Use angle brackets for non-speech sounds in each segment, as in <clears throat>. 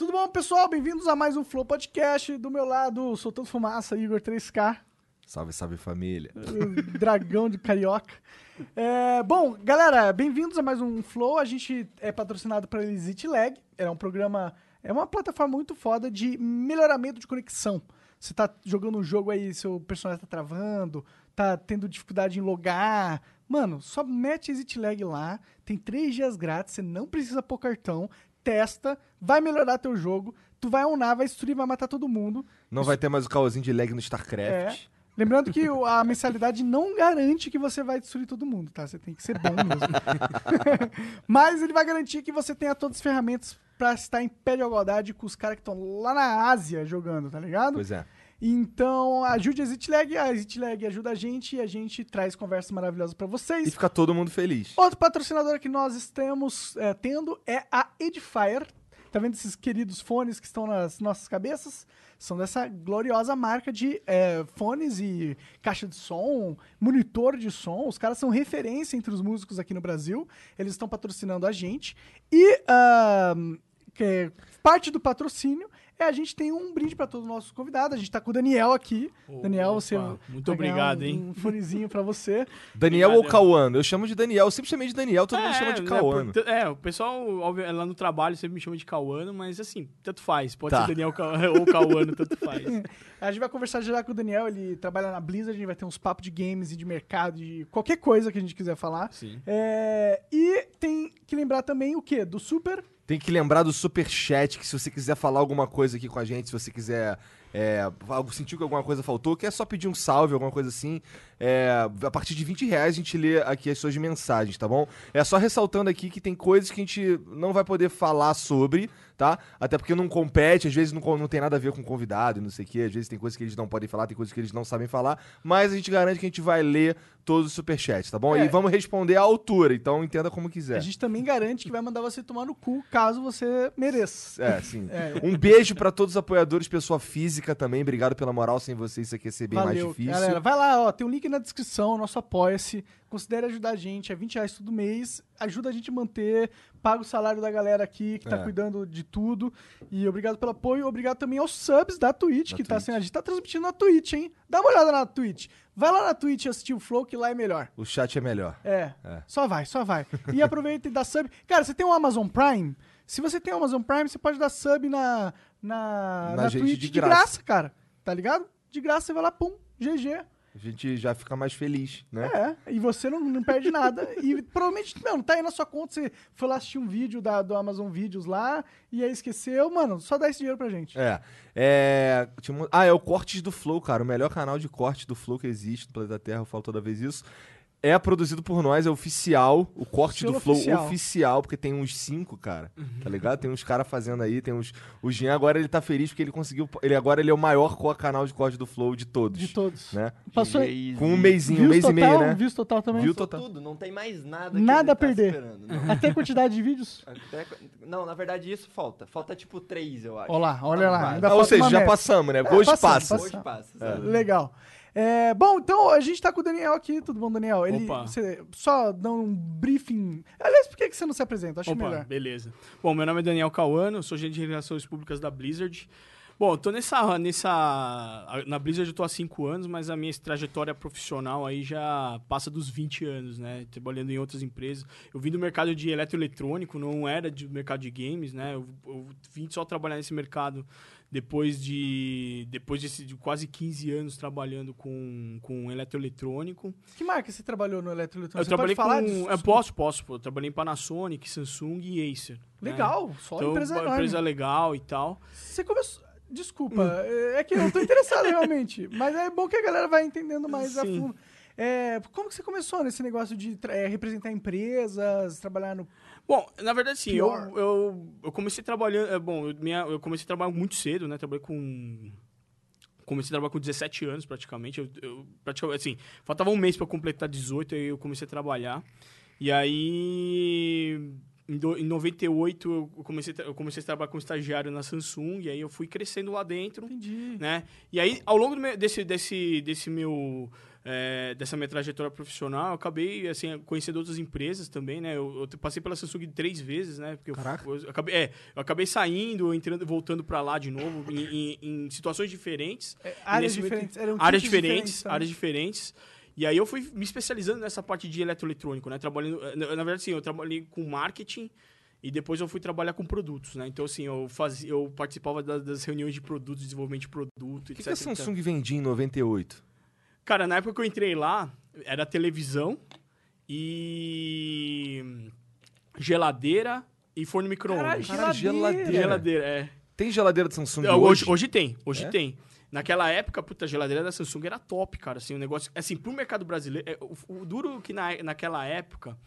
Tudo bom, pessoal? Bem-vindos a mais um Flow Podcast. Do meu lado, soltando fumaça, Igor 3K, Salve, salve família. <laughs> dragão de carioca. É, bom, galera, bem-vindos a mais um Flow. A gente é patrocinado pela Elisite Lag. É um programa, é uma plataforma muito foda de melhoramento de conexão. Você tá jogando um jogo aí, seu personagem tá travando, tá tendo dificuldade em logar. Mano, só mete Exit Lag lá, tem três dias grátis, você não precisa pôr cartão, testa, vai melhorar teu jogo, tu vai unar, vai destruir, vai matar todo mundo. Não vai ter mais o caosinho de lag no StarCraft. É. Lembrando que a mensalidade não garante que você vai destruir todo mundo, tá? Você tem que ser bom mesmo. <laughs> Mas ele vai garantir que você tenha todas as ferramentas pra estar em pé de igualdade com os caras que estão lá na Ásia jogando, tá ligado? Pois é. Então, ajude a ExitLag, a ExitLag ajuda a gente e a gente traz conversas maravilhosas pra E vocês. fica todo mundo feliz. Outro patrocinador que nós estamos é, tendo é a Edifier. Tá vendo esses queridos fones que estão nas nossas cabeças? São dessa gloriosa marca de é, fones e caixa de som, monitor de som. Os caras são referência entre os músicos aqui no Brasil. Eles estão patrocinando a gente. E é parte do patrocínio é a gente tem um brinde para todos os nossos convidados. A gente tá com o Daniel aqui. Opa, Daniel, você muito obrigado, um, hein? Um fonezinho para você. <laughs> Daniel Obrigado. ou Cauano? Eu chamo de Daniel. Eu sempre chamei de Daniel, todo mundo chama de né, Cauano. por- é, o pessoal óbvio, lá no trabalho sempre me chama de Cauano, mas assim, tanto faz. Pode Tá. ser Daniel <laughs> ou Cauano, tanto faz. <laughs> A gente vai conversar já com o Daniel, ele trabalha na Blizzard, a gente vai ter uns papos de games e de mercado, de qualquer coisa que a gente quiser falar. Sim. É, e tem que lembrar também o quê? Do Super. Tem que lembrar do super chat, que se você quiser falar alguma coisa aqui com a gente, se você quiser é, que alguma coisa faltou, que é só pedir um salve, alguma coisa assim. É, a partir de 20 reais a gente lê aqui as suas mensagens, tá bom? É só ressaltando aqui que tem coisas que a gente não vai poder falar sobre, tá? Até porque não compete, às vezes não, não tem nada a ver com o convidado e não sei o quê, às vezes tem coisas que eles não podem falar, tem coisas que eles não sabem falar, mas a gente garante que a gente vai ler todos os superchats, tá bom? É. E vamos responder à altura, então entenda como quiser. A gente também garante que vai mandar você tomar no cu caso você mereça. É, sim. É. Um beijo pra todos os apoiadores, pessoa física também. Obrigado pela moral. Sem vocês isso aqui ia ser bem mais Valeu, difícil. galera. Vai lá, ó, tem um link na descrição, nosso apoia-se. Considere ajudar a gente, é 20 reais todo mês. Ajuda a gente a manter, paga o salário da galera aqui que tá É. cuidando de tudo. E obrigado pelo apoio. Obrigado também aos subs da Twitch, Da que tá Twitch. sendo. A gente tá transmitindo na Twitch, hein? Dá uma olhada na Twitch. Vai lá na Twitch assistir o Flow, que lá é melhor. O chat é melhor. É, É. só vai, só vai. E <laughs> aproveita e dá sub. Cara, você tem um Amazon Prime? Se você tem um Amazon Prime, você pode dar sub na, na, Na na gente Twitch de de graça. graça, cara. Tá ligado? De graça você vai lá, pum, GG. A gente já fica mais feliz, né? É, e você não, não perde nada. E provavelmente, não, tá aí na sua conta, você foi lá assistir um vídeo da, do Amazon Vídeos lá, e aí esqueceu, mano, só dá esse dinheiro pra gente. É. É, Ah, é o Cortes do Flow, cara. O melhor canal de corte do Flow que existe no planeta Terra. Eu falo toda vez isso. É produzido por nós, é oficial. O corte Selo do Flow oficial. oficial. porque tem uns cinco, cara. Tá ligado? Tem uns caras fazendo aí, tem uns. O Jean agora ele tá feliz porque ele conseguiu. Ele agora ele é o maior canal de corte do Flow de todos. De todos. Né? Passou DJ Com um mêsinho, um mês total, e meio, né? views total também. Viu total. tudo, não tem mais nada que Nada a tá perder. esperando, não. Até quantidade de vídeos. <laughs> Até- não, na verdade isso falta. Falta tipo três, eu acho. Olha lá, olha lá. Vai. Ainda Ah, ou seja, já meta. passamos, né? É, Hoje passamos, passa. passamos. Hoje passa. É. Legal. É, bom, então a gente tá com o Daniel aqui, tudo bom, Daniel? Ele Opa. você só dá um briefing. Aliás, por que, que você não se apresenta? Acho Opa, melhor. beleza. Bom, meu nome é Daniel Cauano, sou gerente de relações públicas da Blizzard. Bom, eu tô nessa, nessa... Na Blizzard eu tô há 5 anos, mas a minha trajetória profissional aí já passa dos 20 anos, né? Trabalhando em outras empresas. Eu vim do mercado de eletroeletrônico, não era do mercado de games, né? Eu, eu vim só trabalhar nesse mercado depois de depois de, de quase 15 anos trabalhando com, com eletroeletrônico. Que marca você trabalhou no eletroeletrônico? Eu Você trabalhei falar com. disso? Eu posso, posso. pô. Eu trabalhei em Panasonic, Samsung e Acer. né? Legal, só Então, empresa enorme. empresa legal e tal. Você começou... Desculpa, é é que eu tô interessado realmente. Mas é bom que a galera vai entendendo mais a Sim. fundo. É, como que você começou nesse negócio de é, representar empresas, trabalhar no... Bom, na verdade, sim, eu, eu, eu comecei trabalhando. é, Bom, eu, minha, eu comecei a trabalhar muito cedo, né? Trabalhei com. Comecei a trabalhar com 17 anos, praticamente. Eu, eu, praticamente assim, faltava um mês eu completar 18, aí eu comecei a trabalhar. E aí. Em, do, em 98, eu comecei, eu comecei a trabalhar como estagiário na Samsung, e aí eu fui crescendo lá dentro Entendi. né? E aí, ao longo meu- desse, desse, desse meu, é, dessa minha trajetória profissional, eu acabei, assim, conhecendo outras empresas também, né? Eu, eu passei pela Samsung três vezes, né? Porque eu, Caraca. eu acabei, é, eu acabei saindo, entrando, voltando para lá de novo, em, em- em situações diferentes. É, áreas diferentes. Eram áreas diferentes, também. áreas diferentes. E aí eu fui me especializando nessa parte de eletroeletrônico, né? Trabalhando, na, na verdade, sim, eu trabalhei com marketing e depois eu fui trabalhar com produtos, né? Então, assim, eu fazia, eu participava das, das reuniões de produtos, desenvolvimento de produto, O que, etc. que a Samsung vendia em 98? Cara, na época que eu entrei lá, era televisão e geladeira e forno micro-ondas. Geladeira. geladeira. Geladeira, é. Tem geladeira da Samsung hoje? hoje, hoje tem, hoje É? tem. Naquela época, puta, a geladeira da Samsung era top, cara. Assim, o negócio. Assim, pro mercado brasileiro. é, o, o duro que na, naquela época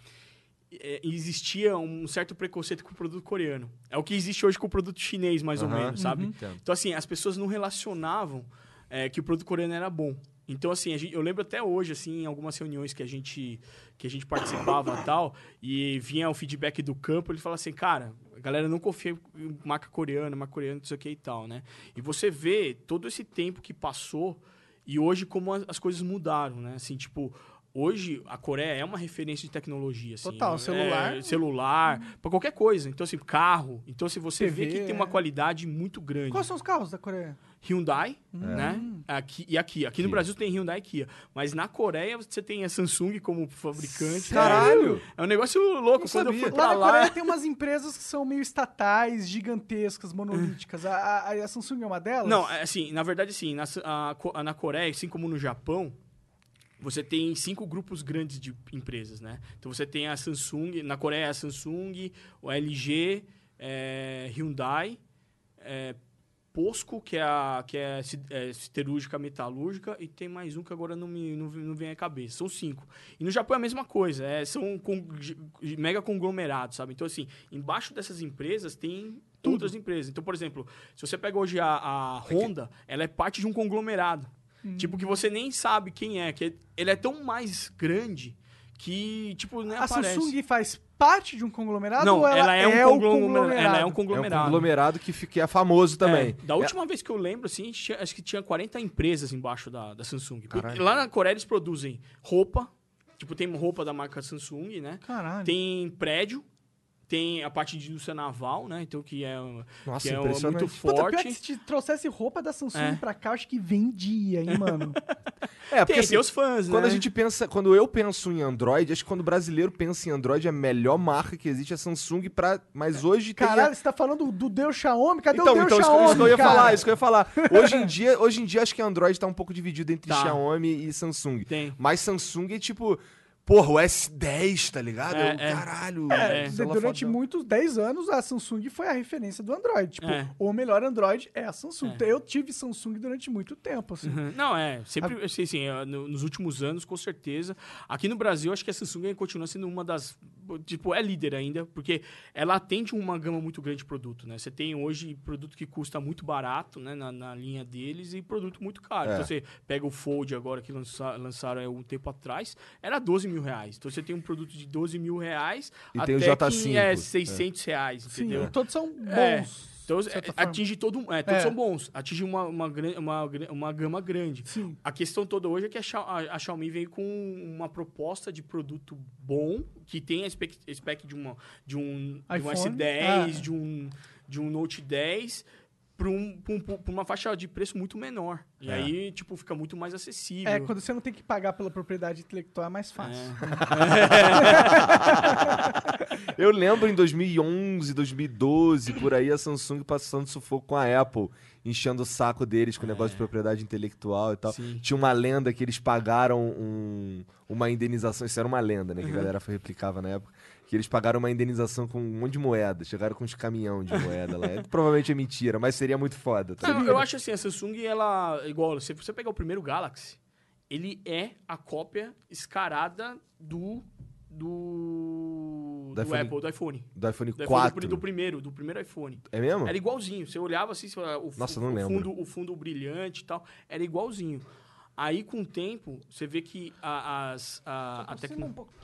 é, existia um certo preconceito com o produto coreano. É o que existe hoje com o produto chinês, mais ou Aham. menos, sabe? Entendo. Então, assim, as pessoas não relacionavam é, que o produto coreano era bom. Então, assim, a gente- eu lembro até hoje, assim, em algumas reuniões que a gente, que a gente participava e tal, e vinha o feedback do campo, ele falava assim, cara, a galera não confia em marca coreana, marca coreana, não sei o que e tal, né? E você vê todo esse tempo que passou e hoje como as coisas mudaram, né? Assim, tipo, hoje a Coreia é uma referência de tecnologia, assim. Total, é, celular. celular, pra qualquer coisa. Então, assim, carro. Então, se você vê TV, que tem uma é. qualidade muito grande. Quais são os carros da Coreia? Hyundai, né? Aqui, e aqui. Aqui no Kia. Brasil tem Hyundai e Kia. Mas na Coreia você tem a Samsung como fabricante. Caralho! É um negócio louco. Não Quando eu sabia. fui Lá pra na lá... Coreia tem umas empresas que são meio estatais, gigantescas, monolíticas. A, a, a Samsung é uma delas? Não, é assim, na verdade, sim. Na, a na Coreia, assim como no Japão, você tem cinco grupos grandes de empresas, né? Então você tem a Samsung, na Coreia é a Samsung, o LG, é, Hyundai, é, Posco, que é a que é, é siderúrgica metalúrgica, e tem mais um que agora não me não, não vem à cabeça. São cinco. E no Japão é a mesma coisa, é, são con- mega conglomerados, sabe? Então, assim, embaixo dessas empresas tem outras empresas. Então, por exemplo, se você pega hoje a, a Honda, ela é parte de um conglomerado. Tipo, que você nem sabe quem é. Que ele é tão mais grande que, tipo, nem A aparece. Samsung faz parte de um conglomerado Não, ou ela, ela é, um o conglomerado. Ela é um É um conglomerado. conglomerado que, é famoso também. É, da última vez que eu lembro, assim, tinha- acho que tinha 40 empresas embaixo da, da Samsung. Porque Caralho. lá na Coreia eles produzem roupa, tipo, tem roupa da marca Samsung, né? Caralho. Tem prédio, tem a parte de indústria naval, né? Então, que é, Nossa, que é impressionante. muito Puta, pior forte. que se te trouxesse roupa da Samsung É. pra cá, acho que vendia, hein, mano? <laughs> É, porque Tem, assim, tem os fãs, quando né? a gente pensa, quando eu penso em Android, acho que quando o brasileiro pensa em Android, a melhor marca que existe é a Samsung pra, mas hoje tem a- Caralho, você tá falando do Deus Xiaomi? Cadê então, o Deus então isso, que- Xiaomi, isso que eu ia cara? falar, isso que eu ia falar. <laughs> Hoje em dia, hoje em dia acho que Android tá um pouco dividido entre Tá. Xiaomi e Samsung. Tem. Mas Samsung é tipo, porra, o S10, tá ligado? É, Eu, é. Caralho. É, celular durante fodão. muitos 10 anos, a Samsung foi a referência do Android. Tipo, É. o melhor Android é a Samsung. É. Eu tive Samsung durante muito tempo, assim. Uhum. Não, é. Sempre, assim, assim, é, no- nos últimos anos, com certeza. Aqui no Brasil, acho que a Samsung continua sendo uma das. Tipo, é líder ainda, porque ela atende uma gama muito grande de produto, né? Você tem hoje produto que custa muito barato, né, na, na linha deles, e produto muito caro. É. Então você pega o Fold agora, que lança, lançaram há um tempo atrás, era 12 mil reais. Então você tem um produto de 12 mil reais E até tem o J5, que é é. 600 reais, Sim, entendeu? todos são bons. É. Então, de certa é, forma. atinge todo é, todos É. são bons. Atinge uma, uma, uma, uma gama grande. Sim. A questão toda hoje é que a, a- a Xiaomi veio com uma proposta de produto bom, que tem a spec, spec de, uma, de, um, de um iPhone? S10, Ah. de, um, de um Note 10, para um, um- uma faixa de preço muito menor. E É. aí, tipo, fica muito mais acessível. É, quando você não tem que pagar pela propriedade intelectual, é mais fácil. <laughs> Eu lembro em 2011, 2012, por aí, a Samsung passando sufoco com a Apple, enchendo o saco deles com o negócio de propriedade intelectual e tal. Sim. Tinha uma lenda que eles pagaram um- uma indenização, isso era uma lenda, né, que a galera replicava na época, que eles pagaram uma indenização com um monte de moeda, chegaram com uns caminhão de moeda lá. <laughs> Provavelmente é mentira, mas seria muito foda. tá Não, eu acho assim, a Samsung, ela, igual, se você pegar o primeiro Galaxy, ele é a cópia escarada do, do do, Do iPhone- Apple, do iPhone. Do iPhone Do, iPhone 4. do, do primeiro, do primeiro iPhone. É mesmo? Era igualzinho. Você olhava assim, o, Nossa, não o lembro. fundo, o fundo brilhante e tal. Era igualzinho. Aí, com o tempo, você vê que a, as- a, a, um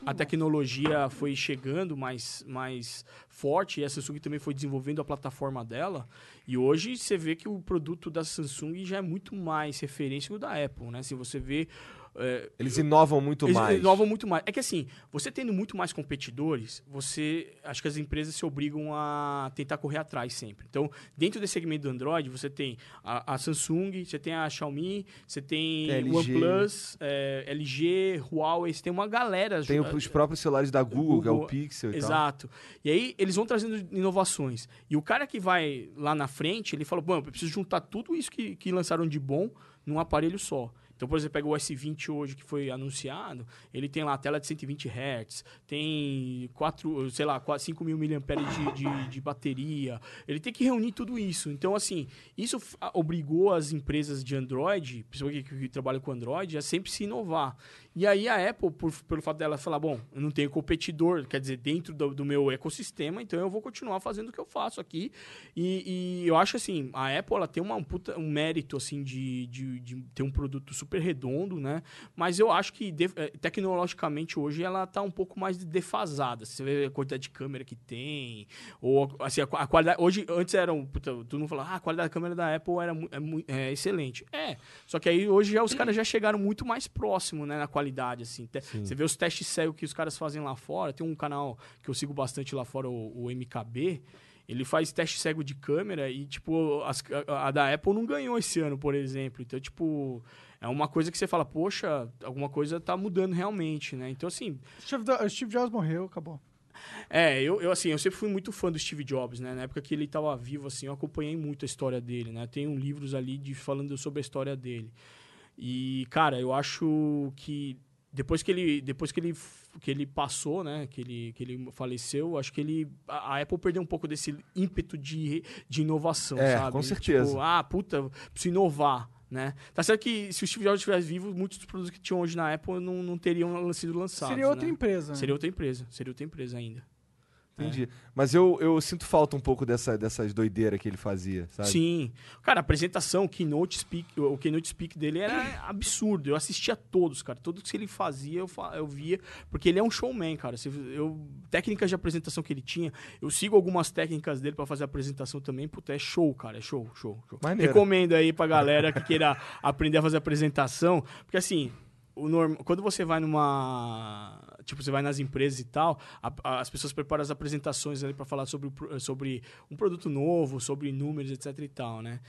a tecnologia foi chegando mais, mais forte e a Samsung também foi desenvolvendo a plataforma dela. E hoje você vê que o produto da Samsung já é muito mais referência do da Apple, né? Se você vê... é, Eles inovam muito eles mais. inovam muito mais. É que assim, você tendo muito mais competidores, você. Acho que as empresas se obrigam a tentar correr atrás sempre. Então, dentro desse segmento do Android, você tem a, a Samsung, você tem a Xiaomi, você tem LG. OnePlus, é, LG, Huawei, você tem uma galera. Tem os próprios celulares da Google, que é o Google, Pixel e tal. Exato. E aí eles vão trazendo inovações. E o cara que vai lá na frente, ele fala, bom, eu preciso juntar tudo isso que, que lançaram de bom num aparelho só. Então, por exemplo, pega o S20 hoje que foi anunciado, ele tem lá a tela de 120 Hz, tem 4, sei lá, 4, 5 mil mAh de, de, de bateria. Ele tem que reunir tudo isso. Então, assim, isso obrigou as empresas de Android, principalmente que, que trabalham com Android, a sempre se inovar. E aí a Apple, por, pelo fato dela falar, bom, eu não tenho competidor, quer dizer, dentro do, do meu ecossistema, então eu vou continuar fazendo o que eu faço aqui. E, e eu acho assim, a Apple ela tem uma, um, puta- um mérito assim de, de, de ter um produto super redondo, né? Mas eu acho que eh, tecnologicamente hoje ela tá um pouco mais defasada. Você vê a quantidade de câmera que tem, ou assim, a, a qualidade. Hoje, antes era um. Puta, todo mundo falava, ah, a qualidade da câmera da Apple era é, é excelente. É. Só que aí hoje já os caras já chegaram muito mais próximo, né, na qualidade, assim. Te- Você vê os testes cegos que os caras fazem lá fora. Tem um canal que eu sigo bastante lá fora, o, o MKB. Ele faz teste cego de câmera e, tipo, as- a, a da Apple não ganhou esse ano, por exemplo. Então, tipo, é uma coisa que você fala, poxa, alguma coisa tá mudando realmente, né? Então, assim, Steve, Do- Steve Jobs morreu, acabou. é, eu, eu assim, eu sempre fui muito fã do Steve Jobs, né? Na época que ele estava vivo, assim, eu acompanhei muito a história dele, né? Tem um livros ali de falando sobre a história dele. E, cara, eu acho que depois que ele depois que ele que ele passou, né, que ele que ele faleceu, acho que ele a a Apple perdeu um pouco desse ímpeto de, de inovação, É, sabe? com certeza. Tipo, ah, puta, preciso inovar. Né? Tá certo que se o Steve Jobs estivesse vivo, muitos dos produtos que tinham hoje na Apple não, não teriam sido lançados. Seria outra né? empresa. né? Seria outra empresa. Seria outra empresa ainda. Entendi. Mas eu, eu sinto falta um pouco dessa, dessas doideiras que ele fazia, sabe? Sim. Cara, a apresentação, o Keynote Speak, o Keynote Speak dele era absurdo. Eu assistia todos, cara. Tudo que ele fazia, eu, eu via. Porque ele é um showman, cara. Eu, técnicas de apresentação que ele tinha, eu sigo algumas técnicas dele pra fazer a apresentação também. Puta, é show, cara. É show, show, show. Maneiro. Recomendo aí pra galera que queira <laughs> aprender a fazer apresentação. Porque assim, norm... quando você vai numa. Tipo, você vai nas empresas e tal, a- a- as pessoas preparam as apresentações ali para falar sobre, sobre um produto novo, sobre números, etc e tal, né?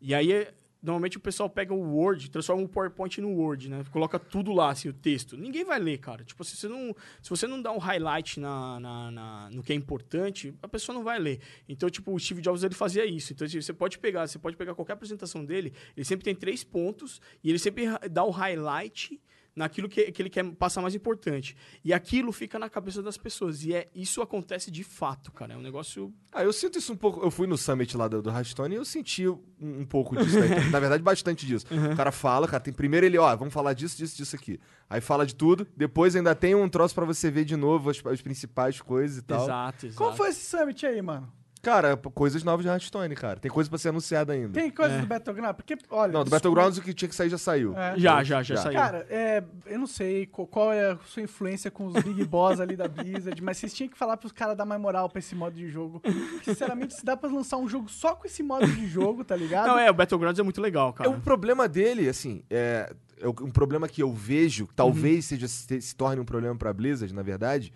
E aí, normalmente o pessoal pega o Word, transforma o PowerPoint no Word, né? Coloca tudo lá, assim, o texto. Ninguém vai ler, cara. Tipo, se você não, se você não dá um highlight na, na- na- no que é importante, a pessoa não vai ler. Então, tipo, o Steve Jobs, ele fazia isso. Então, assim, você pode pegar, você pode pegar qualquer apresentação dele, ele sempre tem três pontos e ele sempre dá o highlight naquilo que, que ele quer passar mais importante. E aquilo fica na cabeça das pessoas. E é, isso acontece de fato, cara. É um negócio Ah, eu sinto isso um pouco. Eu fui no summit lá do, do Hearthstone e eu senti um, um pouco disso. daí. <laughs> Na verdade, bastante disso. O cara fala, cara, tem primeiro ele, ó, vamos falar disso, disso, disso aqui. Aí fala de tudo, depois ainda tem um troço pra você ver de novo as, as principais coisas e tal. exato, exato. Qual foi esse summit aí, mano? Cara, coisas novas de Hearthstone, cara. Tem coisa pra ser anunciada ainda. Tem coisa É. do Battleground? Porque, olha... Não, do desculpa- Battlegrounds o que tinha que sair já saiu. É. Já, já, já, Já. saiu. Cara, é, eu não sei qual, é a sua influência com os Big Boss ali da Blizzard, mas vocês tinham que falar pros caras dar mais moral pra esse modo de jogo. Sinceramente, se dá pra lançar um jogo só com esse modo de jogo, tá ligado? Não, é, o Battlegrounds é muito legal, É cara. um problema dele, assim, é, é um problema que eu vejo, talvez seja se, se torne um problema pra Blizzard, na verdade,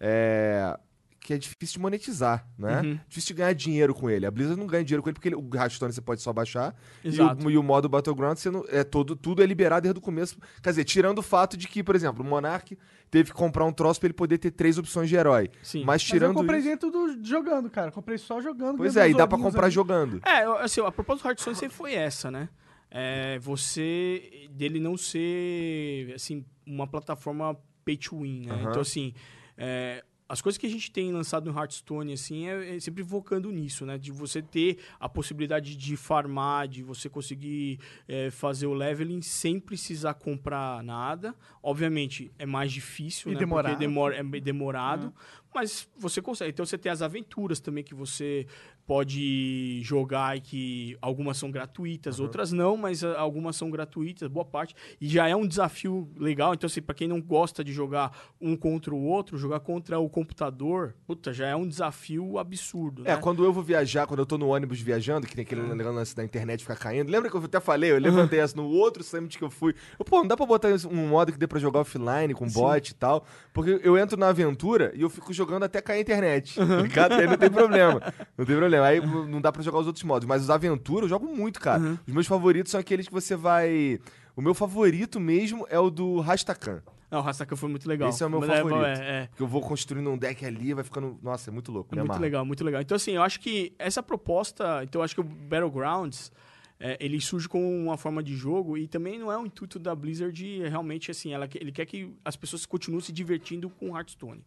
é que é difícil de monetizar, né? Uhum. Difícil de ganhar dinheiro com ele. A Blizzard não ganha dinheiro com ele porque ele- o Hearthstone você pode só baixar e o, e o modo Battleground você não, é todo tudo é liberado desde o começo. Quer dizer, tirando o fato de que, por exemplo, o Monark teve que comprar um troço pra ele poder ter três opções de herói. Sim. Mas Mas eu tirando comprei isso, dentro do jogando, cara. Comprei só jogando. Pois é, e dá pra joguinhos comprar ali. jogando. É, assim, a proposta do Hearthstone sempre foi essa, né? É você dele não ser assim uma plataforma pay to win, né? Aham. Então assim, é, as coisas que a gente tem lançado no Hearthstone assim é, é sempre focando nisso, né? De você ter a possibilidade de farmar, de você conseguir é, fazer o leveling sem precisar comprar nada. Obviamente é mais difícil, E né? demorado. Porque demora, é demorado. Mas você consegue. Então você tem as aventuras também que você pode jogar e que algumas são gratuitas, outras não, mas ah, algumas são gratuitas, boa parte. E já é um desafio legal. Então, assim, pra quem não gosta de jogar um contra o outro, jogar contra o computador, puta, já é um desafio absurdo. É, né? quando eu vou viajar, quando eu tô no ônibus viajando, que tem aquele negócio lance da internet ficar caindo. Lembra que eu até falei? Eu levantei essa no outro summit que eu fui. Eu, pô, não dá pra botar um modo que dê pra jogar offline, com bot e tal. Porque eu entro na aventura e eu fico jogando até cair a internet. Tá ligado? <laughs> Aí não tem problema. <laughs> Não tem problema. Aí não dá pra jogar os outros modos. Mas os aventuras eu jogo muito, cara. Os meus favoritos são aqueles que você vai. O meu favorito mesmo é o do Rastakan. Não, o Rastakan foi muito legal. Esse é o meu Mas favorito. É, é. Que eu vou construindo um deck ali, vai ficando. Nossa, é muito louco. É muito legal, muito legal. Então, assim, eu acho que essa proposta. Então, eu acho que o Battlegrounds. é, ele surge como uma forma de jogo e também não é o intuito da Blizzard realmente assim, ela, ele quer que as pessoas continuem se divertindo com Hearthstone.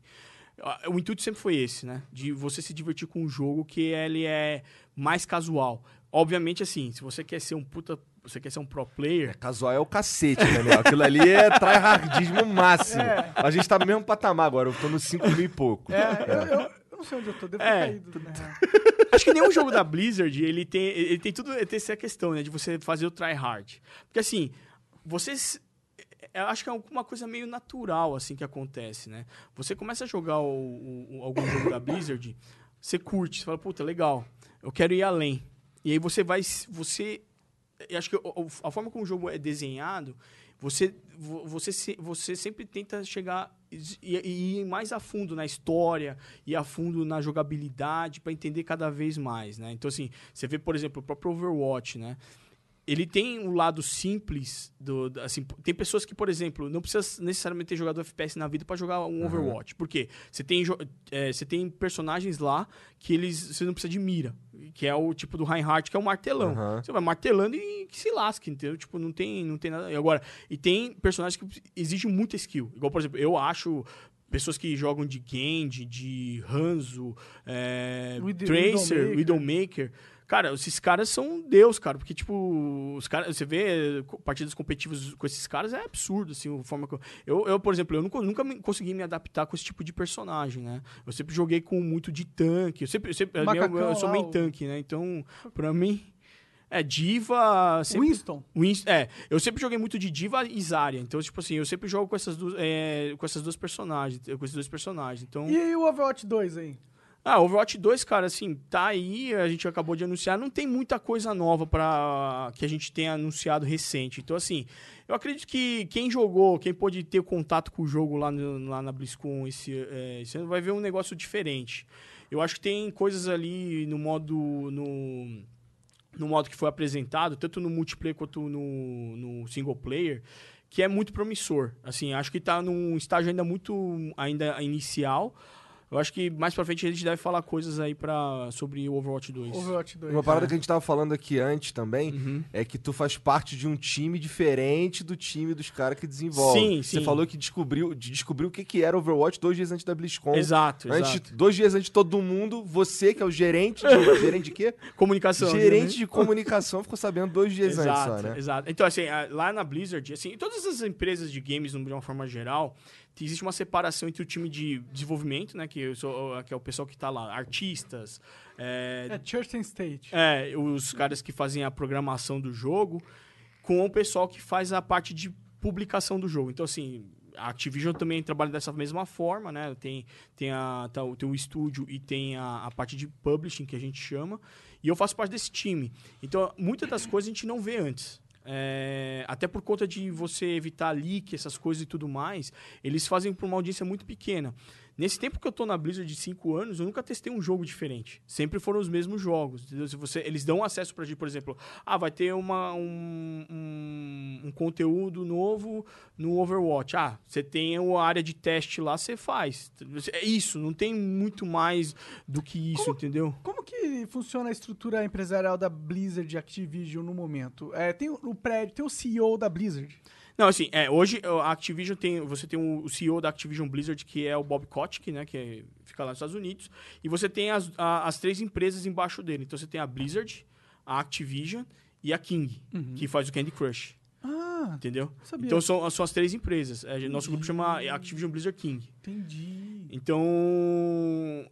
Ah, O intuito sempre foi esse, né? De você se divertir com um jogo que ele é mais casual. Obviamente, assim, se você quer ser um puta. Você quer ser um pro player, Casual é o cacete, Daniel. Aquilo ali é tryhardismo máximo. A gente tá no mesmo patamar agora, eu tô no 5 mil e pouco. É, eu, eu- eu não sei onde eu tô, devo ter É. caído. né? <laughs> Acho que nenhum jogo da Blizzard, ele tem, ele tem tudo, ele tem essa questão, né? De você fazer o try hard. Porque assim, vocês... Eu acho que é uma coisa meio natural, assim, que acontece, né? Você começa a jogar o- o- algum jogo da Blizzard, você curte, você fala, puta, legal, eu quero ir além. E aí você vai... Você... Acho que a forma como o jogo é desenhado, você, vo- você, você sempre tenta chegar e, e ir mais a fundo na história, ir a fundo na jogabilidade para entender cada vez mais, né? Então, assim, você vê, por exemplo, o próprio Overwatch, né? Ele tem um lado simples do, da- assim, tem pessoas que, por exemplo, não precisa necessariamente ter jogado FPS na vida para jogar um Overwatch. Por quê? Você tem, é, você tem personagens lá que eles você não precisa de mira, que é o tipo do Reinhardt, que é o martelão. Aham. Você vai martelando e que se lasque, entendeu? Tipo, não tem, não tem nada. E agora, e tem personagens que exigem muita skill. Igual, por exemplo, eu acho pessoas que jogam de Genji, de Hanzo, é, Tracer, Widowmaker. Cara, esses caras são um deus, cara. Porque, tipo, os caras, você vê co- partidas competitivas com esses caras, é absurdo, assim, a forma que eu... Eu, eu, por exemplo, eu nunca, nunca me- consegui me adaptar com esse tipo de personagem, né? Eu sempre joguei com muito de tanque. Eu sempre, eu sempre- eu, Macacão eu sou lá, meio o- tanque, né? Então, pra mim... É, Diva... Sempre, Winston. Wins- é, eu sempre joguei muito de Diva e Zarya. Então, tipo assim, eu sempre jogo com essas duas, é, com essas duas personagens, com esses dois personagens. Então, E o Overwatch 2 aí? Ah, Overwatch 2, cara, assim, tá aí, a gente acabou de anunciar, não tem muita coisa nova para que a gente tenha anunciado recente. Então, assim, eu acredito que quem jogou, quem pôde ter contato com o jogo lá, no- lá na BlizzCon esse, é, esse ano, vai ver um negócio diferente. Eu acho que tem coisas ali no modo. no no modo que foi apresentado, tanto no multiplayer quanto no, no single player, que é muito promissor. Assim, acho que está num estágio ainda muito ainda inicial. Eu acho que mais pra frente a gente deve falar coisas aí pra, sobre o Overwatch 2. Overwatch 2. Uma parada que a gente tava falando aqui antes também Uhum. é que tu faz parte de um time diferente do time dos caras que desenvolvem. Sim, Você sim. falou que descobriu, de- descobriu o que, que era Overwatch dois dias antes da BlizzCon. Exato, Antes, exato. dois dias antes de todo mundo, você, que é o gerente de, <laughs> gerente de quê? Comunicação. gerente né? de comunicação ficou sabendo dois dias Exato, antes só, né? exato. Então, assim, lá na Blizzard, assim, todas as empresas de games, de uma forma geral, existe uma separação entre o time de desenvolvimento, né, que, sou, que é o pessoal que tá lá, artistas, é, É Church and State. É, os caras que fazem a programação do jogo com o pessoal que faz a parte de publicação do jogo. Então, assim, a Activision também trabalha dessa mesma forma, né? Tem, tem, a, tá, o- tem o estúdio e tem a, a parte de publishing, que a gente chama. E eu faço parte desse time. Então, muitas das coisas a gente não vê antes. É, até por conta de você evitar leak, essas coisas e tudo mais, eles fazem para uma audiência muito pequena. Nesse tempo que eu tô na Blizzard de 5 anos, eu nunca testei um jogo diferente. Sempre foram os mesmos jogos. entendeu? Se você, eles dão acesso pra gente, por exemplo, ah, vai ter uma, um, um, um conteúdo novo no Overwatch. Ah, você tem a área de teste lá, você faz. É isso, não tem muito mais do que isso, entendeu? Como que funciona a estrutura empresarial da Blizzard Activision no momento? É, tem o prédio, tem o CEO da Blizzard. Não, assim, é, hoje a Activision tem. Você tem o CEO da Activision Blizzard, que é o Bob Kotick, né? Que é- fica lá nos Estados Unidos. E você tem as, a- as três empresas embaixo dele. Então você tem a Blizzard, a Activision e a King, que faz o Candy Crush. Ah, Entendeu? Sabia. Então são, são as três empresas. É, nosso grupo chama Activision Blizzard King. entendi. Então.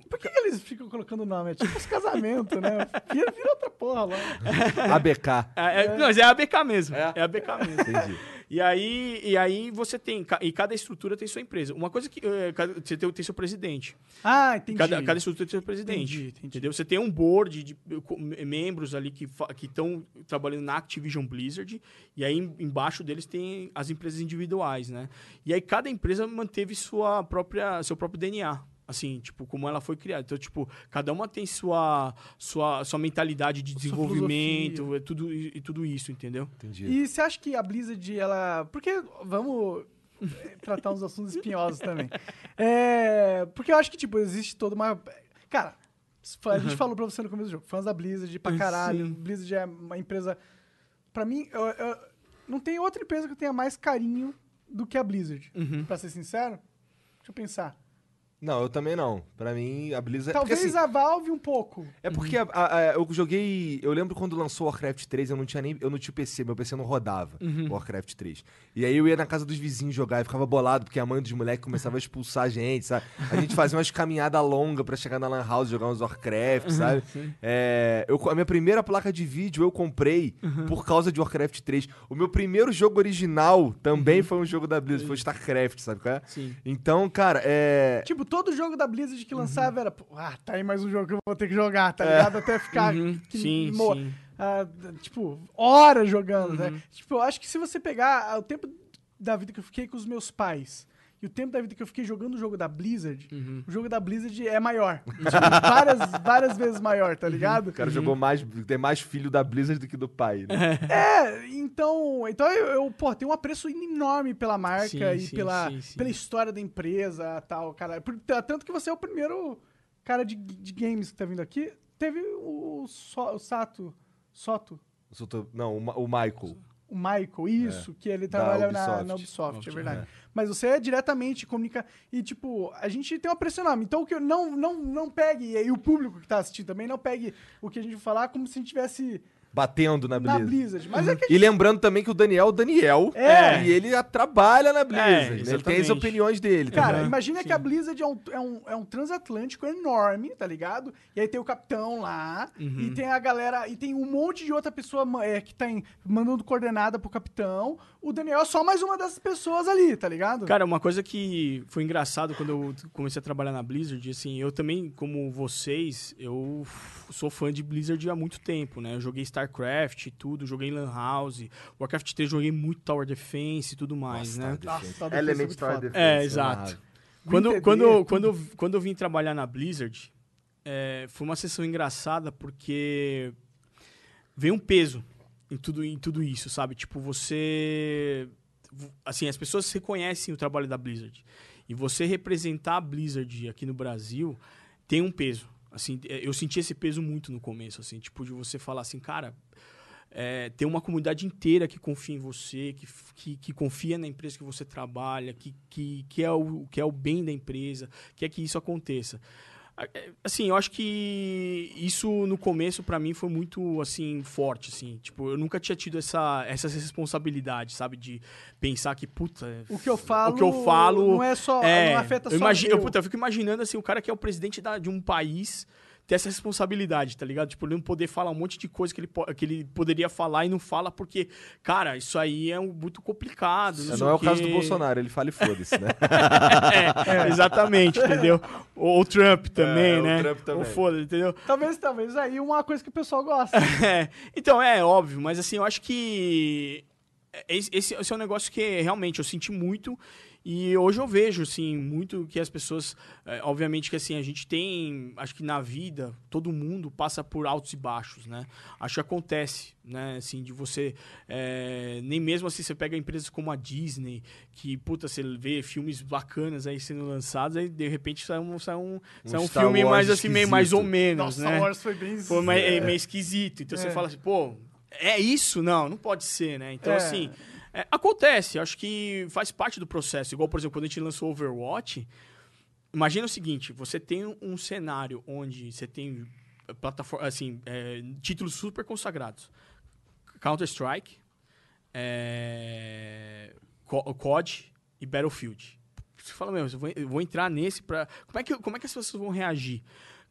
Por que, que eles ficam colocando nome? É tipo os casamentos, né? Vira, vira outra porra lá. <laughs> ABK. É, é, Não, mas é ABK mesmo. É? É, ABK mesmo. Entendi. E aí, e aí você tem. E cada estrutura tem sua empresa. Uma coisa que. eh, Você tem, tem seu presidente. Ah, entendi. Cada, cada estrutura tem seu presidente. Entendi, entendi. Entendeu? Você tem um board de membros ali que estão trabalhando na Activision Blizzard. E aí em- embaixo deles tem as empresas individuais, né? E aí cada empresa manteve sua própria, seu próprio DNA. Assim, tipo, como ela foi criada. Então, tipo, cada uma tem sua, sua, sua mentalidade de desenvolvimento e tudo, e, e tudo isso, entendeu? Entendi. E você acha que a Blizzard, ela. Porque vamos eh, tratar uns assuntos espinhosos também. É, porque eu acho que, tipo, existe toda uma. Cara, a gente falou pra você no começo do jogo, fãs da Blizzard pra caralho. Sim. Blizzard é uma empresa. Pra mim, eu- eu- não tem outra empresa que eu tenha mais carinho do que a Blizzard. Pra ser sincero. Deixa eu pensar. Não, eu também não. Pra mim, a Blizzard... porque, Talvez assim, a Valve um pouco. É porque a- a- a- eu joguei. Eu lembro quando lançou Warcraft 3, eu não tinha nem. Eu não tinha PC, meu PC não rodava Uhum. Warcraft 3. E aí eu ia na casa dos vizinhos jogar e ficava bolado, porque a mãe dos moleques começava a expulsar a gente, sabe? A gente fazia umas caminhadas longas pra chegar na Lan House jogar uns Warcraft, sabe? É, eu, a minha primeira placa de vídeo eu comprei por causa de Warcraft 3. O meu primeiro jogo original também foi um jogo da Blizzard, foi StarCraft, sabe qual é? Sim. Então, cara, é. Tipo, todo jogo da Blizzard que lançava era, pô, ah, tá aí mais um jogo que eu vou ter que jogar, tá ligado? Até ficar. Uhum. que Sim, mo- sim. ah, tipo, horas jogando, né? Tipo, eu acho que se você pegar ah, o tempo da vida que eu fiquei com os meus pais e o tempo da vida que eu fiquei jogando o jogo da Blizzard, o jogo da Blizzard é maior. Tipo, <laughs> várias, várias vezes maior, tá ligado? O cara jogou mais. Tem mais filho da Blizzard do que do pai, né? É, então, então eu, eu, pô, tenho um apreço enorme pela marca Sim, e sim, pela, sim, sim. pela história da empresa tal, cara. Por- Tanto que você é o primeiro cara de, de games que tá vindo aqui. Teve o, So- o Sato, Soto, Não, o, Ma- o Michael. O Michael, isso, que ele trabalha na, Ubisoft. na Ubisoft, é verdade. Mas você é diretamente comunica e tipo, a gente tem uma pressão enorme. Então o que eu- não não não pegue e o público que tá assistindo também não pegue o que a gente vai falar como se a gente tivesse Batendo na na Blizzard. Blizzard. Mas é que a E lembrando também que o Daniel é o Daniel. É. E ele a- trabalha na Blizzard. né? ele tem as opiniões dele. tá Cara, ligado? imagina que a Blizzard é um, é, um, é um transatlântico enorme, tá ligado? E aí tem o capitão lá, e tem a galera, e tem um monte de outra pessoa é, que tá em- mandando coordenada pro capitão. O Daniel é só mais uma dessas pessoas ali, tá ligado? Cara, uma coisa que foi engraçado quando eu comecei a trabalhar na Blizzard, assim, eu também, como vocês, eu sou fã de Blizzard há muito tempo, né? Eu joguei StarCraft e tudo, joguei Lan House, Warcraft 3 joguei muito Tower Defense e tudo mais, né? Nossa, tá defesa Element muito Tower foda. Defense. É, uma exato. Quando, quando, Day, quando, eu- quando eu vim trabalhar na Blizzard, é, foi uma sessão engraçada porque veio um peso em tudo, em tudo isso, sabe? Tipo, você. Assim, as pessoas reconhecem o trabalho da Blizzard. E você representar a Blizzard aqui no Brasil tem um peso. Assim, é, eu senti esse peso muito no começo, assim, tipo, de você falar assim, cara, é, tem uma comunidade inteira que confia em você, que, que, que confia na empresa que você trabalha, que, que, que, é o, que é o bem da empresa, quer que isso aconteça. Assim, eu acho que isso no começo pra mim foi muito assim forte, assim. Tipo, eu nunca tinha tido essa essa responsabilidade, sabe, de pensar que puta, O que eu falo, o que eu falo não é só, é, não afeta eu só imagino, eu, puta, eu fico imaginando assim, o cara que é o presidente da- de um país ter essa responsabilidade, tá ligado? Tipo, ele não poder falar um monte de coisa que ele, que ele poderia falar e não fala porque, cara, isso aí é um- muito complicado. Não, sei é o caso do Bolsonaro, ele fala e foda-se, né? <laughs> É, exatamente, entendeu? Ou o Trump também, É, o né? Trump também. Ou foda, entendeu? Talvez, talvez aí uma coisa que o pessoal gosta. <laughs> É, então, é óbvio, mas assim, eu acho que esse, esse- esse é um negócio que realmente eu senti muito e hoje eu vejo, assim, muito que as pessoas, é, obviamente que assim, a gente tem, acho que na vida, todo mundo passa por altos e baixos, né? Acho que acontece, né, assim, de você, é, nem mesmo assim, você pega empresas como a Disney, que, puta, você vê filmes bacanas aí sendo lançados, aí de repente sai um, sai um, sai um filme Wars mais assim, meio mais ou menos, Nossa, né? Star Wars foi bem... Foi meio, é meio esquisito. Então você É. fala assim, pô, é isso? Não, não pode ser, né? Então, É. assim, é, acontece. Acho que faz parte do processo. Igual, por exemplo, quando a gente lançou Overwatch, imagina o seguinte: você tem um- cenário onde você tem plataforma, assim, é, títulos super consagrados. Counter-Strike, é, Co- COD e Battlefield. você fala, meu, eu vou, eu vou entrar nesse pra. Como é, que, como é que as pessoas vão reagir?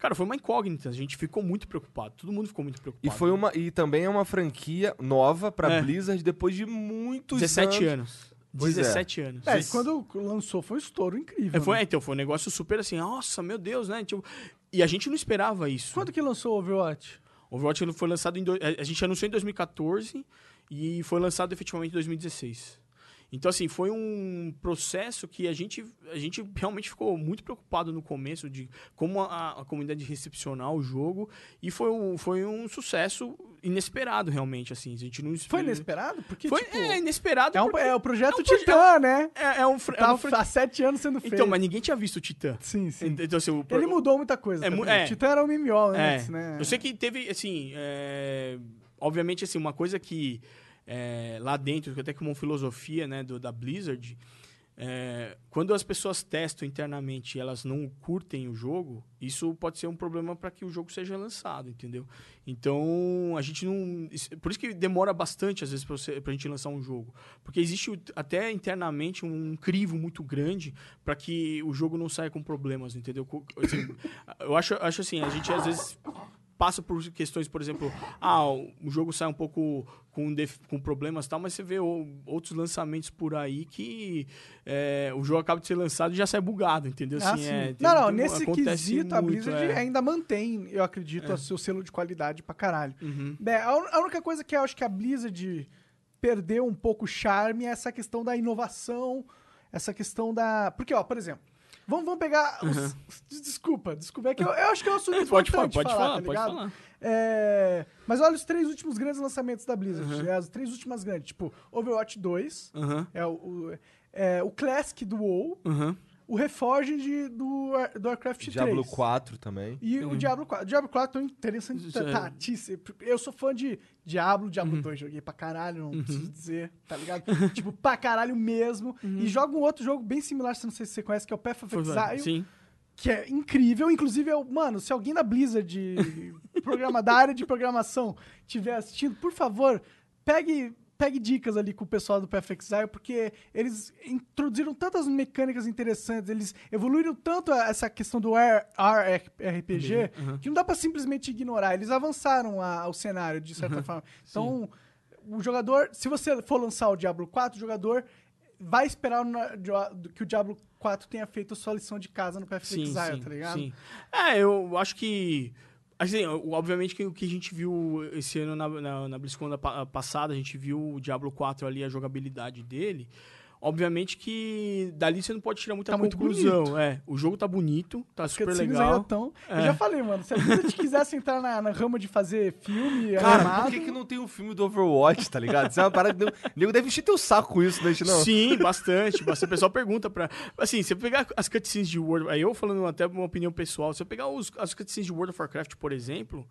Cara, foi uma incógnita. A gente ficou muito preocupado. Todo mundo ficou muito E, preocupado. foi uma, e também é uma franquia nova pra É. Blizzard depois de muitos 17 anos. anos. Pois é. 17 anos. É, e quando lançou foi um estouro incrível. É, foi, né? então, foi um negócio super assim, nossa, meu Deus, né? Tipo, e a gente não esperava isso. Quando que lançou o Overwatch? O Overwatch foi lançado em. do- a gente anunciou em 2014 e foi lançado efetivamente em 2016. Então, assim, foi um processo que a gente, a gente realmente ficou muito preocupado no começo de como a, a comunidade recepcionar o jogo. E foi um, foi um sucesso inesperado, realmente, assim. A gente não Foi inesperado? Porque, Foi tipo, é, inesperado. é, um, é o projeto é um proje- Titã, né? é, é um, fr- é Tá fran- há sete anos sendo feito. Então, mas ninguém tinha visto o Titã. Sim, sim. Então, assim, o, Ele mudou muita coisa. É é. Titã era um MMO É, antes, né? Eu sei que teve, assim, é, obviamente, assim, uma coisa que é, lá dentro, até como filosofia, né, do, da Blizzard, é, quando as pessoas testam internamente e elas não curtem o jogo, isso pode ser um problema para que o jogo seja lançado, entendeu? Então, a gente não... Por isso que demora bastante, às vezes, para a gente lançar um jogo. Porque existe até internamente um crivo muito grande para que o jogo não saia com problemas, entendeu? Assim, eu acho, acho assim, a gente às vezes passa por questões, por exemplo, ah, o jogo sai um pouco com, com problemas e tal, mas você vê outros lançamentos por aí que é, o jogo acaba de ser lançado e já sai bugado, entendeu? Ah, Assim, sim. é, tem- não, não, tem- nesse quesito a muito, Blizzard é. ainda mantém, eu acredito, o seu selo de qualidade pra caralho. Uhum. É, a, a única coisa que eu acho que a Blizzard perdeu um pouco o charme é essa questão da inovação, essa questão da... Porque, ó, por exemplo, vamos, vamos pegar... os- Desculpa, desculpa, é que eu, eu acho que é um assunto <laughs> Pode falar, importante pode falar, falar, tá pode falar. É, mas olha os três últimos grandes lançamentos da Blizzard, né, as três últimas grandes, tipo, Overwatch 2, Aham, é o, o, é, o Classic do WoW, aham. o Reforged do, do Warcraft 3. Diablo 4 também. E o Diablo 4. O Diablo 4 é interessante. Uhum. Isso é- Tá, eu sou fã de Diablo, Diablo 2 joguei pra caralho, não preciso dizer, tá ligado? <laughs> tipo, pra caralho mesmo. E joga um outro jogo bem similar, se não sei se você conhece, que é o Path of Exile, Sim. Que é incrível. Inclusive, eu, mano, se alguém da Blizzard, programa, da área de programação, estiver assistindo, por favor, pegue. Pegue dicas ali com o pessoal do Path Exile, porque eles introduziram tantas mecânicas interessantes, eles evoluíram tanto essa questão do R- RPG que não dá pra simplesmente ignorar. Eles avançaram a- o cenário, de certa forma. Então, o jogador, se você for lançar o Diablo 4, o jogador vai esperar que o Diablo 4 tenha feito a sua lição de casa no Path of Exile, tá ligado? sim. É, eu acho que. Assim, obviamente que o que a gente viu esse ano na, na, na BlizzCon da pa- passada, a gente viu o Diablo 4 ali, a jogabilidade dele. Obviamente que dali você não pode tirar muita Tá muito conclusão. É, o jogo tá bonito, tá As super legal. tão... Eu É. já falei, mano, se a Blizzard quisesse entrar na, na rama de fazer filme Cara, animado... por que, que não tem um filme do Overwatch, tá ligado? Isso é uma parada. O nego deve encher teu saco com isso, né? Não. Sim, bastante. bastante. O pessoal pergunta pra. Assim, se eu pegar as cutscenes de World. Aí eu falando até uma opinião pessoal, se eu pegar os, as cutscenes de World of Warcraft, por exemplo.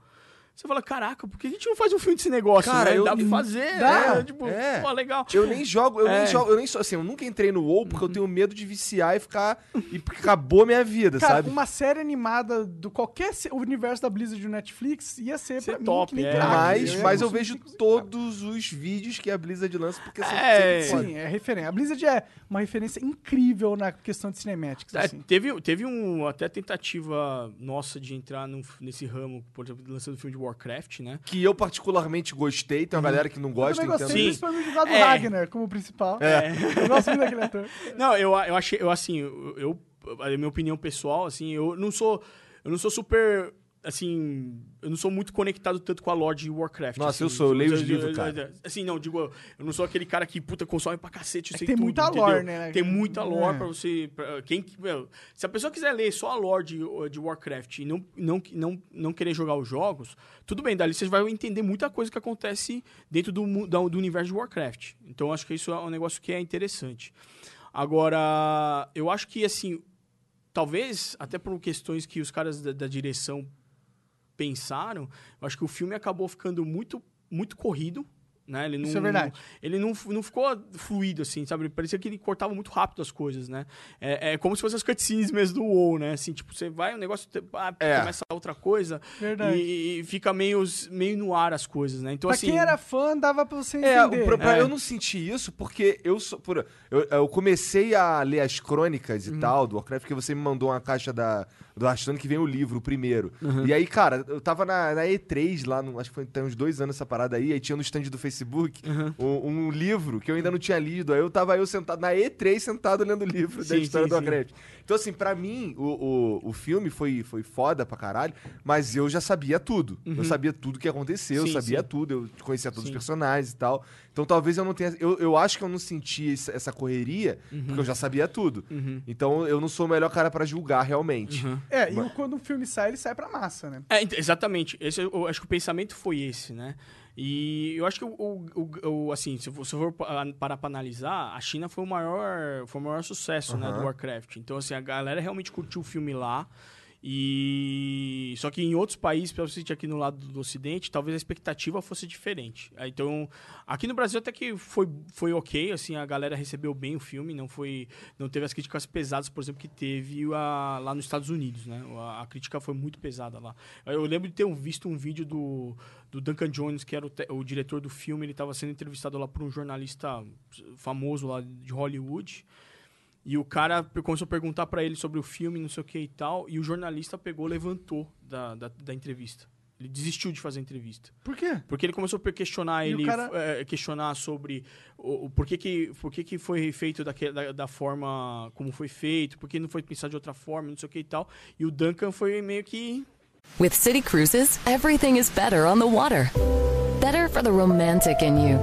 Você fala, caraca, por que a gente não faz um filme desse negócio? Cara, né? eu- Dá pra fazer, Dá. né? Tipo, É. pô, legal. Eu nem jogo, eu É. nem jogo, eu nem sou assim, eu nunca entrei no WoW porque eu tenho medo de viciar e ficar. E acabou minha vida, Cara, sabe? uma série animada do qualquer se- universo da Blizzard do Netflix ia ser Ser pra mim top, que nem é. crack. Mas, ia mas eu vejo todos os vídeos que a Blizzard lança porque são É. sempre. Sim, é referência. A Blizzard é uma referência incrível na questão de cinematics, É, assim. teve, teve um, até tentativa nossa de entrar num- nesse ramo, por exemplo, lançando filme de Warcraft, né? Que eu particularmente gostei, tem uma galera que não Eu gosta, também entendo. gostei, Sim. principalmente do É. Ragnar como principal. Eu gosto muito daquele ator. <laughs> Não, eu, eu achei, eu assim, eu, eu- a minha opinião pessoal, assim, eu não sou, eu não sou super, assim, eu não sou muito conectado tanto com a lore de Warcraft. Nossa, eu assim. sou, eu leio os livros, cara. Assim, não, digo, eu não sou aquele cara que, puta, consome pra cacete, eu É sei tem tudo, muita entendeu? lore, né? Tem muita lore É. pra você, pra quem, meu, se a pessoa quiser ler só a lore de, de Warcraft e não, não, não, não querer jogar os jogos, tudo bem, dali você vai entender muita coisa que acontece dentro do, da- do universo de Warcraft. Então, acho que isso é um negócio que é interessante. Agora, eu acho que, assim, talvez, até por questões que os caras da, da direção pensaram, eu acho que o filme acabou ficando muito, muito corrido. né? Ele não, Isso é verdade. Ele não, não ficou fluido, assim, sabe? Parecia que ele cortava muito rápido as coisas, né? É, é como se fossem as cutscenes mesmo do WoW, né? Assim, tipo, você vai, o negócio ah, É. começa outra coisa Verdade. e, e fica meio, meio no ar as coisas, né? Então, pra assim... quem era fã, dava pra você É, entender. o pro- pra É. eu não senti isso porque eu sou. Por, eu, eu comecei a ler as crônicas e tal do Warcraft, porque você me mandou uma caixa da, do Hearthstone que vem o livro, o primeiro. E aí, cara, eu tava na, na E3 lá, no- acho que foi tem uns dois anos essa parada aí, aí tinha no stand do Facebook um, um livro que eu ainda não tinha lido. Aí eu tava eu sentado na E3 sentado lendo o livro da Sim, história sim, do. Warcraft. Então, assim, pra mim, o, o, o filme foi, foi foda pra caralho, mas eu já sabia tudo. Eu sabia tudo que aconteceu, eu sabia tudo, eu conhecia todos os personagens e tal. Então talvez eu não tenha. Eu, eu acho que eu não senti essa, correria, porque eu já sabia tudo. Então eu não sou o melhor cara pra julgar realmente. É, e o- quando o filme sai, ele sai pra massa, né? É, ent- exatamente. Esse, eu, acho que o pensamento foi esse, né? E eu acho que, o, o- o- o- assim, se eu for- parar pra analisar, a China foi o maior, foi o maior sucesso, né, do. Warcraft. Então, assim, a galera realmente curtiu o filme lá. E só que em outros países, você aqui no lado do Ocidente, talvez a expectativa fosse diferente. Aí, Então, aqui no Brasil até que foi, foi ok, assim, a galera recebeu bem o filme, não foi, não teve as críticas pesadas, por exemplo, que teve a- lá nos Estados Unidos, né? A, a crítica foi muito pesada lá. Eu lembro de ter visto um vídeo do, do Duncan Jones, que era o, o diretor do filme, ele estava sendo entrevistado lá por um jornalista famoso lá de Hollywood. E o cara começou a perguntar pra ele sobre o filme, não sei o que e tal. E o jornalista pegou, levantou da, da, da entrevista. Ele desistiu de fazer a entrevista. Por quê? Porque ele começou a questionar E ele, cara- eh, questionar sobre o, o por, que, que, por que, que foi feito daque- da, da forma como foi feito, por que não foi pensado de outra forma, não sei o que e tal. E o Duncan foi meio que. With City Cruises, everything is better on the water. Better for the romantic in you,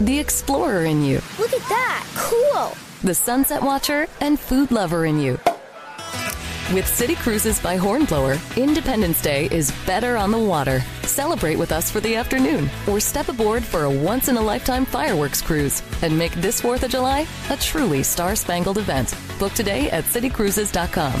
the explorer in you, Look at that! Cool! the sunset watcher, and food lover in you. With City Cruises by Hornblower, Independence Day is better on the water. Celebrate with us for the afternoon or step aboard for a once in a lifetime fireworks cruise and make this 4th of July a truly star spangled event. Book today at citycruises.com.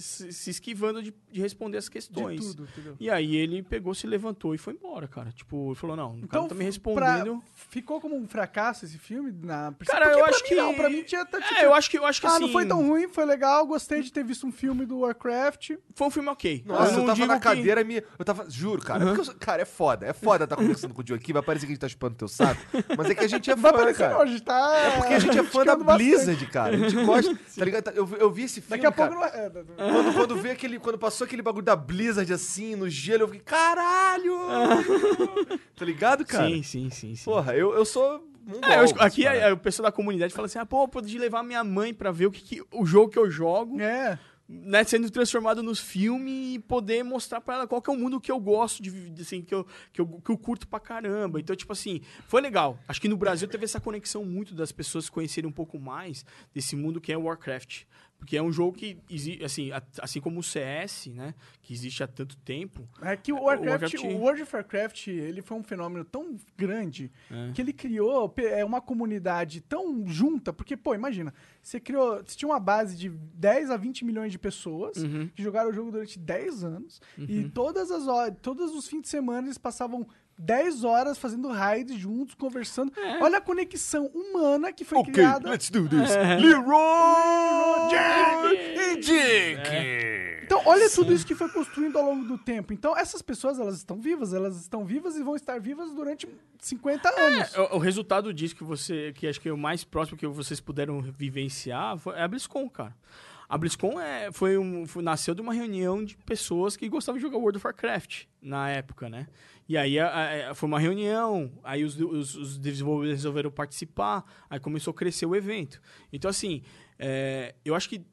Se, esquivando de, de responder as questões. De tudo, entendeu? E aí ele pegou, se levantou e foi embora, cara. Tipo, ele falou, não, o cara não tá me pra- respondendo. ficou como um fracasso esse filme? Na... Cara, Porque eu pra acho mim que- Não, pra mim tinha tá, tipo, É, eu acho que, eu acho que ah, assim... não foi tão ruim, foi legal, gostei de ter visto um filme do Warcraft. Foi um filme ok. Nossa, eu, não tava na que- cadeira e me. Eu tava. Juro, cara. é porque eu cara, é foda. É foda estar conversando com o Joe aqui. Vai parecer que a gente tá chupando teu saco. Mas é que a gente é Vai fã, aparecer cara. hoje, tá? É porque a gente é fã da criticando bastante. Blizzard, cara. A gente gosta. Tá ligado? Eu, eu vi esse filme. Daqui a cara. pouco não é. é, Quando, quando vê aquele. Quando passou aquele bagulho da Blizzard assim, no gelo, eu fiquei, caralho! tá ligado, cara? Sim, sim, sim, sim. Porra, eu, eu sou. Um É, eu aqui a, a- o pessoal da comunidade fala assim, ah, pô, eu podia levar minha mãe pra ver o que, que- o jogo que eu jogo, É. né, sendo transformado nos filmes e poder mostrar pra ela qual que é o mundo que eu gosto de, vi- assim, que eu, que eu, que eu curto pra caramba. Então, tipo assim, foi legal. Acho que no Brasil teve essa conexão muito das pessoas conhecerem um pouco mais desse mundo que é Warcraft. Porque é um jogo que, assim, assim como o CS, né, que existe há tanto tempo, É que o Warcraft, Warcraft- o World of Warcraft, ele foi um fenômeno tão grande É. que ele criou é, uma comunidade tão junta, porque, pô, imagina, você criou, você tinha uma base de 10 a 20 milhões de pessoas Uhum. que jogaram o jogo durante 10 anos e todas as horas, todos os fins de semana eles passavam 10 horas fazendo raids juntos, conversando. É. Olha a conexão humana que foi criada. let's do this. É. Leroy Jake e Jake. Então, olha tudo isso que foi construindo ao longo do tempo. Então, essas pessoas, elas estão vivas, elas estão vivas e vão estar vivas durante 50 anos. É, o, o resultado disso que você, que acho que é o mais próximo que vocês puderam vivenciar, foi, é a BlizzCon, cara. A BlizzCon é, foi um, foi- nasceu de uma reunião de pessoas que gostavam de jogar World of Warcraft na época, né? E aí a- a- foi uma reunião, aí os, os, os desenvolvedores resolveram participar, aí começou a crescer o evento. Então, assim, é, eu acho que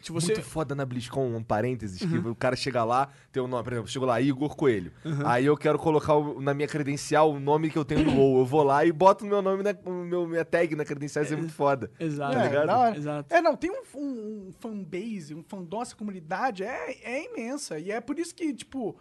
se você... Muito foda na BlizzCon, um parênteses, que o cara chega lá, tem o nome, por exemplo, chegou lá, Igor Coelho. Aí eu quero colocar o- na minha credencial o nome que eu tenho no WoW. Eu vou lá e boto o meu nome, na, meu, minha tag na credencial, isso é muito foda. Exato. Tá hora. Exato. É, não, tem um, um, um fanbase, um fandom, essa comunidade é, é imensa. E é por isso que, tipo,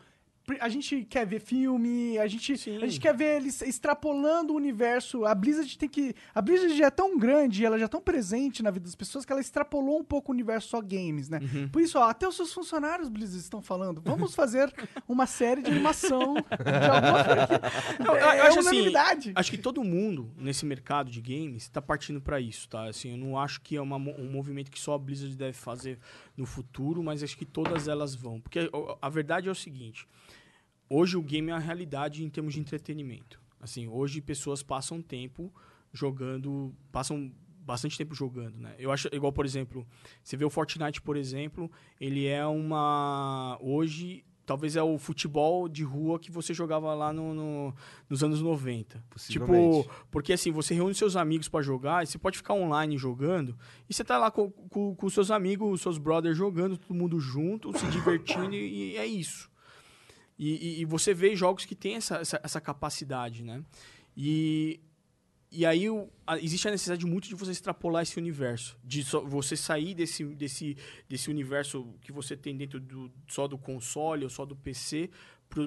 a gente quer ver filme, a gente, Sim. a gente quer ver eles extrapolando o universo. A Blizzard tem que. A Blizzard já é tão grande, ela já é tão presente na vida das pessoas que ela extrapolou um pouco o universo só games, né? Uhum. Por isso, ó, até os seus funcionários Blizzard estão falando. Vamos fazer uma série de animação de alguma coisa. que- <laughs> Eu, é acho assim, acho que todo mundo nesse mercado de games está partindo para isso, tá? Assim, eu não acho que é uma um movimento que só a Blizzard deve fazer no futuro, mas acho que todas elas vão. Porque ó, a verdade é o seguinte, hoje o game é uma realidade em termos de entretenimento. Assim, hoje pessoas passam tempo jogando, passam bastante tempo jogando, né? Eu acho igual, por exemplo, você vê o Fortnite, por exemplo, ele é uma hoje talvez é o futebol de rua que você jogava lá no, no- nos anos 90. Possivelmente. Tipo, porque assim, você reúne seus amigos pra jogar, e você pode ficar online jogando, e você tá lá com, com, com seus amigos, seus brothers jogando, todo mundo junto, se divertindo, e, e é isso. E, e- e você vê jogos que têm essa, essa, essa capacidade, né? E, e aí o- a- existe a necessidade muito de você extrapolar esse universo. De só- você sair desse, desse, desse universo que você tem dentro do, só do console ou só do PC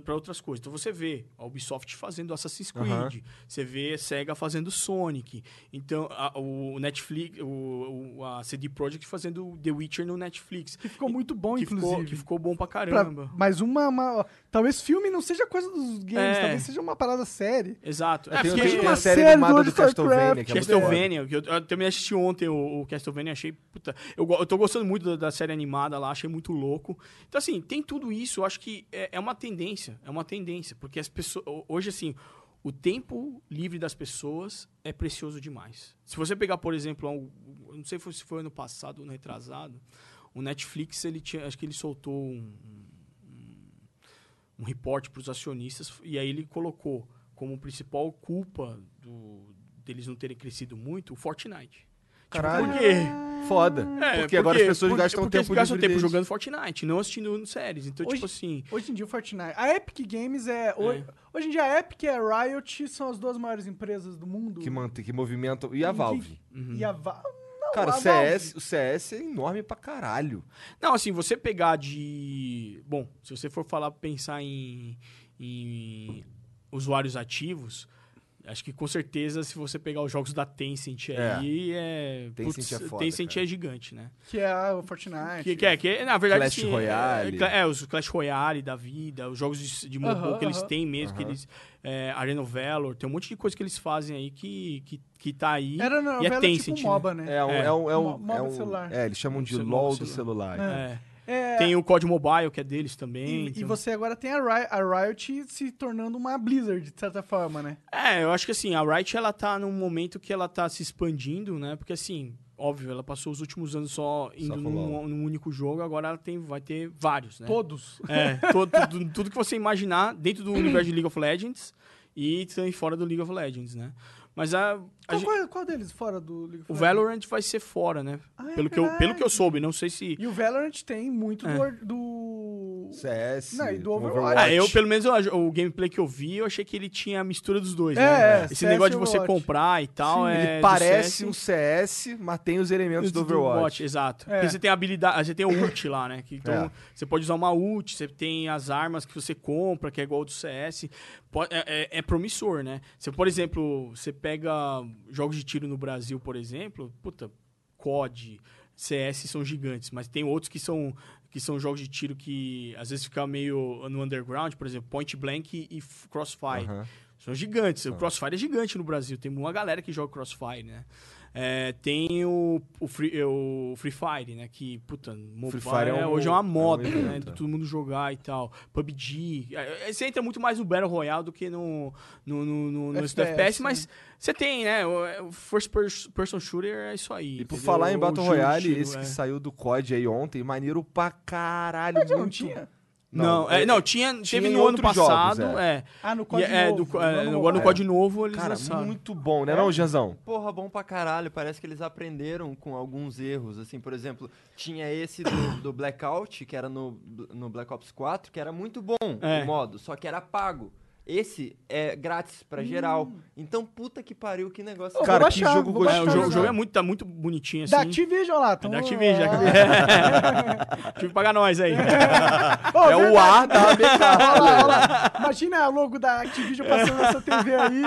para outras coisas. Então você vê a Ubisoft fazendo Assassin's Creed, Aham. você vê a SEGA fazendo Sonic, então a, o Netflix, o, o- a CD Projekt fazendo The Witcher no Netflix. Que ficou muito bom, que inclusive. Ficou, que ficou bom pra Pra- caramba. mas uma, uma- Talvez filme não seja coisa dos games, É. talvez seja uma parada séria. Exato. É, tem, porque- tem, uma a série série animada do do Castlevania, que é Castlevania, que eu, eu também assisti ontem o, o Castlevania, achei. Puta, eu, eu tô gostando muito da, da série animada lá, achei muito louco. Então, assim, tem tudo isso, eu acho que é, é uma tendência, é uma tendência, porque as pessoas. ho- Hoje, assim, o tempo livre das pessoas é precioso demais. Se você pegar, por exemplo, um- não sei se foi ano passado ou ano retrasado, o Netflix, ele tinha, acho que ele soltou um, um reporte para os acionistas e aí ele colocou como principal culpa do, deles não terem crescido muito o Fortnite. Caralho. Tipo, por quê? Foda. É, porque, agora as pessoas porque- gastam porque tempo eles gastam tempo deles. jogando Fortnite, não assistindo séries. Então, Hoje- tipo assim, Hoje em dia o Fortnite. A Epic Games é. Hoje, hoje em dia a Epic e a Riot são as duas maiores empresas do mundo. Que mantém, que movimentam. E a E que- Valve. E a Valve. Cara, o CS, o CS é enorme pra caralho. Não, assim, você pegar de. Bom, se você for falar, pensar em, em usuários ativos, acho que com certeza, se você pegar os jogos da Tencent É. aí, é. Tencent é foda, Tencent é gigante, né? Que é o Fortnite. Que, que é, que é, na verdade, Clash assim, é- Royale. É, é, os Clash Royale da vida, os jogos de, de mobile Aham, que eles aham. têm mesmo, que Aham. eles. É, Arena of Valor, tem um monte de coisa que eles fazem aí que, que, que tá aí. Era na e é novela Tencent, tipo MOBA, né? É um. É. É, um, é, um, Mo- modo é, um- celular. é, eles chamam de LOL do celular. celular. É. É, Tem o COD Mobile, que é deles também. e, e então- você agora tem a, Ri- a Riot se tornando uma Blizzard, de certa forma, né? É, eu acho que assim, a Riot ela tá num momento que ela tá se expandindo, né? Porque assim, óbvio, ela passou os últimos anos só indo com num, num único jogo, agora ela tem, vai ter vários, né? Todos. É, tudo que você imaginar dentro do universo de League of Legends e também fora do League of Legends, né? Mas a, a Qual, gente- qual, qual deles fora do League of o? Valorant vai ser fora, né? Ah, é pelo, que eu, pelo que eu soube, não sei se... E o Valorant tem muito É. do, do... CS. Não, e do Overwatch. Overwatch. Ah, eu, pelo menos, eu- o gameplay que eu vi, eu achei que ele tinha a mistura dos dois, É, né? é, Esse CS negócio de você Overwatch. comprar e tal, Sim, é... Ele do parece CS. um CS, mas tem os elementos do Overwatch. exato. É. Porque você tem a habilidade, você tem o ult lá, né? Que, então, É. você pode usar uma ult, você tem as armas que você compra, que é igual ao do CS. É, é- é promissor, né? Você, por exemplo, você pega jogos de tiro no Brasil, por exemplo, puta, COD, CS são gigantes, mas tem outros que são que são jogos de tiro que às vezes fica meio no underground, por exemplo, Point Blank e Crossfire. Aham. São gigantes. O Crossfire é gigante no Brasil. Tem uma galera que joga Crossfire, né? É, tem o, o, Free, o Free Fire, né? Que, puta, mobile, Fire é um- hoje é uma é um moda, né? é. De todo mundo jogar e tal. PUBG. É, é, Você entra muito mais no Battle Royale do que no, no, no, no, no FPS, FPS, mas você tem, né? O First pers- Person Shooter é isso aí. E por entendeu? falar em Battle Royale, esse é. que saiu do COD aí ontem, maneiro pra caralho. Mas não muito- tinha? Não, é, não tinha, teve em no ano outros jogos, passado, é. Ah, no código é, novo. no é, ano agora no novo. COD novo eles Cara, lançaram. muito bom, né, não, Janzão? Porra, bom pra caralho. Parece que eles aprenderam com alguns erros. Assim, por exemplo, tinha esse do, do Blackout, que era no, no Black Ops 4, que era muito bom É. o modo, só que era pago. Esse é grátis pra geral. Então, puta que pariu, que negócio. Cara, vou que baixar, jogo vou É, baixar o, gostoso, jogo, o jogo é muito, tá muito bonitinho, assim. Da Activision lá. É Tamo... da Activision. Ah. <laughs> <laughs> Tive que pagar nós aí. <laughs> Ô, É o verdade. ar da Olha BK. lá, olha lá. Imagina o logo da Activision passando nessa TV aí.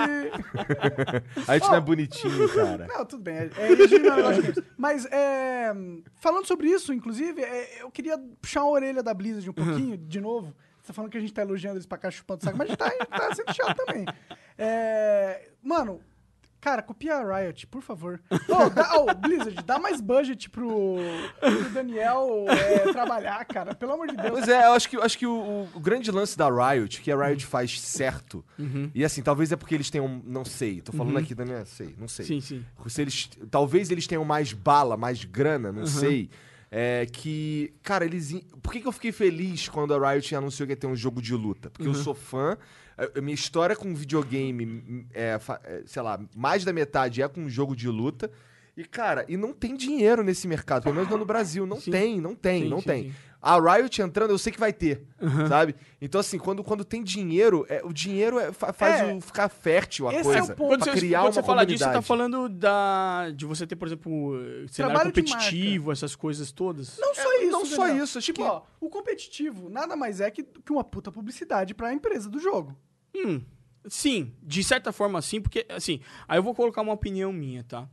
A gente não é bonitinho, cara. Não, tudo bem. É, é original, lógico. Mas, é, falando sobre isso, inclusive, é, eu queria puxar a orelha da Blizzard um pouquinho, de novo. Você tá falando que a gente tá elogiando eles pra cá chupando saco, mas a gente tá, tá sendo chato também. <laughs> É, mano, cara, copia a Riot, por favor. Ô, dá- ô, Blizzard, dá mais budget pro, pro Daniel é, trabalhar, cara. Pelo amor de Deus. Pois é, eu acho que, eu acho que o, o grande lance da Riot, que a Riot faz certo, e assim, talvez é porque eles tenham, não sei, tô falando aqui da minha, sei, não sei. Sim, sim. Se eles, talvez eles tenham mais bala, mais grana, não sei. É que, cara, eles. in- Por que, que eu fiquei feliz quando a Riot anunciou que ia ter um jogo de luta? Porque eu sou fã. a- minha história com videogame, é, é, sei lá, mais da metade é com um jogo de luta. E, cara, e não tem dinheiro nesse mercado, pelo menos não no Brasil. Não Sim. tem, não tem, Sim, não sim, tem. A Riot entrando, eu sei que vai ter, sabe? Então, assim, quando, quando tem dinheiro, é, o dinheiro é- fa- faz É. o, ficar fértil a Esse é coisa. o ponto. Quando pra você, criar quando uma você fala disso, você tá falando da, de você ter, por exemplo, cenário competitivo, essas coisas todas. Não só É, isso, não só Daniel. isso, Tipo, que- ó, o competitivo nada mais é que, que uma puta publicidade pra empresa do jogo. Hum, sim, de certa forma sim, porque, assim, aí eu vou colocar uma opinião minha, tá?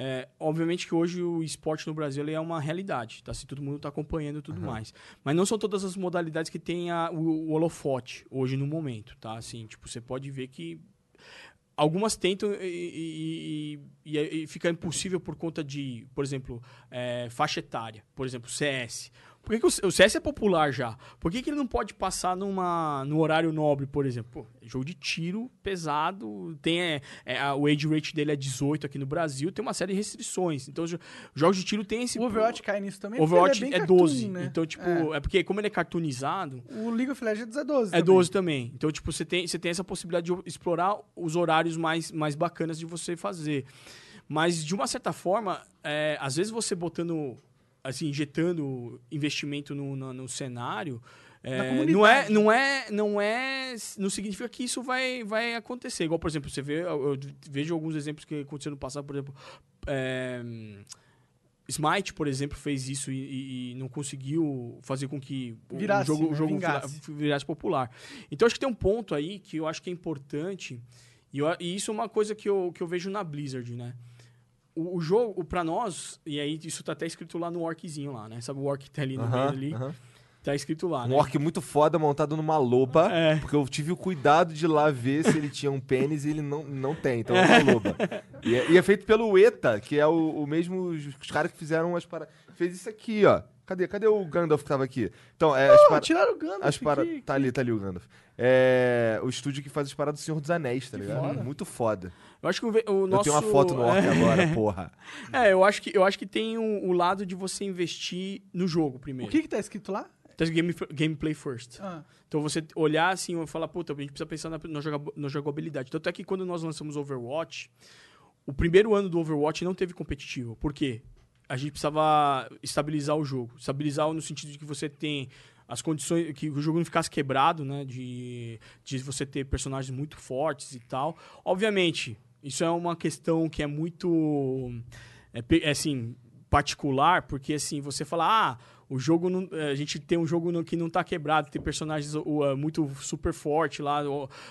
É, obviamente que hoje o esporte no Brasil é uma realidade, tá? Se todo mundo tá acompanhando e tudo mais. Mas não são todas as modalidades que tem a- o, o holofote hoje no momento, tá? Assim, tipo, você pode ver que algumas tentam e, e- e- e fica impossível por conta de, por exemplo, é, faixa etária. Por exemplo, CS. Por que, que o, o CS é popular já? Por que, que ele não pode passar numa, no horário nobre, por exemplo? Pô, é jogo de tiro pesado, tem é, é, a- o age rate dele é 18 aqui no Brasil, tem uma série de restrições. Então, os jo- jogos de tiro tem esse... O Overwatch cai nisso também. Overwatch bem é, cartoon, 12. né? Então, tipo, É. é. porque como ele é cartoonizado, O League of Legends é 12. é também. 12 também. Então, tipo, você tem, você tem essa possibilidade de explorar os horários mais, mais bacanas de você fazer. Mas, de uma certa forma, é, às vezes você botando, assim, injetando investimento no, no, no cenário, é, não, é, não é, não é, não significa que isso vai, vai acontecer. Igual, por exemplo, você vê, eu, eu vejo alguns exemplos que aconteceram no passado, por exemplo, é, Smite, por exemplo, fez isso e, e- não conseguiu fazer com que o- Virasse, o jogo, né? o jogo Vingasse. vira- virasse popular. Então acho que tem um ponto aí que eu acho que é importante, e, eu- e isso é uma coisa que eu, que eu vejo na Blizzard, né? O, o jogo, para nós, e aí isso tá até escrito lá no orczinho lá, né? Sabe o orc que tá ali no Aham, meio ali? aham. Tá escrito lá, Um né? orc muito foda montado numa loba, É. porque eu tive o cuidado de lá ver se ele tinha um pênis e ele não, não tem, então é uma loba. E é, e é feito pelo ETA, que é o, o mesmo, os, caras que fizeram as paradas. Fez isso aqui, ó. Cadê? Cadê o Gandalf que tava aqui? Então, é, as Pô, paradas. tiraram o Gandalf As para... aqui, Tá ali, tá ali o Gandalf. É o estúdio que faz as paradas do Senhor dos Anéis, tá ligado? foda. Muito foda. Eu acho que o, o Eu nosso... tenho uma foto no orc <laughs> agora, porra. É, eu acho que, eu acho que tem o, o lado de você investir no jogo O primeiro. que que tá escrito lá? Tá escrito game, gameplay first. Ah, Então você olhar assim e falar, puta, a gente precisa pensar na, na, joga- na jogabilidade. Tanto é que quando nós lançamos Overwatch, o primeiro ano do Overwatch não teve competitivo. Por quê? A gente precisava estabilizar o jogo. Estabilizar no sentido de que você tem as condições, que o jogo não ficasse quebrado, né? De, de você ter personagens muito fortes e tal. Obviamente, isso é uma questão que é muito, é, é, assim, particular, porque assim, você fala, ah, o jogo não, a gente tem um jogo que não tá quebrado, tem personagens uh, muito super forte lá,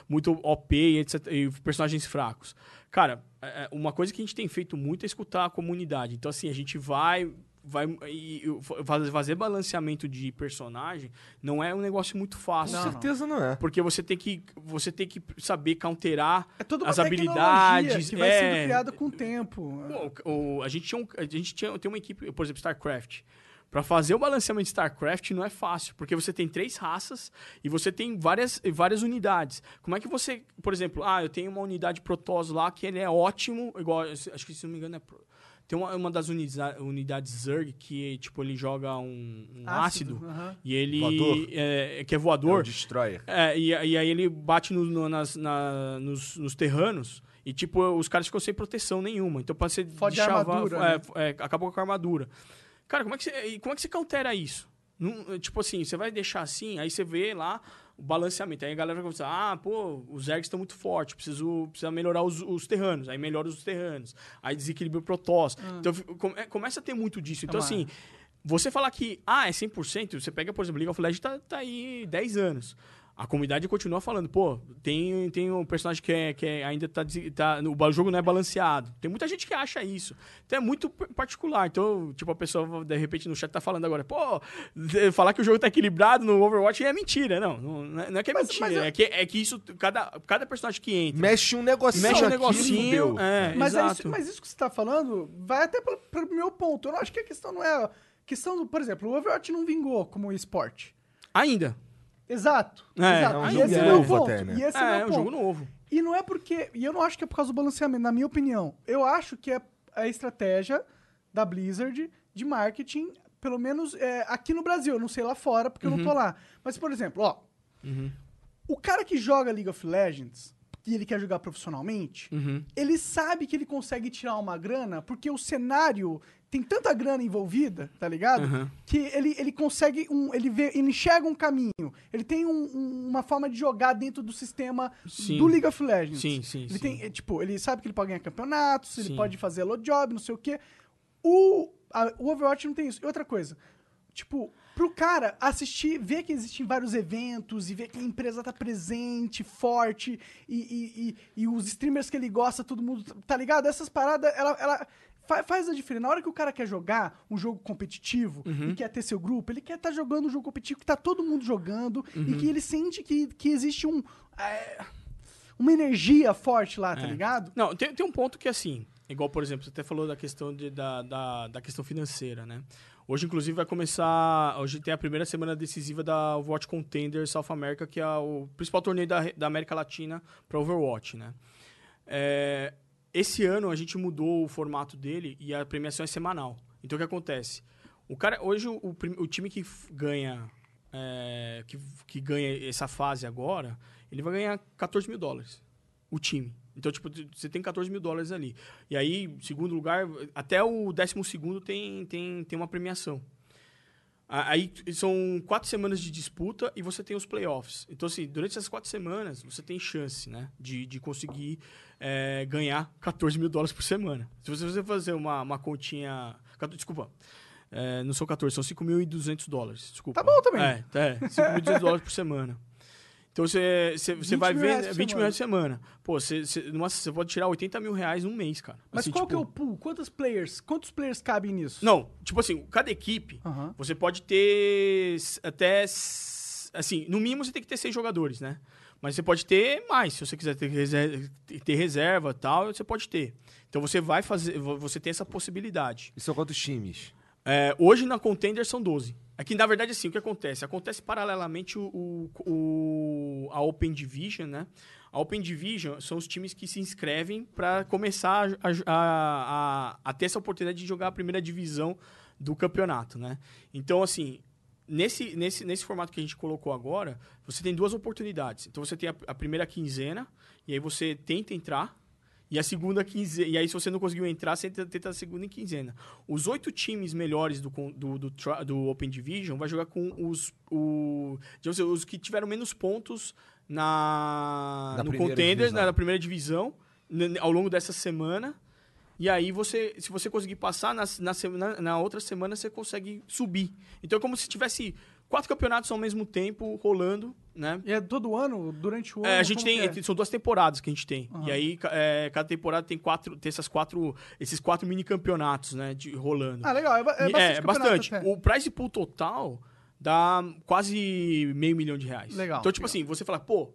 muito OP e, etc, e personagens fracos. Cara, é, é, uma coisa que a gente tem feito muito é escutar a comunidade. Então, assim, a gente vai vai e- fa- fazer balanceamento de personagem não é um negócio muito fácil. Com certeza não é. Porque você tem que você tem que saber counterar É toda uma as tecnologia habilidades, que vai é. sendo criada com o tempo. Pô, o- a gente tinha, um- a gente tinha tem uma equipe, por exemplo, StarCraft. Pra fazer o balanceamento de StarCraft não é fácil, porque você tem três raças e você tem várias, várias unidades. Como é que você, por exemplo, ah, eu tenho uma unidade Protoss lá que ele é ótimo, igual, acho que se não me engano é Pro- tem uma, uma das unida- unidades Zerg que, tipo, ele joga um, um ácido, aham. e ele Voador. é, que é É voador. o Destroyer. É, e, e aí ele bate no- no- nas, na- nos, nos terranos e, tipo, os caras ficam sem proteção nenhuma. Então, pra você Fode a deschavar- armadura, é, né? é, acabou com a armadura. Cara, como é que você, como é que você countera isso? Não- tipo assim, você vai deixar assim, aí você vê lá o balanceamento. Aí a galera vai pensar, ah, pô, os Zergs estão muito fortes, preciso, precisa melhorar os, os terranos. Aí melhora os terranos. Aí desequilibra o Protoss. Então fi- come- começa a ter muito disso. Então, Ah. assim, você falar que, ah, é 100%, você pega, por exemplo, League of Legends tá, tá aí 10 anos. A comunidade continua falando, pô, tem, tem um personagem que, é, que é- ainda tá, tá. O jogo não é balanceado. Tem muita gente que acha isso. Então é muito particular. Então, tipo, a pessoa, de repente, no chat tá falando agora, pô, falar que o jogo tá equilibrado no Overwatch é mentira. Não, não, não é- é que é Mas- mentira. mas eu- é, que, é que isso, cada, cada personagem que entra. Mexe um negocinho Mexe um negocinho. É, Mas, é isso, mas isso que você tá falando vai até pro, pro meu ponto. Eu não acho que a questão não é. a questão do, por exemplo, o Overwatch não vingou como esporte. Ainda. Exato. É, exato. é um e jogo esse é o meu novo ponto. até, né? E esse é, É, o é um ponto. jogo novo. E não é porque. E eu não acho que é por causa do balanceamento, na minha opinião. Eu acho que é a estratégia da Blizzard de marketing, pelo menos é, aqui no Brasil. Eu não sei lá fora, porque eu Uhum. não tô lá. Mas, por exemplo, ó. O cara que joga League of Legends e ele quer jogar profissionalmente, Uhum. ele sabe que ele consegue tirar uma grana, porque o cenário tem tanta grana envolvida, tá ligado? Uhum. Que ele, ele consegue um. Ele, vê, ele enxerga um caminho. Ele tem um- um- uma forma de jogar dentro do sistema Sim. do League of Legends. Sim, sim, Ele sim. tem, é, tipo, ele sabe que ele pode ganhar campeonatos, ele Sim. pode fazer low job, não sei o quê. O, a- o Overwatch não tem isso. E outra coisa, tipo, pro cara assistir, ver que existem vários eventos e ver que a empresa tá presente, forte, e, e, e- e os streamers que ele gosta, todo mundo, tá ligado? Essas paradas, ela, ela fa- faz a diferença. Na hora que o cara quer jogar um jogo competitivo Uhum. e quer ter seu grupo, ele quer estar jogando um jogo competitivo que tá todo mundo jogando e Uhum. que ele sente que, que existe um. é, uma energia forte lá, tá É. ligado? Não, tem, tem um ponto que assim, igual, por exemplo, você até falou da questão de, da, da, da questão financeira, né? Hoje, inclusive, vai começar. Hoje tem a primeira semana decisiva da Overwatch Contender South America, que é o principal torneio da, da América Latina para Overwatch, né? É, esse ano a gente mudou o formato dele e a premiação é semanal. Então o que acontece? O cara, hoje o, o time que ganha é, que, que ganha essa fase agora, ele vai ganhar 14 mil dólares. O time. Então, tipo, você tem 14 mil dólares ali. E aí, segundo lugar, até o décimo segundo tem, tem, tem uma premiação. Aí são quatro semanas de disputa e você tem os playoffs. Então, assim, durante essas quatro semanas, você tem chance, né? De, de conseguir é, ganhar 14 mil dólares por semana. Se você fazer uma, uma continha... Desculpa. é, não são 14, são 5.200 dólares. Desculpa. Tá bom também. É, é 5.200 dólares por semana. Então você, você, você 20 vai mil ver reais por 20 mil semana. reais por semana. Pô, você, você, numa- você pode tirar 80 mil reais num mês, cara. Mas Assim, qual tipo- que é o pool? Quantos players? Quantos players cabem nisso? Não, tipo assim, cada equipe, você pode ter até. Assim, no mínimo você tem que ter seis jogadores, né? Mas você pode ter mais. Se você quiser ter reserva, ter reserva e tal, você pode ter. Então você vai fazer. vo- Você tem essa possibilidade. E são quantos times? É, hoje na Contender são 12. Aqui, na verdade, assim, o que acontece? Acontece paralelamente o, o- o- a Open Division, né? A Open Division são os times que se inscrevem para começar a, a- a- a ter essa oportunidade de jogar a primeira divisão do campeonato, né? Então, assim, nesse, nesse, nesse formato que a gente colocou agora, você tem duas oportunidades. Então, você tem a, a primeira quinzena, e aí você tenta entrar, e a segunda quinzena. E aí, se você não conseguiu entrar, você tenta, a segunda em quinzena. Os oito times melhores do, do, do, do Open Division vai jogar com os, o, digamos assim, os que tiveram menos pontos na, Na no primeira contender, divisão. na, na primeira divisão, ao longo dessa semana. E aí você, se você conseguir passar na, na, na outra semana, você consegue subir. Então é como se tivesse quatro campeonatos ao mesmo tempo rolando, né? E é todo ano, durante o ano? É, a gente tem. é? São duas temporadas que a gente tem. E aí, é, cada temporada tem quatro. Tem essas quatro. Esses quatro mini campeonatos, né? De, rolando. Ah, legal. É, ba- é E- bastante. bastante. até. O prize pool total dá quase meio milhão de reais. Legal, Então, tipo legal. assim, você fala, pô,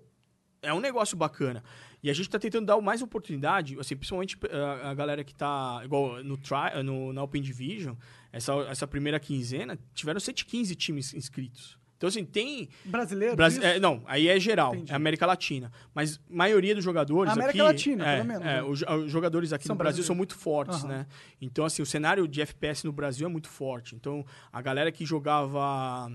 é um negócio bacana. E a gente tá tentando dar mais oportunidade, assim, principalmente a, a galera que tá, igual no, tri, no na Open Division, essa, essa primeira quinzena, tiveram 115 times inscritos. Então, assim, tem... Brasileiro? Brasi- é, não, aí é geral, Entendi. é América Latina. Mas maioria dos jogadores América aqui... Latina, é, pelo menos, é, né? os, os jogadores aqui São no Brasil são muito fortes, Aham. né? Então, assim, o cenário de FPS no Brasil é muito forte. Então, a galera que jogava...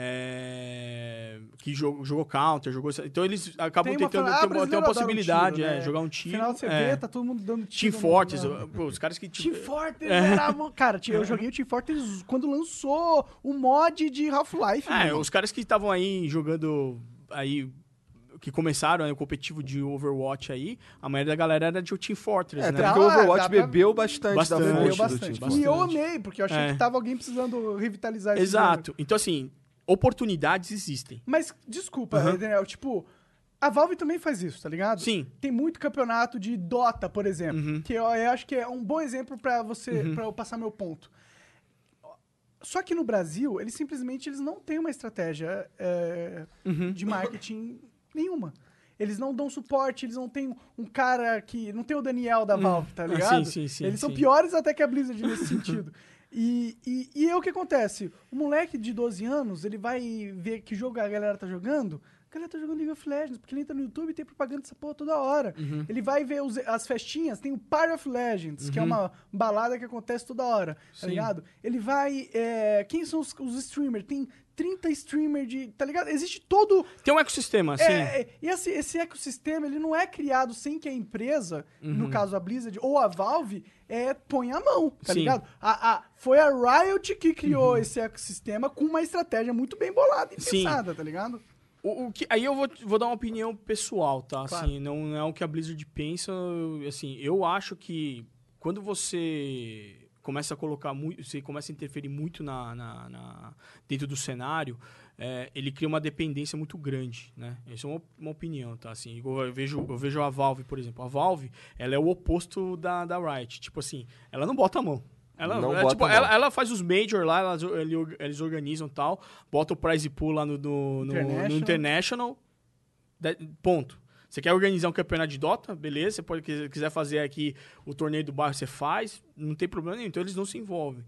é, que jogou, jogou Counter, jogou... Então, eles acabam Tem uma tentando fala- ah, ter, uma- ter brasileiro uma adora um possibilidade, tiro, é, né? jogar um tiro. Final você é. vê, tá todo mundo dando Team tiro. no- Fortress, pô, os caras que... Team Tipo, Fortress era... Cara, eu joguei o Team Fortress quando lançou o mod de Half-Life. É, os caras que estavam aí jogando aí que começaram né, o competitivo de Overwatch aí, a maioria da galera era de Team Fortress, É, né? até Ah, porque o Overwatch pra- bebeu bastante, Bastante. da fonte do bastante. Team E eu Fortress. amei, porque eu achei É. que tava alguém precisando revitalizar esse Exato. Então, assim, oportunidades existem. Mas, desculpa, Daniel, tipo, a Valve também faz isso, tá ligado? Sim. Tem muito campeonato de Dota, por exemplo, Uhum. que eu, eu acho que é um bom exemplo pra você, para eu passar meu ponto. Só que no Brasil, eles simplesmente eles não têm uma estratégia é, Uhum. de marketing nenhuma. Eles não dão suporte, eles não têm um cara que. Não tem o Daniel da Valve, tá Ah, ligado? sim, sim, sim, eles são sim. piores até que a Blizzard nesse <laughs> sentido. E, e, e é o que acontece? O moleque de 12 anos, ele vai ver que jogo a galera tá jogando. A galera tá jogando League of Legends, porque ele entra no YouTube e tem propaganda dessa porra toda hora. Uhum. Ele vai ver os- as festinhas, tem o Party of Legends, que é uma balada que acontece toda hora, tá Sim. ligado? Ele vai. é, quem são os, os streamers? Tem 30 streamers de. Tá ligado? Existe todo. Tem um ecossistema, assim. É, é, e esse, esse ecossistema, ele não é criado sem que a empresa, no caso a Blizzard ou a Valve, é, põe a mão, tá Sim. ligado? A, a- foi a Riot que criou esse ecossistema com uma estratégia muito bem bolada e Sim. pensada, tá ligado? O, o que, aí eu vou, vou dar uma opinião pessoal, tá? Claro. Assim, não é o que a Blizzard pensa. Assim, eu acho que quando você começa a colocar muito, você começa a interferir muito na, na- na- dentro do cenário, é, ele cria uma dependência muito grande, né? Essa é uma, uma opinião, tá? Assim, eu vejo, eu vejo a Valve, por exemplo. A Valve, ela é o oposto da, da Riot. Tipo assim, ela não bota a mão. Ela, Não é, bota tipo, a mão. ela, ela faz os major lá, elas, ele- eles organizam tal, bota o prize pool lá no, no, no- no International. International, da- ponto. Você quer organizar um campeonato de Dota? Beleza, você pode quis- quiser fazer aqui o torneio do bairro, você faz, não tem problema nenhum, então eles não se envolvem.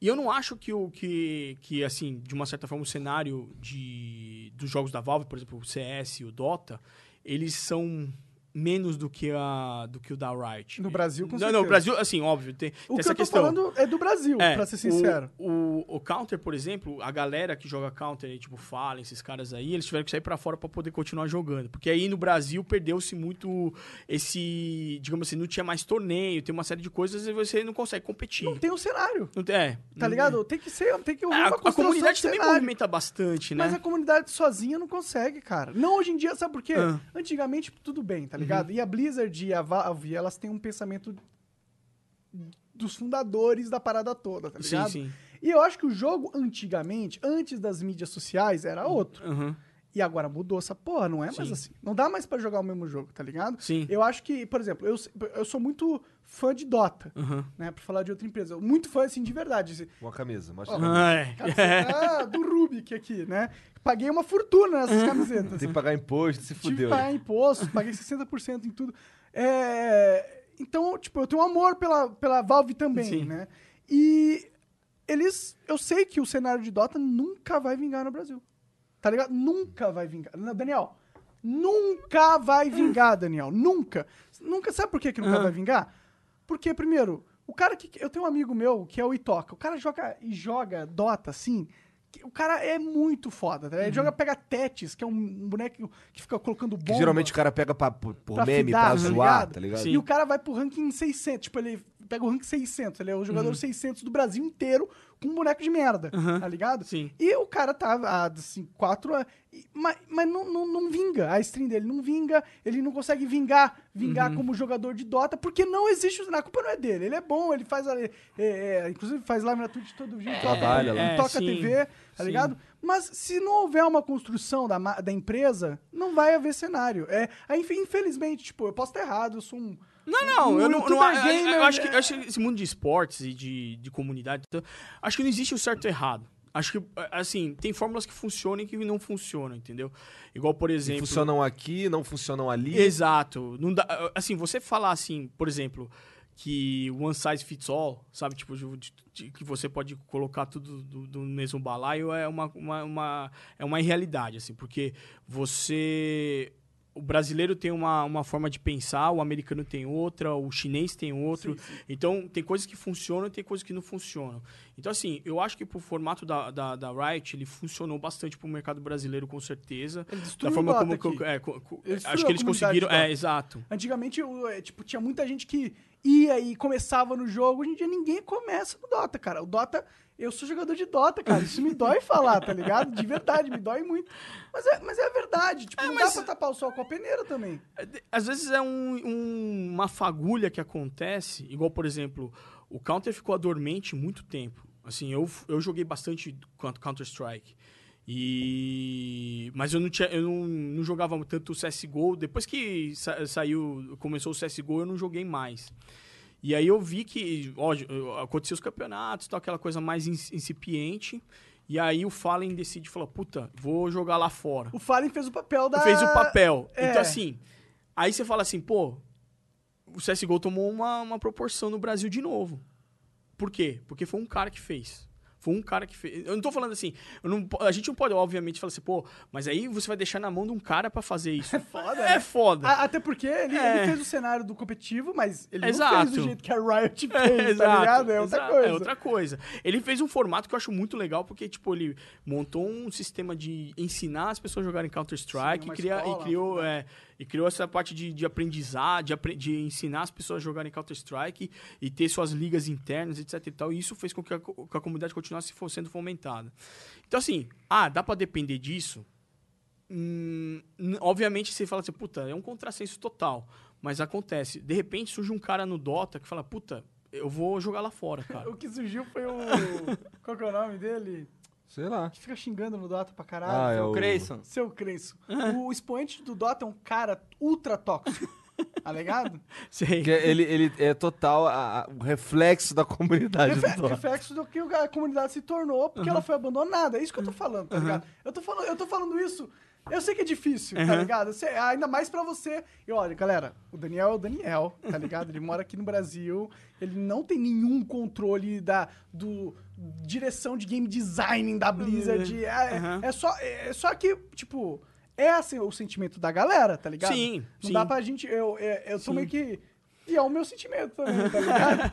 E eu não acho que o que, que assim, de uma certa forma, o cenário de, dos jogos da Valve, por exemplo, o CS e o Dota, eles são menos do que, a, do que o da Riot. No Brasil, com Não, certeza. não, o Brasil, assim, óbvio, tem, O tem que essa eu tô questão. falando é do Brasil, É, pra ser o- sincero. O, o, Counter, por exemplo, a galera que joga Counter, aí, tipo Fallen, esses caras aí, eles tiveram que sair pra fora pra poder continuar jogando. Porque aí no Brasil perdeu-se muito esse. Digamos assim, não tinha mais torneio, tem uma série de coisas e você não consegue competir. Não tem um cenário, Não tem- é, tá ligado? Tem que ser, tem que É, a, a comunidade de também movimenta bastante, né? Mas a comunidade sozinha não consegue, cara. Não hoje em dia, sabe por quê? Ah. Antigamente, tudo bem, tá ligado? E a Blizzard e a Valve, elas têm um pensamento dos fundadores da parada toda, tá sim, ligado? sim. E eu acho que o jogo, antigamente, antes das mídias sociais, era outro. Uhum. E agora mudou essa porra, não é mais Sim. assim. Não dá mais pra jogar o mesmo jogo, tá ligado? Sim. Eu acho que, por exemplo, eu, eu sou muito fã de Dota, Uhum. né? Pra falar de outra empresa. Muito fã, assim, de verdade. Uma camisa, mostra a Ó. camisa. Ah, é. Você tá do Rubik aqui, né? Paguei uma fortuna nessas camisetas. Tem que pagar imposto, se Tive fudeu. que pagar imposto, paguei 60% em tudo. É, então, tipo, eu tenho um amor pela, pela Valve também, Sim. né? E eles... Eu sei que o cenário de Dota nunca vai vingar no Brasil. Tá ligado? Nunca vai vingar. Não, Daniel, nunca vai vingar, Daniel. Nunca. Nunca. Sabe por que, que nunca Ah. vai vingar? Porque, primeiro, o cara que... Eu tenho um amigo meu, que é o Itoca. O cara joga e joga Dota, assim... O cara é muito foda, tá? Ele joga pega Tetis, que é um boneco que fica colocando bomba. Que geralmente o cara pega pra, por, pra meme, fidar, pra tá zoar, ligado? tá ligado? Sim. E o cara vai pro ranking 600. Tipo, ele pega o ranking 600. Ele é o jogador 600 do Brasil inteiro um boneco de merda, Uhum. tá ligado? Sim. E o cara tá há, assim, quatro anos. Mas, mas não, não, não vinga. A stream dele não vinga. Ele não consegue vingar, vingar Uhum. como jogador de Dota, porque não existe. A culpa não é dele. Ele é bom, ele faz. a- é, é, inclusive faz live na Twitch todo dia. toca- trabalha lá. ele É, toca sim, TV, tá sim. ligado? Mas se não houver uma construção da, da empresa, não vai haver cenário. É, infelizmente, tipo, eu posso estar errado, eu sou um. Não, não, eu não, não- eu- eu gamer, acho, que, é- eu acho que esse mundo de esportes e de, de comunidade, então, acho que não existe o certo e o errado. Acho que, assim, tem fórmulas que funcionam e que não funcionam, entendeu? Igual, por exemplo... Funcionam aqui, não funcionam ali. Exato. Não dá, assim, você falar assim, por exemplo, que one size fits all, sabe? Tipo, de- de- de- que você pode colocar tudo do, do mesmo balaio é uma, uma, uma- é uma irrealidade, assim, porque você. O brasileiro tem uma, uma forma de pensar, o americano tem outra, o chinês tem outro. Então, tem coisas que funcionam e tem coisas que não funcionam. Então, assim, eu acho que pro formato da, da, da Riot, ele funcionou bastante pro mercado brasileiro, com certeza. Da forma como. aqui. é, co- co- acho que eles conseguiram. É, exato. Antigamente, o- é, tipo, tinha muita gente que ia e começava no jogo. Hoje em dia ninguém começa no Dota, cara. O Dota, eu sou jogador de Dota, cara. Isso me dói falar, tá ligado? De verdade, me dói muito. Mas é, mas é a verdade. Tipo, não mas- dá pra tapar o sol com a peneira também. É, Às vezes é um- um- uma fagulha que acontece, igual, por exemplo, o Counter ficou dormente muito tempo. Assim, eu, eu joguei bastante quanto Counter-Strike. E... Mas eu não, tinha, eu não, não jogava tanto o CSGO. Depois que sa- saiu, começou o CSGO, eu não joguei mais. E aí eu vi que, ó, aconteceu os campeonatos, tal, aquela coisa mais incipiente. E aí o Fallen decide, falou, puta, vou jogar lá fora O Fallen fez o papel da... fez o papel. É. Então, assim, aí você fala assim, pô, o CSGO tomou uma, uma proporção no Brasil de novo. Por quê? Porque foi um cara que fez. Foi um cara que fez. Eu não tô falando assim. não a gente não pode, obviamente, falar assim, pô, mas aí você vai deixar na mão de um cara pra fazer isso. É foda, É né? foda. A- Até porque ele, É. ele fez o cenário do competitivo, mas ele não Exato. fez do jeito que a Riot <laughs> É, fez, tá exato, ligado? É outra exato, coisa. É outra coisa. Ele fez um formato que eu acho muito legal, porque, tipo, ele montou um sistema de ensinar as pessoas a jogarem Counter-Strike e, e criou, é, e criou essa parte de, de aprendizado, de, de ensinar as pessoas a jogarem Counter-Strike e ter suas ligas internas, etc e tal. E isso fez com que a, que a comunidade continuasse sendo fomentada. Então, assim, ah, dá pra depender disso? Hum, obviamente você fala assim, puta, é um contrassenso total. Mas acontece. De repente surge um cara no Dota que fala, puta, eu vou jogar lá fora, <laughs> cara. O que surgiu foi o... <laughs> Qual que é o nome dele? Sei lá. Que fica xingando no Dota pra caralho. Ah, é Seu o- Creyson. Seu Crenço. <laughs> O expoente do Dota é um cara ultra tóxico. tá ligado? <laughs> Sei. Que ele, ele é total a- a- o reflexo da comunidade Refe- do Dota. Reflexo do que a comunidade se tornou porque ela foi abandonada. É isso que eu tô falando, tá ligado? Eu tô falando, eu tô falando isso. Eu sei que é difícil, tá ligado? Sei- ainda mais pra você. E olha, galera, o Daniel é o Daniel, tá ligado? Ele mora aqui no Brasil. Ele não tem nenhum controle da do direção de game design da Blizzard. É, é- Aham. é só, é só que, tipo, é assim, o sentimento da galera, tá ligado? Sim, Não sim. dá pra gente. Eu, eu, eu tô Sim. meio que. E é o meu sentimento também, tá <laughs> ligado?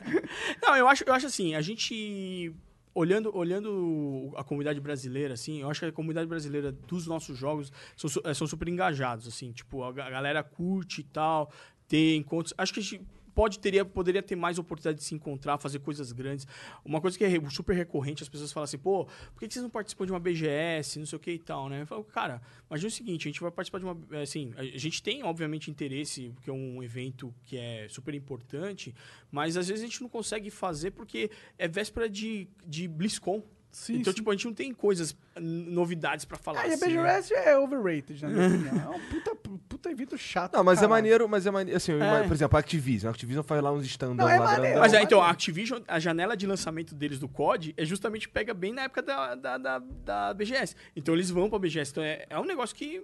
Não, eu acho, eu acho assim, a gente olhando, olhando a comunidade brasileira, assim, eu acho que a comunidade brasileira dos nossos jogos são, eh, são super engajados, assim, tipo, a galera curte e tal, tem encontros. Acho que a gente pode teria poderia ter mais oportunidade de se encontrar, fazer coisas grandes. Uma coisa que é super recorrente, as pessoas falam assim, pô, por que que vocês não participam de uma BGS, não sei o que e tal, né? Eu falo, cara, imagina o seguinte, a gente vai participar de uma, eh, assim, a gente tem obviamente interesse, porque é um evento que é super importante, mas às vezes a gente não consegue fazer porque é véspera de, de BlizzCon. Sim, então, sim. tipo, a gente não tem coisas, novidades pra falar. Ah, e a assim, né? BGS é overrated, na minha <laughs> opinião. É um puta, puta evento chato. Não, mas é caralho. maneiro, mas é maneiro. Assim, É. por exemplo, a Activision. A Activision faz lá uns stand Não, é lá maneiro. grandão. Mas é, Não, então, a Activision, a janela de lançamento deles do COD é justamente pega bem na época da, da, da, da BGS. Então eles vão pra BGS. Então é, é um negócio que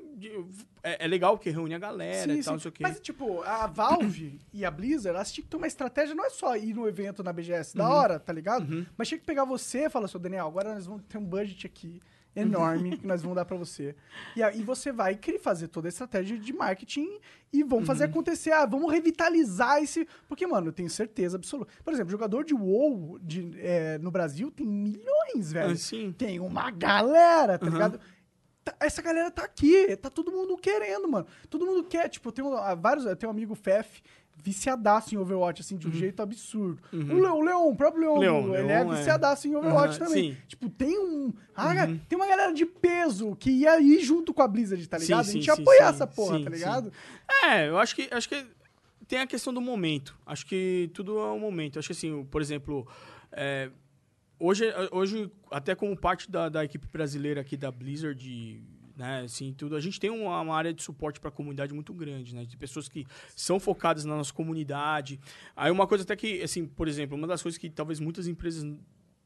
é, é legal, porque reúne a galera Sim, e tal, sim. não sei o quê. Mas, tipo, a Valve e a Blizzard, elas tinham que ter uma estratégia, não é só ir no evento na BGS, Uhum. da hora, tá ligado? Mas tinha que pegar você e falar assim, "Ô, Daniel, agora nós vamos ter um budget aqui enorme <laughs> que nós vamos dar pra você. E aí você vai querer fazer toda a estratégia de marketing e vamos fazer Uhum. acontecer. Ah, vamos revitalizar esse... Porque, mano, eu tenho certeza absoluta. Por exemplo, jogador de WoW de, é, no Brasil tem milhões, velho. Ah. Tem uma galera, tá Uhum. ligado? Tá- essa galera tá aqui, tá todo mundo querendo, mano. Todo mundo quer, tipo, eu tenho ah, vários, eu tenho um amigo Fef, viciadaço em Overwatch, assim, de um jeito absurdo. O, Le, o Leon, o próprio Leon, Leon, ele Leon é é- viciadaço em Overwatch Aham, também. sim. Tipo, tem um... Ah, cara, tem uma galera de peso que ia ir junto com a Blizzard, tá ligado? sim, a gente ia sim, apoiar sim, essa porra, tá ligado? É, eu acho que, acho que tem a questão do momento. Acho que tudo é um momento. Acho que assim, por exemplo, é, hoje, hoje, até como parte da, da equipe brasileira aqui da Blizzard, né, assim, tudo, a gente tem uma, uma área de suporte para a comunidade muito grande, né, de pessoas que são focadas na nossa comunidade. Aí uma coisa até que, assim, por exemplo, uma das coisas que talvez muitas empresas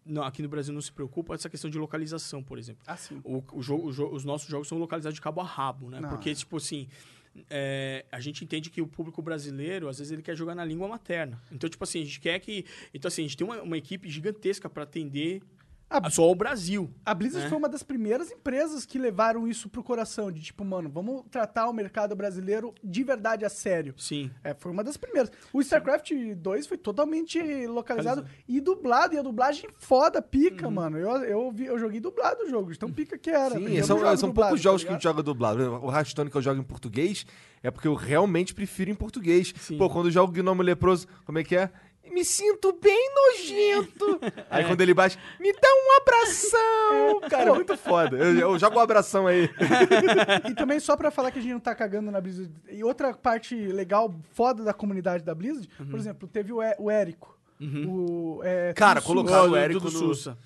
não, aqui no Brasil não se preocupam é essa questão de localização, por exemplo. Assim. O, o jogo, o os nossos jogos são localizados de cabo a rabo, né? Não. Porque, tipo assim, é, a gente entende que o público brasileiro, às vezes, ele quer jogar na língua materna. Então, tipo assim, a gente quer que... Então, assim, a gente tem uma, uma equipe gigantesca para atender A- só o Brasil. A Blizzard né? foi uma das primeiras empresas que levaram isso pro coração, de tipo, mano, vamos tratar o mercado brasileiro de verdade a sério. Sim. É, foi uma das primeiras. O StarCraft 2 foi totalmente localizado e dublado, e a dublagem foda, pica, Uhum. mano. Eu, eu, vi, eu joguei dublado o jogo, de tão pica que era. Sim, eu são, são dublado, poucos tá jogos que a gente joga dublado. O Hearthstone que eu jogo em português é porque eu realmente prefiro em português. Sim. Pô, quando eu jogo Gnomo Leproso, como é que é? Me sinto bem nojento. <laughs> Aí quando ele bate, me dá um abração. <laughs> Cara, é muito foda. Eu, eu jogo um abração aí. <laughs> E também, só pra falar que a gente não tá cagando na Blizzard. E outra parte legal, foda da comunidade da Blizzard, Uhum. por exemplo, teve o, o Érico. O, é, Cara, Ó, o Érico no- Sussa.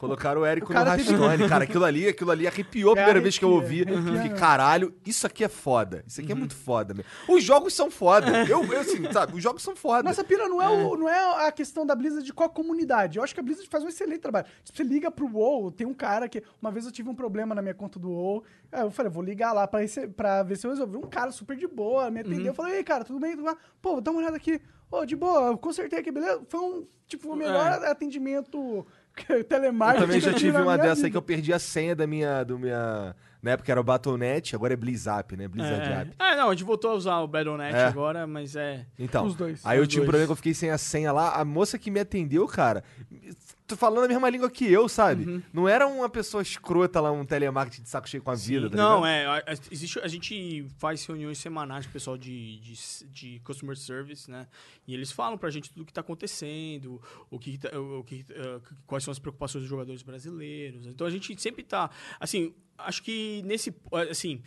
Colocaram o Érico O no teve- Hearthstone. <laughs> Cara, aquilo ali, aquilo ali arrepiou a É, primeira vez que eu ouvi. arrepia, arrepia Fiquei, caralho, isso aqui é foda. Isso aqui é muito foda, meu. Os jogos são foda. Eu, eu assim, sabe, os jogos são foda. Nossa pira não é, o- não é a questão da Blizzard de qual comunidade. Eu acho que a Blizzard faz um excelente trabalho. Tipo, você liga pro WoW, tem um cara que... Uma vez eu tive um problema na minha conta do WoW. Aí eu falei, vou ligar lá pra, rece- pra ver se eu resolvi. Um cara super de boa, me atendeu. Eu falei, ei, cara, tudo bem? Tudo bem? Pô, dá uma olhada aqui. Ô, de boa, eu consertei aqui, beleza? Foi um, tipo, o melhor atendimento <laughs> Eu telemarketing. também já eu tive uma dessa aí vida. que eu perdi a senha da minha. Do minha na época era o Battle.net, agora é Blizzap, né? Blizzard É. App. Ah, não, a gente voltou a usar o Battle.net É. agora, mas é... Então, Os dois. aí eu Os tive um dois. problema que eu fiquei sem a senha lá. A moça que me atendeu, cara, falando a mesma língua que eu, sabe? Uhum. Não era uma pessoa escrota lá, um telemarketing de saco cheio com a vida, tá não, é. a- a- Existe, a gente faz reuniões semanais com o pessoal de, de, de customer service, né? E eles falam pra gente tudo o que tá acontecendo, o que, tá- o que, eh, quais são as preocupações dos jogadores brasileiros. Então a gente sempre tá. Assim, acho que nesse. Assim.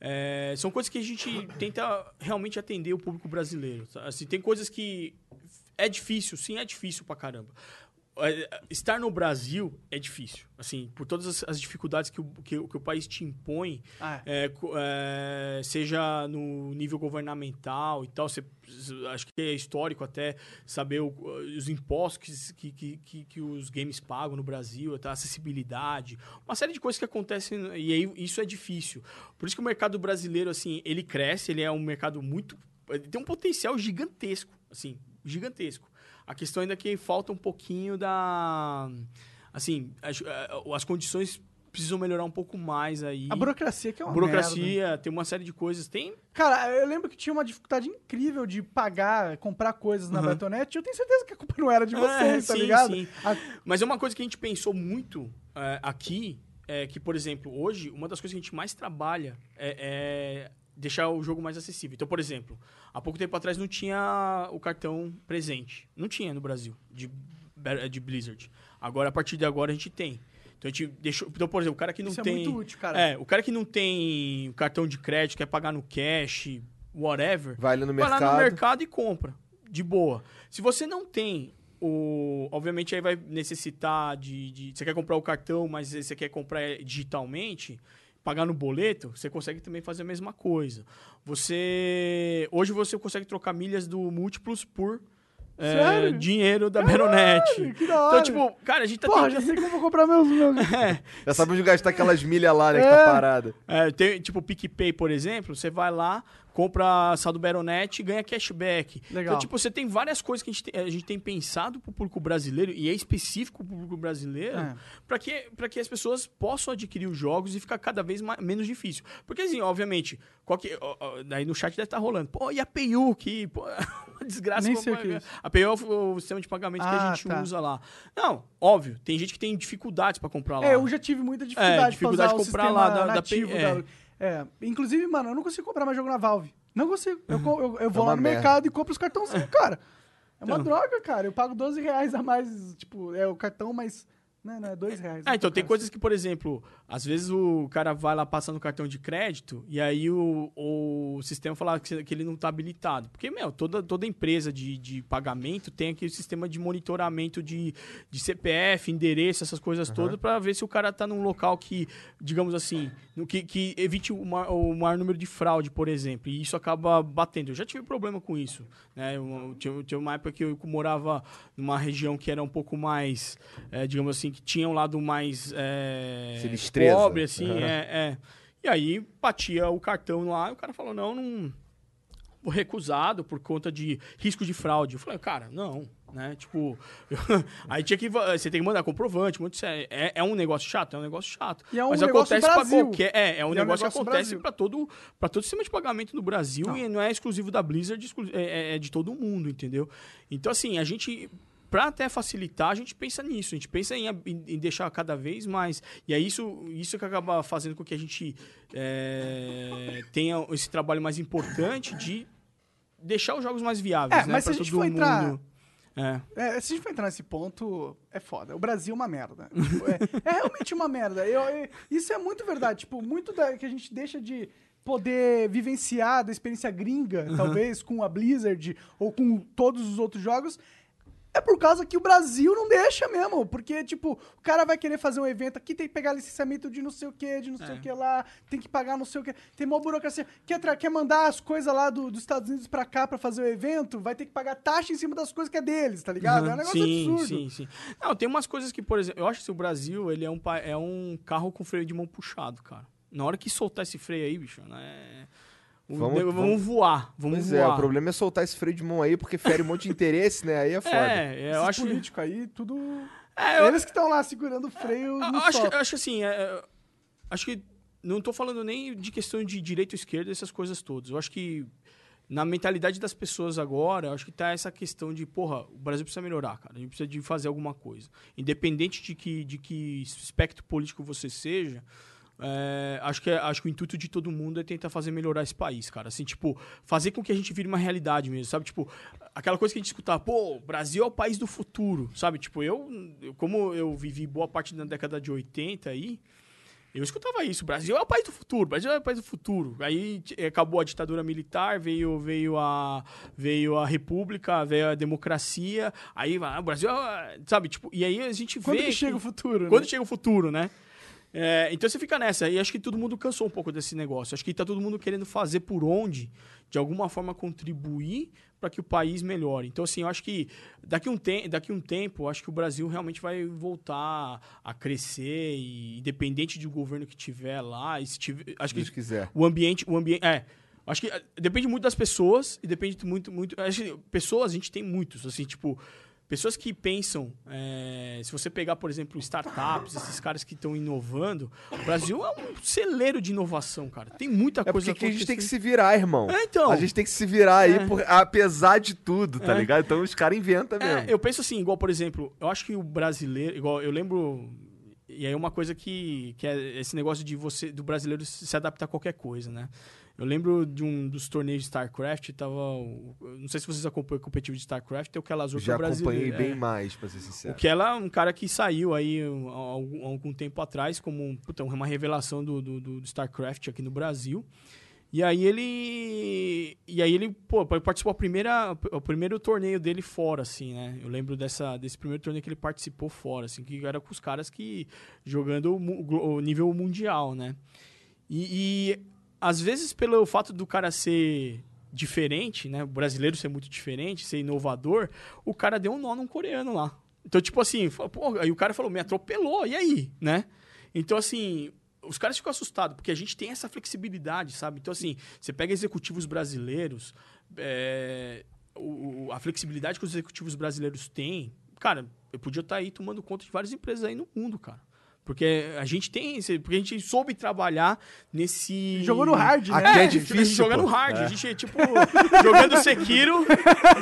é, são coisas que a gente tenta realmente atender o público brasileiro. tá? Assim, tem coisas que é difícil, sim, é difícil pra caramba. É, Estar no Brasil é difícil, assim, por todas as, as dificuldades que o, que, que o país te impõe, Ah, é, co- é, seja no nível governamental e tal, você, acho que é histórico até saber o- os impostos que, que, que, que os games pagam no Brasil, a acessibilidade, uma série de coisas que acontecem e aí isso é difícil. Por isso que o mercado brasileiro, assim, ele cresce, ele é um mercado muito... tem um potencial gigantesco, assim, gigantesco. A questão ainda é que falta um pouquinho da... Assim, as, eh, as condições precisam melhorar um pouco mais aí. A burocracia que é uma burocracia, merda. tem uma série de coisas. Tem. Cara, eu lembro que tinha uma dificuldade incrível de pagar, comprar coisas na Battle.net. Eu tenho certeza que a culpa não era de vocês, tá sim, ligado? sim. A- Mas é uma coisa que a gente pensou muito é, aqui, é que, por exemplo, hoje, uma das coisas que a gente mais trabalha é, é deixar o jogo mais acessível. Então, por exemplo, há pouco tempo atrás não tinha o cartão presente. Não tinha no Brasil, de, de Blizzard. Agora, a partir de agora, a gente tem. Então, a gente deixou... Então, por exemplo, o cara que não Isso é tem... muito útil, cara. É, o cara que não tem cartão de crédito, quer pagar no cash, whatever... Vai ali no Vai lá no mercado. mercado e compra. De boa. Se você não tem o. Obviamente aí vai necessitar de, de- Você quer comprar o cartão, mas você quer comprar digitalmente, pagar no boleto, você consegue também fazer a mesma coisa. Você. Hoje você consegue trocar milhas do múltiplos por. é, dinheiro da Baronet. que da hora. Então, tipo, cara, a gente tá Porra, já tentando- sei como eu vou comprar meus... meus... <laughs> Já sabe onde gastar aquelas milhas lá, né? Que É. tá parada. É, tem, tipo, o PicPay, por exemplo, você vai lá, compra saldo Baronet e ganha cashback. Legal. Então, tipo, você tem várias coisas que a gente tem, a gente tem pensado pro público brasileiro, e é específico pro público brasileiro, É. pra que, pra que as pessoas possam adquirir os jogos e ficar cada vez mais, menos difícil. Porque, assim, obviamente, qual que, ó, ó, daí no chat deve estar rolando, pô, e a PayU, que, pô, <laughs> uma desgraça. Nem sei o que é isso. A PayU é o, o sistema de pagamento que Ah, a gente tá. usa lá. Não, óbvio, tem gente que tem dificuldades pra comprar lá. É, eu já tive muita dificuldade, É, dificuldade de usar comprar o lá da- da nativo P- da... É. Inclusive, mano, eu não consigo comprar mais jogo na Valve. Não consigo. Eu, eu, eu <laughs> vou É lá no merda. mercado e compro os cartãozinhos, cara. É uma Então. droga, cara. Eu pago 12 reais a mais, tipo, é o cartão, mas Não, não, é dois reais. Ah, então tem coisas que, por exemplo, às vezes o cara vai lá passando cartão de crédito e aí o, o sistema fala que, ele não tá habilitado. Porque, meu, toda, toda empresa de, de pagamento tem aquele sistema de monitoramento de, de CPF, endereço, essas coisas todas, pra ver se o cara tá num local que, digamos assim, no, que, que evite o maior, o maior número de fraude, por exemplo. E isso acaba batendo. Eu já tive problema com isso. Né? Eu, tinha, tinha uma época que eu morava numa região que era um pouco mais, eh, digamos assim, que tinha um lado mais Sinistreza. pobre, assim, Aham. é, é. E aí batia o cartão lá e o cara falou, não, não recusado por conta de risco de fraude. Eu falei, cara, não, né? Tipo, <laughs> aí tinha que você tem que mandar comprovante, muito sério. É, é um negócio chato, é um negócio chato. E é um Mas negócio acontece pra Brasil. qualquer, é, é um E é um negócio que negócio acontece para todo para todo sistema de pagamento no Brasil Não. e não é exclusivo da Blizzard, é, é- é de todo mundo, entendeu? Então assim, a gente Pra até facilitar, a gente pensa nisso, a gente pensa em, em- deixar cada vez mais. E é isso, isso que acaba fazendo com que a gente é, tenha esse trabalho mais importante de deixar os jogos mais viáveis, É, né? mas se a gente for entrar-. É. É, se a gente for entrar nesse ponto, é foda. O Brasil é uma merda. Tipo, é, é realmente uma merda. Eu- eu- isso é muito verdade. Tipo, muito da, que a gente deixa de poder vivenciar da experiência gringa, talvez, com a Blizzard ou com todos os outros jogos. É por causa que o Brasil não deixa mesmo. Porque, tipo, o cara vai querer fazer um evento aqui, tem que pegar licenciamento de não sei o que, de não sei É. o que lá, tem que pagar não sei o que. Tem uma burocracia. Quer, quer mandar as coisas lá do- dos Estados Unidos pra cá pra fazer o evento, vai ter que pagar taxa em cima das coisas que é deles, tá ligado? É um negócio sim, absurdo. sim, sim. Não, tem umas coisas que, por exemplo, eu acho que o Brasil ele é um, é um carro com freio de mão puxado, cara. Na hora que soltar esse freio aí, bicho, né? Vamos- vamos, vamos- voar. Vamos Pois voar. é, o problema é soltar esse freio de mão aí, porque fere um monte de interesse, né? Aí é <laughs> foda. É, eu Esses acho que. políticos aí, tudo. É, eu, Eles que estão lá segurando o freio no acho, eu acho assim, é, é, acho que não tô falando nem de questão de direita ou esquerda, essas coisas todas. Eu acho que na mentalidade das pessoas agora, eu acho que tá essa questão de, porra, o Brasil precisa melhorar, cara. A gente precisa de fazer alguma coisa. Independente de que, de que espectro político você seja, é, acho, que, é- acho que o intuito de todo mundo é tentar fazer melhorar esse país, cara. Assim, tipo, fazer com que a gente vire uma realidade mesmo, sabe? Tipo, aquela coisa que a gente escutava, pô, o Brasil é o país do futuro, sabe? Tipo, eu, eu- como eu vivi boa parte da década de 80 aí, eu escutava isso, o Brasil é o país do futuro, Brasil é o país do futuro. Aí acabou a ditadura militar, veio, veio, a, veio a república, veio a democracia, aí o Brasil, é- sabe? Tipo, e aí a gente Quando vê que chega o futuro, quando né? chega o futuro, né? É, então você fica nessa, e acho que todo mundo cansou um pouco desse negócio. Acho que tá todo mundo querendo fazer por onde, de alguma forma, contribuir para que o país melhore. Então, assim, eu acho que daqui um, te daqui um tempo, acho que o Brasil realmente vai voltar a crescer, e independente do governo que tiver lá, e se tiver, acho que quiser. o ambiente, o ambiente, é. Acho que eh, depende muito das pessoas e depende muito, muito. Acho que pessoas a gente tem muitos, assim, tipo pessoas que pensam. eh, se você pegar, por exemplo, startups, esses caras que estão inovando, o Brasil é um celeiro de inovação, cara. Tem muita É coisa porque aqui a gente tem que se virar, irmão. É, então. A gente tem que se virar aí, É. por- apesar de tudo, tá É. ligado? Então os caras inventam É, mesmo. eu penso assim, igual, por exemplo, eu acho que o brasileiro, igual, eu lembro. E aí uma coisa que, que é esse negócio de você, do brasileiro se adaptar a qualquer coisa, né? Eu lembro de um dos torneios de StarCraft, tava. o- Não sei se vocês acompanham o competitivo de StarCraft, tem o Kelazor que é Já o brasileiro. acompanhei bem é. mais, pra ser O sincero. Kela é um cara que saiu aí há algum, há algum tempo atrás como puta, uma revelação do, do, do StarCraft aqui no Brasil. E aí ele. E aí ele, pô, participou a primeira, o primeiro torneio dele fora, assim, né? Eu lembro dessa, desse primeiro torneio que ele participou fora, assim, que era com os caras que. jogando o, o nível mundial, né? E, e às vezes, pelo fato do cara ser diferente, né? O brasileiro ser muito diferente, ser inovador, o cara deu um nó num coreano lá. Então, tipo assim, pô, aí o cara falou, me atropelou, e aí, né? Então, assim, os caras ficam assustados, porque a gente tem essa flexibilidade, sabe? Então, assim, você pega executivos brasileiros, é, o- a flexibilidade que os executivos brasileiros têm, cara, eu podia estar aí tomando conta de várias empresas aí no mundo, cara. Porque a gente tem, esse- porque a gente soube trabalhar nesse. Jogou no hard, né? Aqui é É, difícil, jogando hard. A gente, tipo, jogando Sekiro,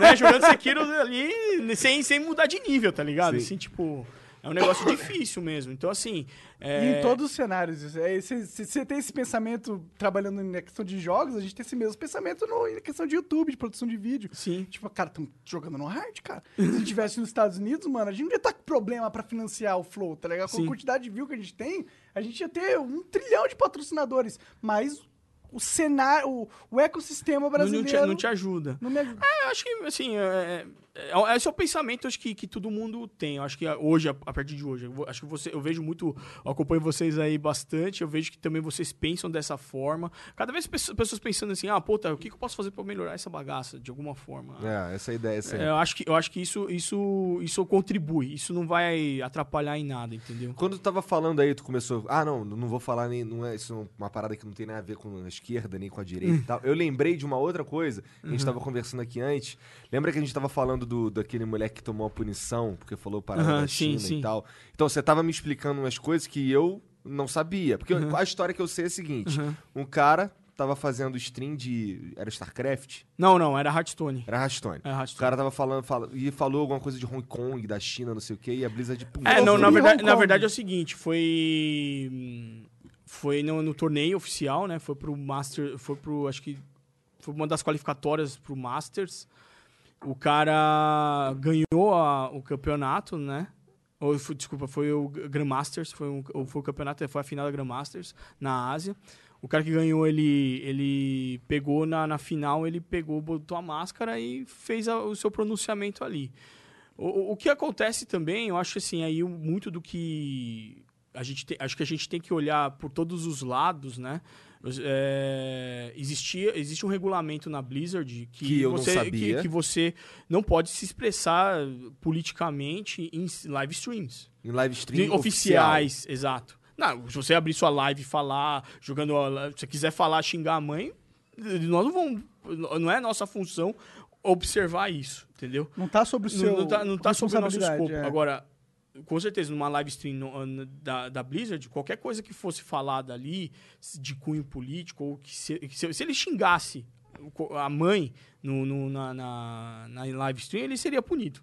né? Jogando Sekiro ali sem, sem mudar de nível, tá ligado? Sim. Assim, tipo. É um negócio difícil mesmo. Então, assim. E é, em todos os cenários. É, se, você tem esse pensamento trabalhando na questão de jogos, a gente tem esse mesmo pensamento no, na questão de YouTube, de produção de vídeo. Sim. Tipo, cara, estamos jogando no hard, cara. Se tivesse nos Estados Unidos, mano, a gente não ia estar com problema pra financiar o Flow, tá ligado? Com Sim. a quantidade de view que a gente tem, a gente ia ter um trilhão de patrocinadores. Mas o cenário, o, o ecossistema não, não, brasileiro... te, não te ajuda. não me ajuda. Eu acho que, assim, é, é, esse é o pensamento acho que, que todo mundo tem. Eu acho que hoje, a, a partir de hoje, eu acho que você, eu vejo muito, eu acompanho vocês aí bastante, eu vejo que também vocês pensam dessa forma. Cada vez pessoas, pessoas pensando assim, ah, puta, o que, que eu posso fazer pra melhorar essa bagaça, de alguma forma? É, essa é ideia. Essa é. É, eu acho que, eu acho que isso, isso, isso contribui, isso não vai atrapalhar em nada, entendeu? Quando tu tava falando aí, tu começou. Ah, não, não vou falar nem. Não é isso é uma parada que não tem nada a ver com a esquerda, nem com a direita e tal. Eu lembrei de uma outra coisa que a gente tava conversando aqui antes. Lembra que a gente tava falando do, daquele moleque que tomou a punição porque falou parada Aham, da sim, China sim. e tal? Então você tava me explicando umas coisas que eu não sabia. Porque eu- a história que eu sei é a seguinte: um cara tava fazendo stream de. Era StarCraft? Não, não, era Hearthstone. Era Hearthstone. Era O Hearthstone. cara tava falando, fala, e falou alguma coisa de Hong Kong, da China, não sei o quê, e a Blizzard. pum, É, não, na verdade, na verdade é o seguinte, foi foi no, no torneio oficial, né? Foi pro Master, foi pro acho que foi uma das qualificatórias pro Masters. O cara ganhou a- o campeonato, né? Ou, desculpa, foi o Grandmasters, foi, um, foi o campeonato, foi a final da Grandmasters na Ásia. O cara que ganhou, ele, ele pegou na, na final, ele pegou, botou a máscara e fez a- o seu pronunciamento ali. O, o- que acontece também, eu acho assim, aí muito do que a gente acho que a gente tem que olhar por todos os lados, né? É, existia, existe um regulamento na Blizzard que, Que eu não você, sabia. Que, que você não pode se expressar politicamente em live streams. Em live stream De- oficiais, exato. Não, se você abrir sua live e falar, jogando. Se você quiser falar, xingar a mãe, nós não vamos. Não é nossa função observar isso, entendeu? Não tá sobre o Não- seu não, tá, não tá sob o nosso escopo. é. Agora, com certeza, numa live stream no- da, da Blizzard, qualquer coisa que fosse falada ali, de cunho político, ou que se, se, se ele xingasse a mãe no, no- na, na, na live stream, ele seria punido.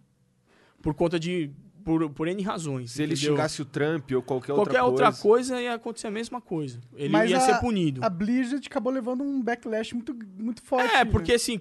Por conta de. Por, por N razões. Se ele entendeu? xingasse o Trump ou qualquer, Qualquer outra outra coisa ia acontecer a mesma coisa. Ele Mas ia a- ser punido. A Blizzard acabou levando um backlash muito, muito forte. é, né? porque assim.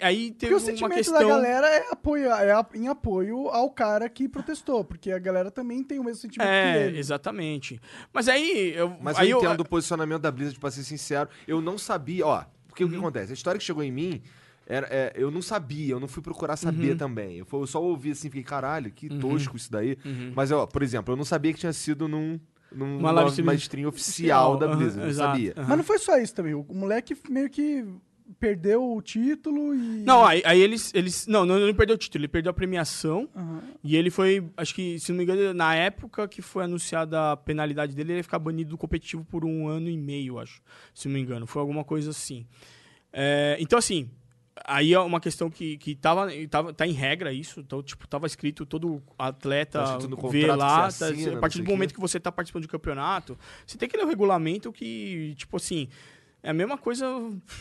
Aí- teve Porque o uma sentimento questão. da galera é, apoio, é em apoio ao cara que protestou, porque a galera também tem o mesmo sentimento que É, ele. exatamente. Mas aí. Eu, Mas aí eu entendo o posicionamento da Blizzard, pra ser sincero. Eu não sabia, ó. Porque o Uhum. que acontece? A história que chegou em mim, era, é, eu não sabia, eu não fui procurar Uhum. saber também. Eu, fui- eu só ouvi assim, fiquei, caralho, que tosco isso daí. Mas, ó, por exemplo, eu não sabia que tinha sido num. num Uma live stream stream oficial da Blizzard, eu não sabia. Mas não foi só isso também. O moleque meio que perdeu o título e. Não, aí, aí eles, eles. Não, não, ele perdeu o título, ele perdeu a premiação. Aham. E ele foi, acho que, se não me engano, na época que foi anunciada a penalidade dele, ele ia ficar banido do competitivo por um ano e meio, acho. Se não me engano. Foi alguma coisa assim. É, então, assim, aí é uma questão que, que tava, tava, tá em regra isso. Então, tipo, tava escrito todo atleta Tá vê que lá. tá- assina, a partir do momento que você tá participando de campeonato, você tem que ler o regulamento que, tipo assim. É a mesma coisa,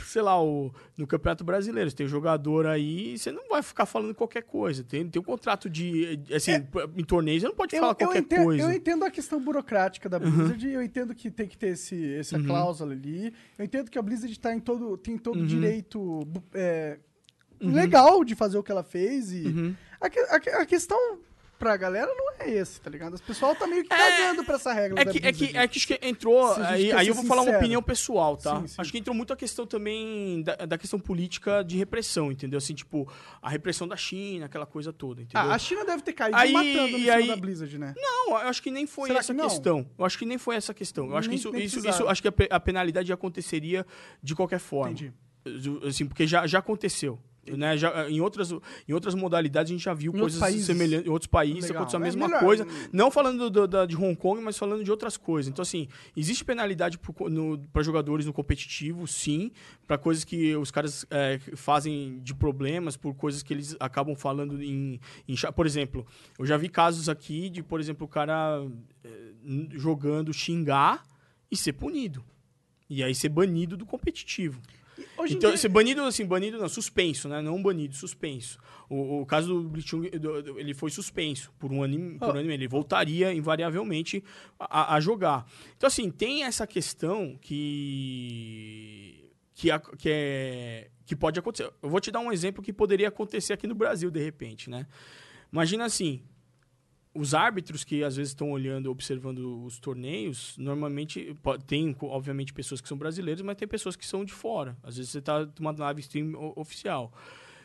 sei lá, o, no Campeonato Brasileiro. Você tem jogador aí, você não vai ficar falando qualquer coisa. Tem, tem um contrato de. Assim, em torneio, você não pode falar qualquer entendo, coisa. eu entendo a questão burocrática da Blizzard, eu entendo que tem que ter esse, essa Uhum. cláusula ali. Eu entendo que a Blizzard tá em todo, tem todo Uhum. direito é, legal de fazer o que ela fez. E Uhum. a, a a questão pra galera não é esse, tá ligado? As pessoal tá meio que cagando pra essa regra É que, é, que, é que acho que entrou. Aí, aí eu vou falar uma sincero. opinião pessoal, tá? Sim, sim. Acho que entrou muito a questão também da, da questão política de repressão, entendeu? Assim, tipo, a repressão da China, aquela coisa toda, entendeu? Ah, a China deve ter caído Aí- matando cima aí- da Blizzard, né? Não, eu acho que nem foi Será essa que questão. Eu acho que nem foi essa questão. Eu acho que Nem- isso, nem isso, isso, acho que a, a penalidade aconteceria de qualquer forma. Entendi. Assim, porque já, já aconteceu. Né? Já, em, outras, em outras modalidades a gente já viu Em coisas semelhantes. Em outros países Legal. aconteceu a É mesma melhor. coisa. Não falando do- de Hong Kong, mas falando de outras coisas. Então, assim, existe penalidade para jogadores no competitivo, sim. Para coisas que os caras é, fazem de problemas, por coisas que eles acabam falando em, em. Por exemplo, eu já vi casos aqui de, por exemplo, o cara é, n- jogando xingar e ser punido. E aí ser banido do competitivo. Hoje Então, dia- banido, assim, banido não, suspenso, né? Não banido, suspenso. O, o caso do do- ele foi suspenso por um ano, e- por Oh. um ano e meio. Ele voltaria invariavelmente a, a jogar. Então, assim, tem essa questão que que, a- que é que pode acontecer. Eu vou te dar um exemplo que poderia acontecer aqui no Brasil de repente, né? Imagina assim, os árbitros que às vezes estão olhando, observando os torneios, normalmente tem, obviamente, pessoas que são brasileiras, mas tem pessoas que são de fora. Às vezes você está numa live stream oficial.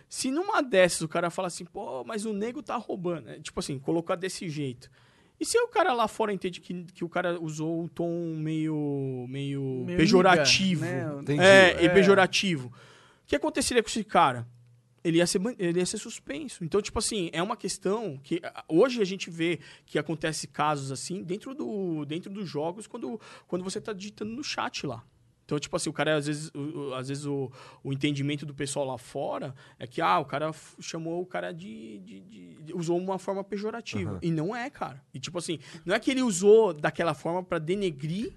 Se numa dessas o cara fala assim, pô, mas o nego tá roubando, né? tipo assim, colocar desse jeito. E se o cara lá fora entende que, que o cara usou um tom meio, meio, Meio pejorativo? liga, né? Entendi. É, e É. pejorativo. O que aconteceria com esse cara? Ele ia, ser, ele ia ser suspenso. Então, tipo assim, é uma questão que hoje a gente vê que acontece casos assim dentro, do, dentro dos jogos quando, quando você tá digitando no chat lá. Então, tipo assim, o cara, às vezes, o, às vezes o, o entendimento do pessoal lá fora é que, ah, o cara chamou o cara de. de- de- usou uma forma pejorativa. Aham. E não é, cara. E, tipo assim, não é que ele usou daquela forma pra denegrir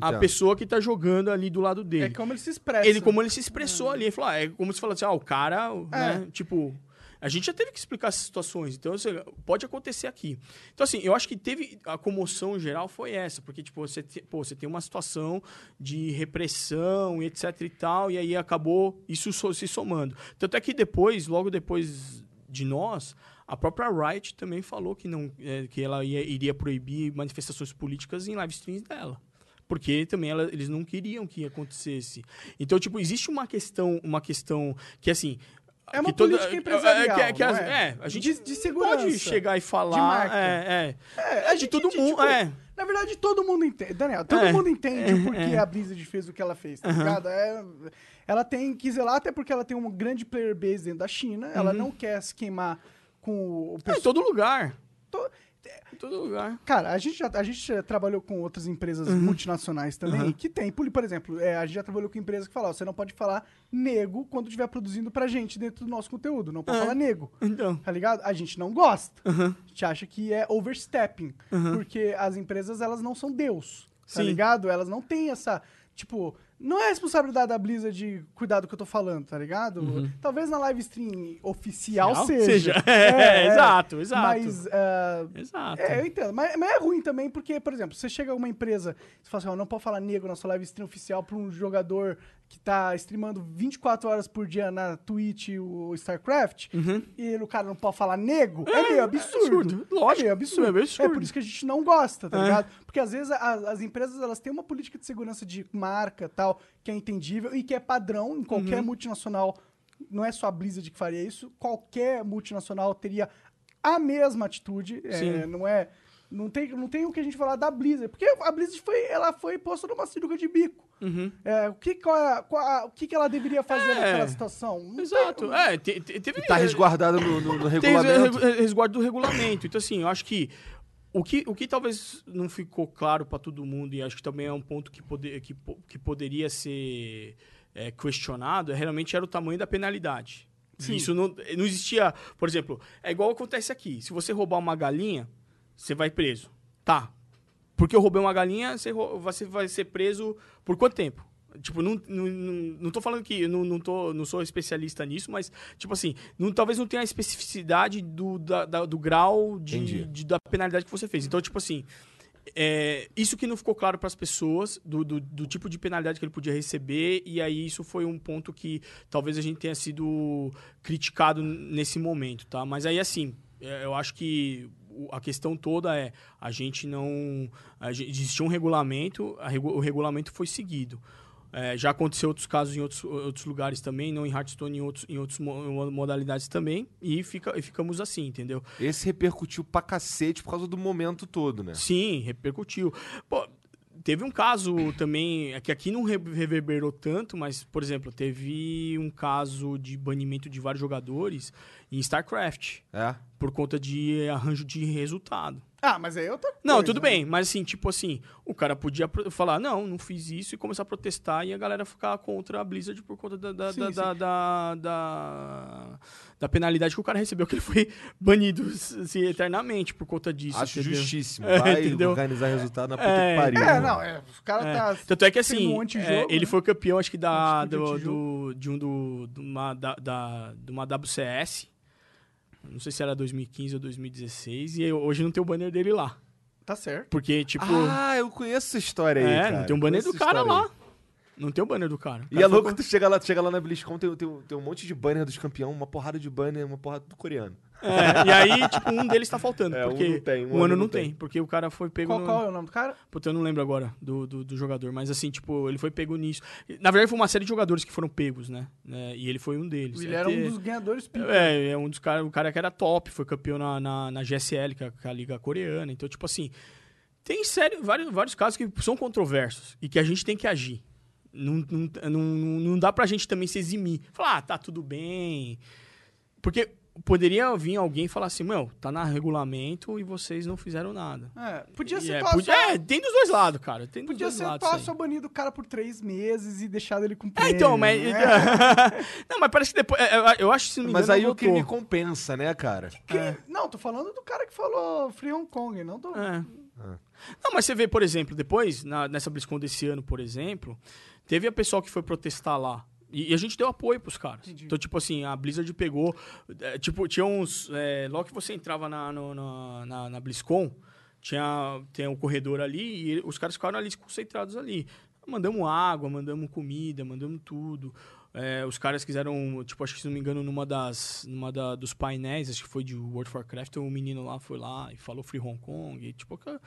a Entendo. pessoa que tá jogando ali do lado dele. É como ele se expressa. Ele, como ele se expressou ali, ele falou, ah, é como se falasse, ah, o cara, É. né, tipo... A gente já teve que explicar essas situações, então assim, pode acontecer aqui. Então, assim, eu acho que teve. A comoção geral foi essa, porque, tipo, você, te- pô, você tem uma situação de repressão e etc e tal, e aí acabou isso so- se somando. Tanto é que depois, logo depois de nós, a própria Riot também falou que, não, é, que ela ia- iria proibir manifestações políticas em live streams dela. Porque também ela- eles não queriam que acontecesse. Então, tipo, existe uma questão, uma questão que, assim... É uma que toda- política empresarial, que- que não as- é? é, a gente De- de segurança, pode chegar e falar... de. É, é. É, É de todo mundo, tipo, é. Na verdade, todo mundo entende. Daniel, todo É. mundo entende o porquê É. a Blizzard fez o que ela fez, tá ligado? É, ela tem que zelar, até porque ela tem um grande player base dentro da China. Ela não quer se queimar com o É, em pessoal. todo lugar. to- Em todo lugar. Cara, a gente, já, a gente já trabalhou com outras empresas multinacionais também, que tem, por, por exemplo, é, a gente já trabalhou com empresas que falam, você não pode falar nego quando estiver produzindo pra gente dentro do nosso conteúdo, não pode falar nego. Então. Tá ligado? A gente não gosta. A gente acha que é overstepping. Porque as empresas, elas não são Deus. Tá Sim. ligado? Elas não têm essa. Tipo, não é responsabilidade da Blizzard de cuidar do que eu tô falando, tá ligado? Talvez na live stream oficial Oficial? seja. Seja. <laughs> É, exato, exato. Mas. ah, Exato. é, eu entendo. Mas, mas é ruim também, porque, por exemplo, você chega a uma empresa, você fala assim, ó, não pode falar negro na sua live stream oficial pra um jogador que tá streamando 24 horas por dia na Twitch o StarCraft, e ele, o cara não pode falar nego, é, meio absurdo. absurdo. Lógico, É meio absurdo. é meio absurdo. por isso que a gente não gosta, tá É. ligado? Porque às vezes a- as empresas, elas têm uma política de segurança de marca tal, que é entendível e que é padrão em qualquer Uhum. multinacional. Não é só a Blizzard que faria isso, qualquer multinacional teria a mesma atitude. é, não é. Não tem, não tem o que a gente falar da Blizzard. Porque a Blizzard foi, ela foi posta numa sinuca de bico. É, o que, qual é- qual o que, que ela deveria fazer É. naquela situação? Não tem- Exato. É, te- te- teve... Tá resguardado no, no- no <laughs> Tem regulamento. res- resguardo do regulamento. Então, assim, eu acho que o que, o que talvez não ficou claro para todo mundo, e acho que também é um ponto que, poder, que, que poderia ser é, questionado, é, realmente era o tamanho da penalidade. Isso não, não existia. Por exemplo, é igual acontece aqui. Se você roubar uma galinha, você vai preso. Tá. Porque eu roubei uma galinha, você, você vai ser preso por quanto tempo? Tipo, não, não, não, tô falando que não, não, tô, não sou especialista nisso, mas, tipo assim, não, talvez não tenha a especificidade do, da- da- do grau de, de- da penalidade que você fez. Então, tipo assim, é, isso que não ficou claro para as pessoas, do, do, do tipo de penalidade que ele podia receber, e aí isso foi um ponto que talvez a gente tenha sido criticado nesse momento, tá? Mas aí, assim, é, eu acho que a questão toda é a gente não. A gente, existia um regulamento, a o regulamento foi seguido. É, já aconteceu outros casos em outros, outros lugares também, não em Hearthstone, em outros, em outras modalidades também, e, fica, e ficamos assim, entendeu? Esse repercutiu pra cacete por causa do momento todo, né? Sim, repercutiu. Pô, teve um caso também, é que aqui não re- reverberou tanto, mas, por exemplo, teve um caso de banimento de vários jogadores em StarCraft, É. por conta de arranjo de resultado. Ah, mas aí é outra Não, coisa, tudo né? bem, mas assim, tipo assim, o cara podia falar, não, não fiz isso e começar a protestar e a galera ficar contra a Blizzard por conta da, da, Sim, da, sim. da, da, da- da penalidade que o cara recebeu, que ele foi <laughs> banido assim, eternamente por conta disso. Acho entendeu? justíssimo. <laughs> É, Vai entendeu? organizar resultado na puta É. que pariu. É, mano. não, é, os caras É. tá... Tanto é que assim, um é, ele né? foi campeão, acho que da, do, do- de um do, de uma, da, da- de uma WCS. Não sei se era 2015 ou 2016. E hoje não tem o banner dele lá. Tá certo. Porque, tipo. Ah, eu conheço essa história aí, é, cara. não tem um banner do cara lá. Não tem o banner do cara. O E cara é louco com- que tu chega lá, tu chega lá na BlizzCon, tem, tem, tem um monte de banner dos campeões, uma porrada de banner, uma porrada do coreano. É, e aí, tipo, um deles tá faltando. É, um porque não tem, um um ano ano não tem. tem. Porque o cara foi pego Qual, no... qual é o nome do cara? Puta, eu não lembro agora do, do, do jogador. Mas assim, tipo, ele foi pego nisso. Na verdade, foi uma série de jogadores que foram pegos, né? É, e ele foi um deles. Ele É era um que- dos ganhadores pica. É, é um dos caras, o cara que era top, foi campeão na, na, na GSL, que é a liga coreana. Então, tipo assim, tem sério, vários, vários casos que são controversos e que a gente tem que agir. Não, não, não, não dá pra gente também se eximir. Falar, ah, tá tudo bem. Porque poderia vir alguém e falar assim, meu, tá na regulamento e vocês não fizeram nada. É, podia ser é, podia- só- é, tem dos dois lados, cara. Tem dos Podia dois ser lados. só, banido o cara por três meses e deixado ele cumprir. É, então, mas. né? <laughs> não, mas parece que depois. é, Eu, eu acho que se não me Mas engano, aí o crime compensa, né, cara? Que- Não, tô falando do cara que falou Free Hong Kong, não do... É. Não, mas você vê, por exemplo, depois, na- nessa BlizzCon desse ano, por exemplo, teve a pessoal que foi protestar lá. E, a gente deu apoio pros caras. Entendi. Então, tipo assim, a Blizzard pegou. é, tipo, tinha uns. é, logo que você entrava na, no- na, na, na BlizzCon, tinha, tem um corredor ali e os caras ficaram ali concentrados ali. Mandamos água, mandamos comida, mandamos tudo. É, os caras quiseram, tipo, acho que se não me engano, numa das. Numa da, dos painéis, acho que foi de World of Warcraft, um menino lá foi lá e falou Free Hong Kong. E, tipo, ca-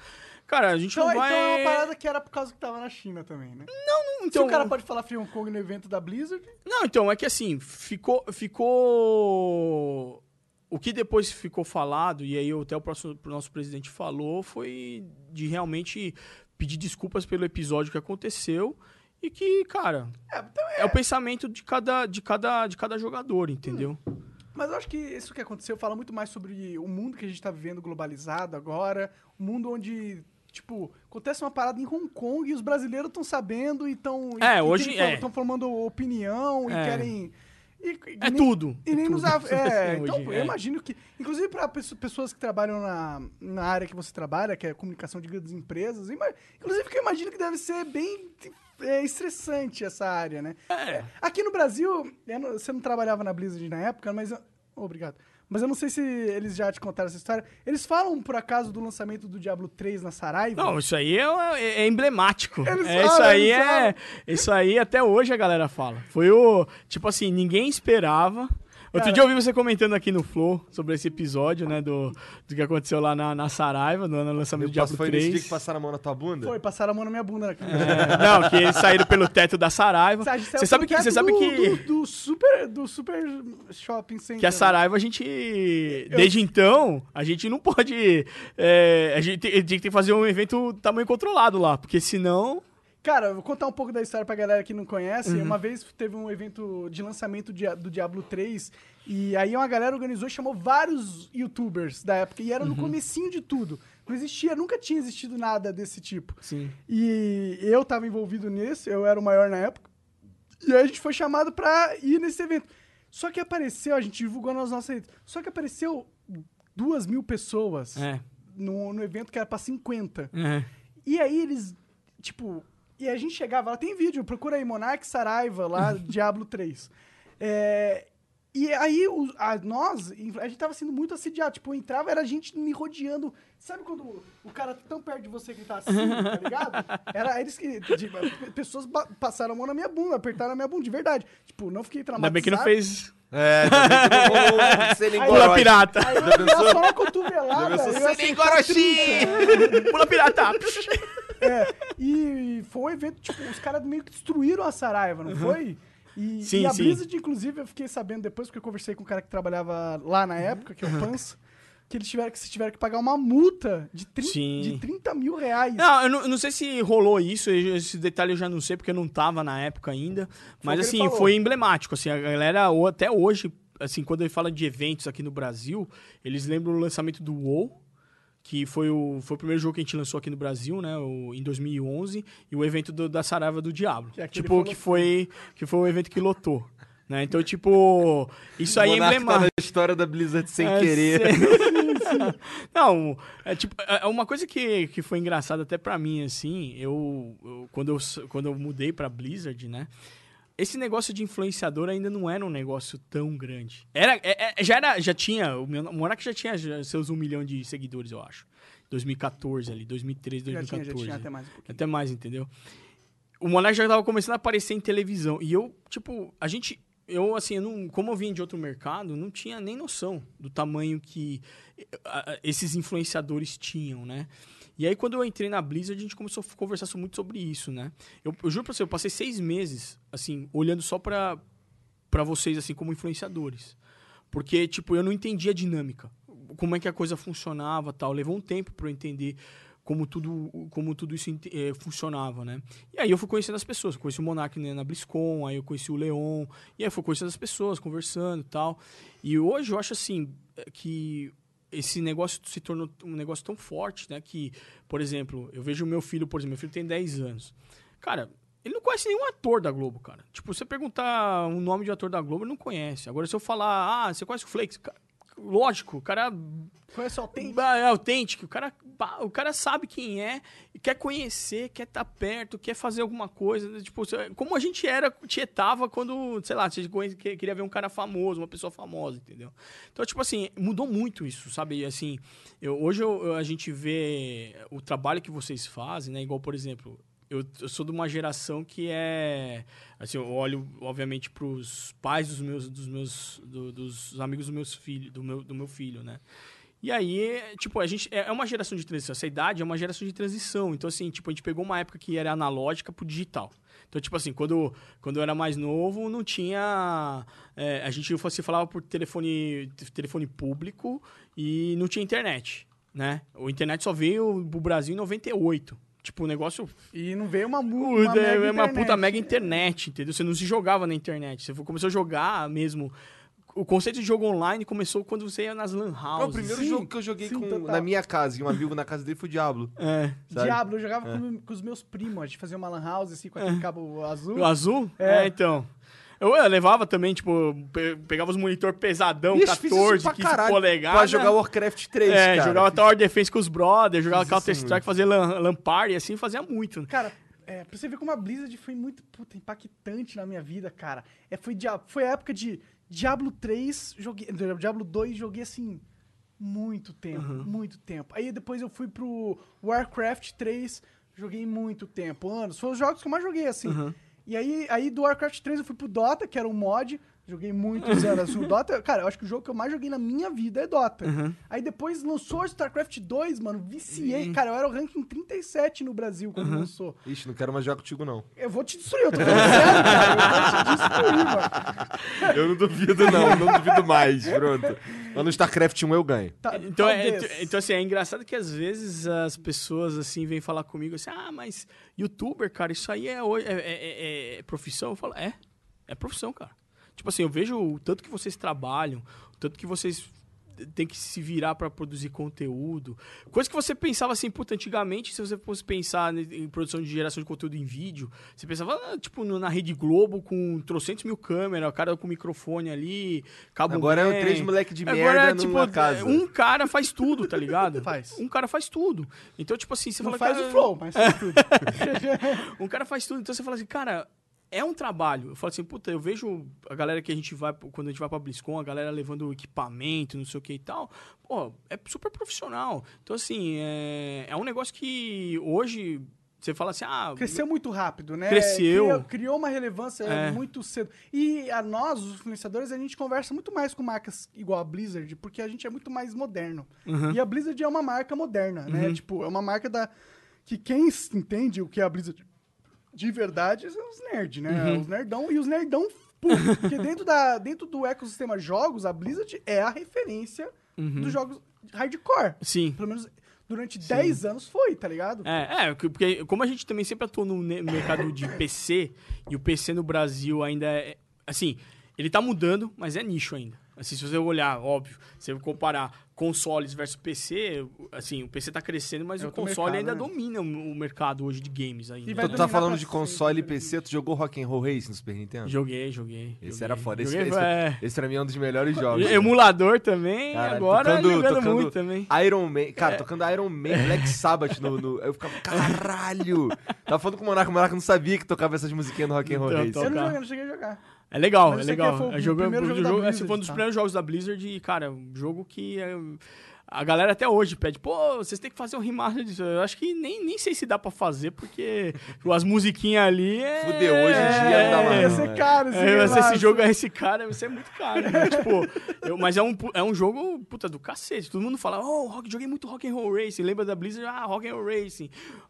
cara, a gente Então, não então vai. é uma parada que era por causa que tava na China também, né? Se então, o cara pode falar Free Hong Kong no evento da Blizzard, Não, então, é que assim, ficou. Ficou. O que depois ficou falado, e aí até o próximo o nosso presidente falou, foi de realmente pedir desculpas pelo episódio que aconteceu. E que, cara, é, então é. é o pensamento de cada, de cada, de cada jogador, entendeu? Mas eu acho que isso que aconteceu fala muito mais sobre o mundo que a gente tá vivendo globalizado agora, um mundo onde, tipo, acontece uma parada em Hong Kong e os brasileiros estão sabendo e estão... É, hoje é. Estão formando opinião e É. querem... e- e É nem- tudo. E é nem tudo. nos... <laughs> É, Hoje, então, eu é. imagino que... Inclusive para pessoas que trabalham na, na área que você trabalha, que é comunicação de grandes empresas, inclusive que eu imagino que deve ser bem é, estressante essa área, né? É. Aqui no Brasil, não- você não trabalhava na Blizzard na época, mas. eu- Obrigado. Mas eu não sei se eles já te contaram essa história. Eles falam, por acaso, do lançamento do Diablo 3 na Saraiva? Não, isso aí é, é- é emblemático. Eles É, isso falam, aí eles é. falam. Isso aí até hoje a galera fala. Foi o. Tipo assim, ninguém esperava. Outro dia eu ouvi você comentando aqui no Flow sobre esse episódio, né? Do, do que aconteceu lá na, na Saraiva, no, no lançamento do Diablo Foi nesse 3. dia que passaram a mão na tua bunda? Foi, passaram a mão na minha bunda. Né? É, não, que eles saíram pelo teto da Saraiva. Você sabe que, você teto sabe do, que, Do, do super, do super shopping center. que a né? Saraiva, a gente. Desde então, a gente não pode. é, a, gente tem, a gente tem que fazer um evento tamanho controlado lá, porque senão. Cara, eu vou contar um pouco da história pra galera que não conhece. Uhum. Uma vez teve um evento de lançamento do Diablo 3 e aí uma galera organizou e chamou vários youtubers da época e era Uhum. no comecinho de tudo. Não existia, nunca tinha existido nada desse tipo. Sim. E eu tava envolvido nisso, eu era o maior na época. E aí a gente foi chamado pra ir nesse evento. Só que apareceu, a gente divulgou nas nossas redes, só que apareceu duas mil pessoas É. no, no evento que era pra 50. é. E aí eles, tipo, e a gente chegava lá, tem vídeo, procura aí, Monark Saraiva, lá, <laughs> Diablo 3. É, e aí, o- a, nós, a gente tava sendo muito assediado, tipo, eu entrava, era gente me rodeando, sabe quando o cara tá tão perto de você que tá assim, tá ligado? <laughs> Era eles que, de- pessoas passaram a mão na minha bunda, apertaram a minha bunda, de verdade. Tipo, não fiquei traumatizado. Ainda bem que não fez. É, rolou <laughs> Aí- Pula pirata. Aí eu só uma cotovelada, eu ia "Sem acertar 30. Pula pirata. É, e foi um evento, tipo, os caras meio que destruíram a Saraiva, não foi? E, Sim, e a sim. Blizzard, inclusive, eu fiquei sabendo depois, porque eu conversei com um cara que trabalhava lá na época, que é o Pans, que eles tiveram que, se tiveram que pagar uma multa de, trin- Sim. de 30 mil reais. Não, eu não, eu não sei se rolou isso, esse detalhe eu já não sei, porque eu não tava na época ainda. Mas ele assim, foi emblemático. Assim, a galera, ou até hoje, assim, quando ele fala de eventos aqui no Brasil, eles lembram o lançamento do WoW. Que foi o, foi o primeiro jogo que a gente lançou aqui no Brasil, né, o- em 2011, e o evento do- da Saraiva do Diablo. Que aquele tipo, foi que foi, que foi o evento que lotou. Né? Então, tipo, isso aí é Monark tá emblemático. na história da Blizzard sem É, querer. sei. <laughs> Não, é tipo, é uma coisa que, que foi engraçada até pra mim, assim, eu, eu- quando, eu quando eu mudei pra Blizzard, né, esse negócio de influenciador ainda não era um negócio tão grande. Era, é- é- já era, já tinha, o Monark já tinha já seus um milhão de seguidores, eu acho. 2014 ali, 2013, Já 2014. tinha, já tinha até mais um. Até mais, entendeu? O Monark já tava começando a aparecer em televisão. E eu, tipo, a gente. Eu, assim, eu não, como eu vim de outro mercado, não tinha nem noção do tamanho que eh, esses influenciadores tinham, né? E aí, quando eu entrei na Blizzard, a gente começou a conversar muito sobre isso, né? Eu, eu juro pra você, eu passei seis meses, assim, olhando só pra, pra vocês, assim, como influenciadores. Porque, tipo, eu não entendia a dinâmica. Como é que a coisa funcionava tal. Levou um tempo pra eu entender como tudo, como tudo isso eh, funcionava, né? E aí eu fui conhecendo as pessoas. Conheci o Monark né, na BlizzCon, aí eu conheci o Leon. E aí eu fui conhecendo as pessoas, conversando e tal. E hoje eu acho, assim, eh, que esse negócio se tornou um negócio tão forte, né? Que, por exemplo, eu vejo o meu filho, por exemplo, meu filho tem 10 anos. Cara, ele não conhece nenhum ator da Globo, cara. Tipo, você perguntar um nome de ator da Globo, ele não conhece. Agora, se eu falar, ah, você conhece o Flakes? Ca- Lógico, o cara Conhece o Authentic? Bah, É autêntico. O cara, o cara sabe quem é, quer conhecer, quer estar perto, quer fazer alguma coisa. né? Tipo, como a gente era, tietava quando, sei lá, você queria ver um cara famoso, uma pessoa famosa, entendeu? Então, tipo assim, mudou muito isso, sabe? E, Assim, eu- hoje eu- a gente vê o trabalho que vocês fazem, né? Igual, por exemplo, eu, eu sou de uma geração que é. Assim, eu olho, obviamente, pros pais dos meus, dos meus, do- dos amigos dos meus filhos, do meu, do meu filho, né? E aí, tipo, a gente é é uma geração de transição. Essa idade é uma geração de transição. Então, assim, tipo, a gente pegou uma época que era analógica pro digital. Então, tipo assim, quando, quando eu era mais novo, não tinha. é, a gente se falava por telefone, telefone público e não tinha internet, né? O internet só veio pro Brasil em 98. Tipo, o negócio E não veio uma, mu- Puta, uma é uma puta mega internet, entendeu? Você não se jogava na internet. Você começou a jogar mesmo. O conceito de jogo online começou quando você ia nas lan É houses. o primeiro Sim, jogo que eu joguei sim, com- na minha casa, e um amigo na casa dele foi o Diablo. É. sabe? Diablo, eu jogava com, com os meus primos. A gente fazia uma lan house assim com aquele cabo azul. O azul? É. É, então. Eu, eu levava também, tipo, pe- pegava os monitor pesadão, Ixi, fiz isso 14, pra 15 caralho, polegadas. Pra jogar Warcraft 3, É, cara. jogava Fiz- Tower Defense com os brothers, jogava Counter-Strike, fazia LAN party, assim, fazia muito. Cara, é, pra você ver como a Blizzard foi muito puta, impactante na minha vida, cara. É, foi, foi a época de Diablo 3, joguei, Diablo 2, joguei assim, muito tempo, muito tempo. Aí depois eu fui pro Warcraft 3, joguei muito tempo, anos. Foram os jogos que eu mais joguei, assim. E aí, aí do Warcraft 3 eu fui pro Dota, que era um mod, joguei muitos anos. O Dota, cara, eu acho que o jogo que eu mais joguei na minha vida é Dota. Aí depois lançou o StarCraft 2, mano, viciei. Cara, eu era o ranking 37 no Brasil quando lançou. Ixi, não quero mais jogar contigo, não. Eu vou te destruir, eu tô falando sério, cara. Eu vou te destruir, mano. <laughs> Eu não duvido, não. Não duvido mais. Pronto. Mas no StarCraft 1 eu ganho. Tá, Então, é, talvez. então- então, assim, é engraçado que às vezes as pessoas, assim, vêm falar comigo assim, ah, mas youtuber, cara, isso aí é, hoje- é, é- é- é profissão? Eu falo, é, é profissão, cara. Tipo assim, eu vejo o tanto que vocês trabalham, o tanto que vocês têm que se virar pra produzir conteúdo. Coisa que você pensava assim, puta, antigamente, se você fosse pensar em produção de geração de conteúdo em vídeo, você pensava, ah, tipo, na Rede Globo com trocentos mil câmeras, o cara com microfone ali, cabo Agora é três moleque de Agora merda é, tipo, numa casa. um cara faz tudo, tá ligado? <laughs> Faz. Um cara faz tudo. Então, tipo assim, você Não fala... faz cara, o flow, mas faz tudo. <laughs> Um cara faz tudo. Então você fala assim, cara, é um trabalho. Eu falo assim, puta, eu vejo a galera que a gente vai, quando a gente vai pra BlizzCon, a galera levando equipamento, não sei o que e tal. Pô, é super profissional. Então, assim, é, é um negócio que hoje você fala assim, ah... Cresceu muito rápido, né? Cresceu. Criou, criou uma relevância É. muito cedo. E a nós, os influenciadores, a gente conversa muito mais com marcas igual a Blizzard, porque a gente é muito mais moderno. Uhum. E a Blizzard é uma marca moderna, né? Tipo, é uma marca da... Que quem entende o que é a Blizzard de verdade são os nerds, né? Uhum. Os nerdão e os nerdão puro. Porque dentro, da, dentro do ecossistema jogos, a Blizzard é a referência Uhum. dos jogos hardcore. Sim. Pelo menos durante 10 anos foi, tá ligado? É, é, porque como a gente também sempre atuou no mercado de PC, e o PC no Brasil ainda é. Assim, ele tá mudando, mas é nicho ainda. Assim, se você olhar, óbvio, se você comparar consoles versus PC, assim, o PC tá crescendo, mas É o console mercado, ainda né? domina o mercado hoje de games ainda. Tu tá falando de console e né? PC, tu jogou Rock'n'Roll Racing no Super Nintendo? Joguei, joguei. Esse joguei. era foda. Esse, Joguei, esse, é, esse pra mim é um dos melhores jogos. Emulador também, Caralho, agora tocando- jogando tocando muito também. Iron Man, É. cara, tocando Iron Man, Black Sabbath no, no- Eu ficava, caralho! Tava falando com o Monarca, o Monarca não sabia que tocava essas musiquinhas no Rock'n'Roll Então, Racing. Eu não joguei, não cheguei a jogar. É legal, Mas é aqui legal. foi o É jogo, primeiro jogo da jogo, esse Blizzard, foi um dos tá? primeiros jogos da Blizzard e, cara, um jogo que é, a galera até hoje pede, pô, vocês têm que fazer um remaster disso. Eu acho que nem, nem sei se dá pra fazer, porque <laughs> as musiquinhas ali é... Fudeu, hoje em dia não dá mais, Ia ser né? caro esse É, esse jogo, esse cara, vai ser muito caro. né? <laughs> tipo, eu- mas é um, é um jogo, puta, do cacete. Todo mundo fala, oh, rock, joguei muito Rock'n'Roll Racing. Lembra da Blizzard? Ah, Rock'n'Roll Racing.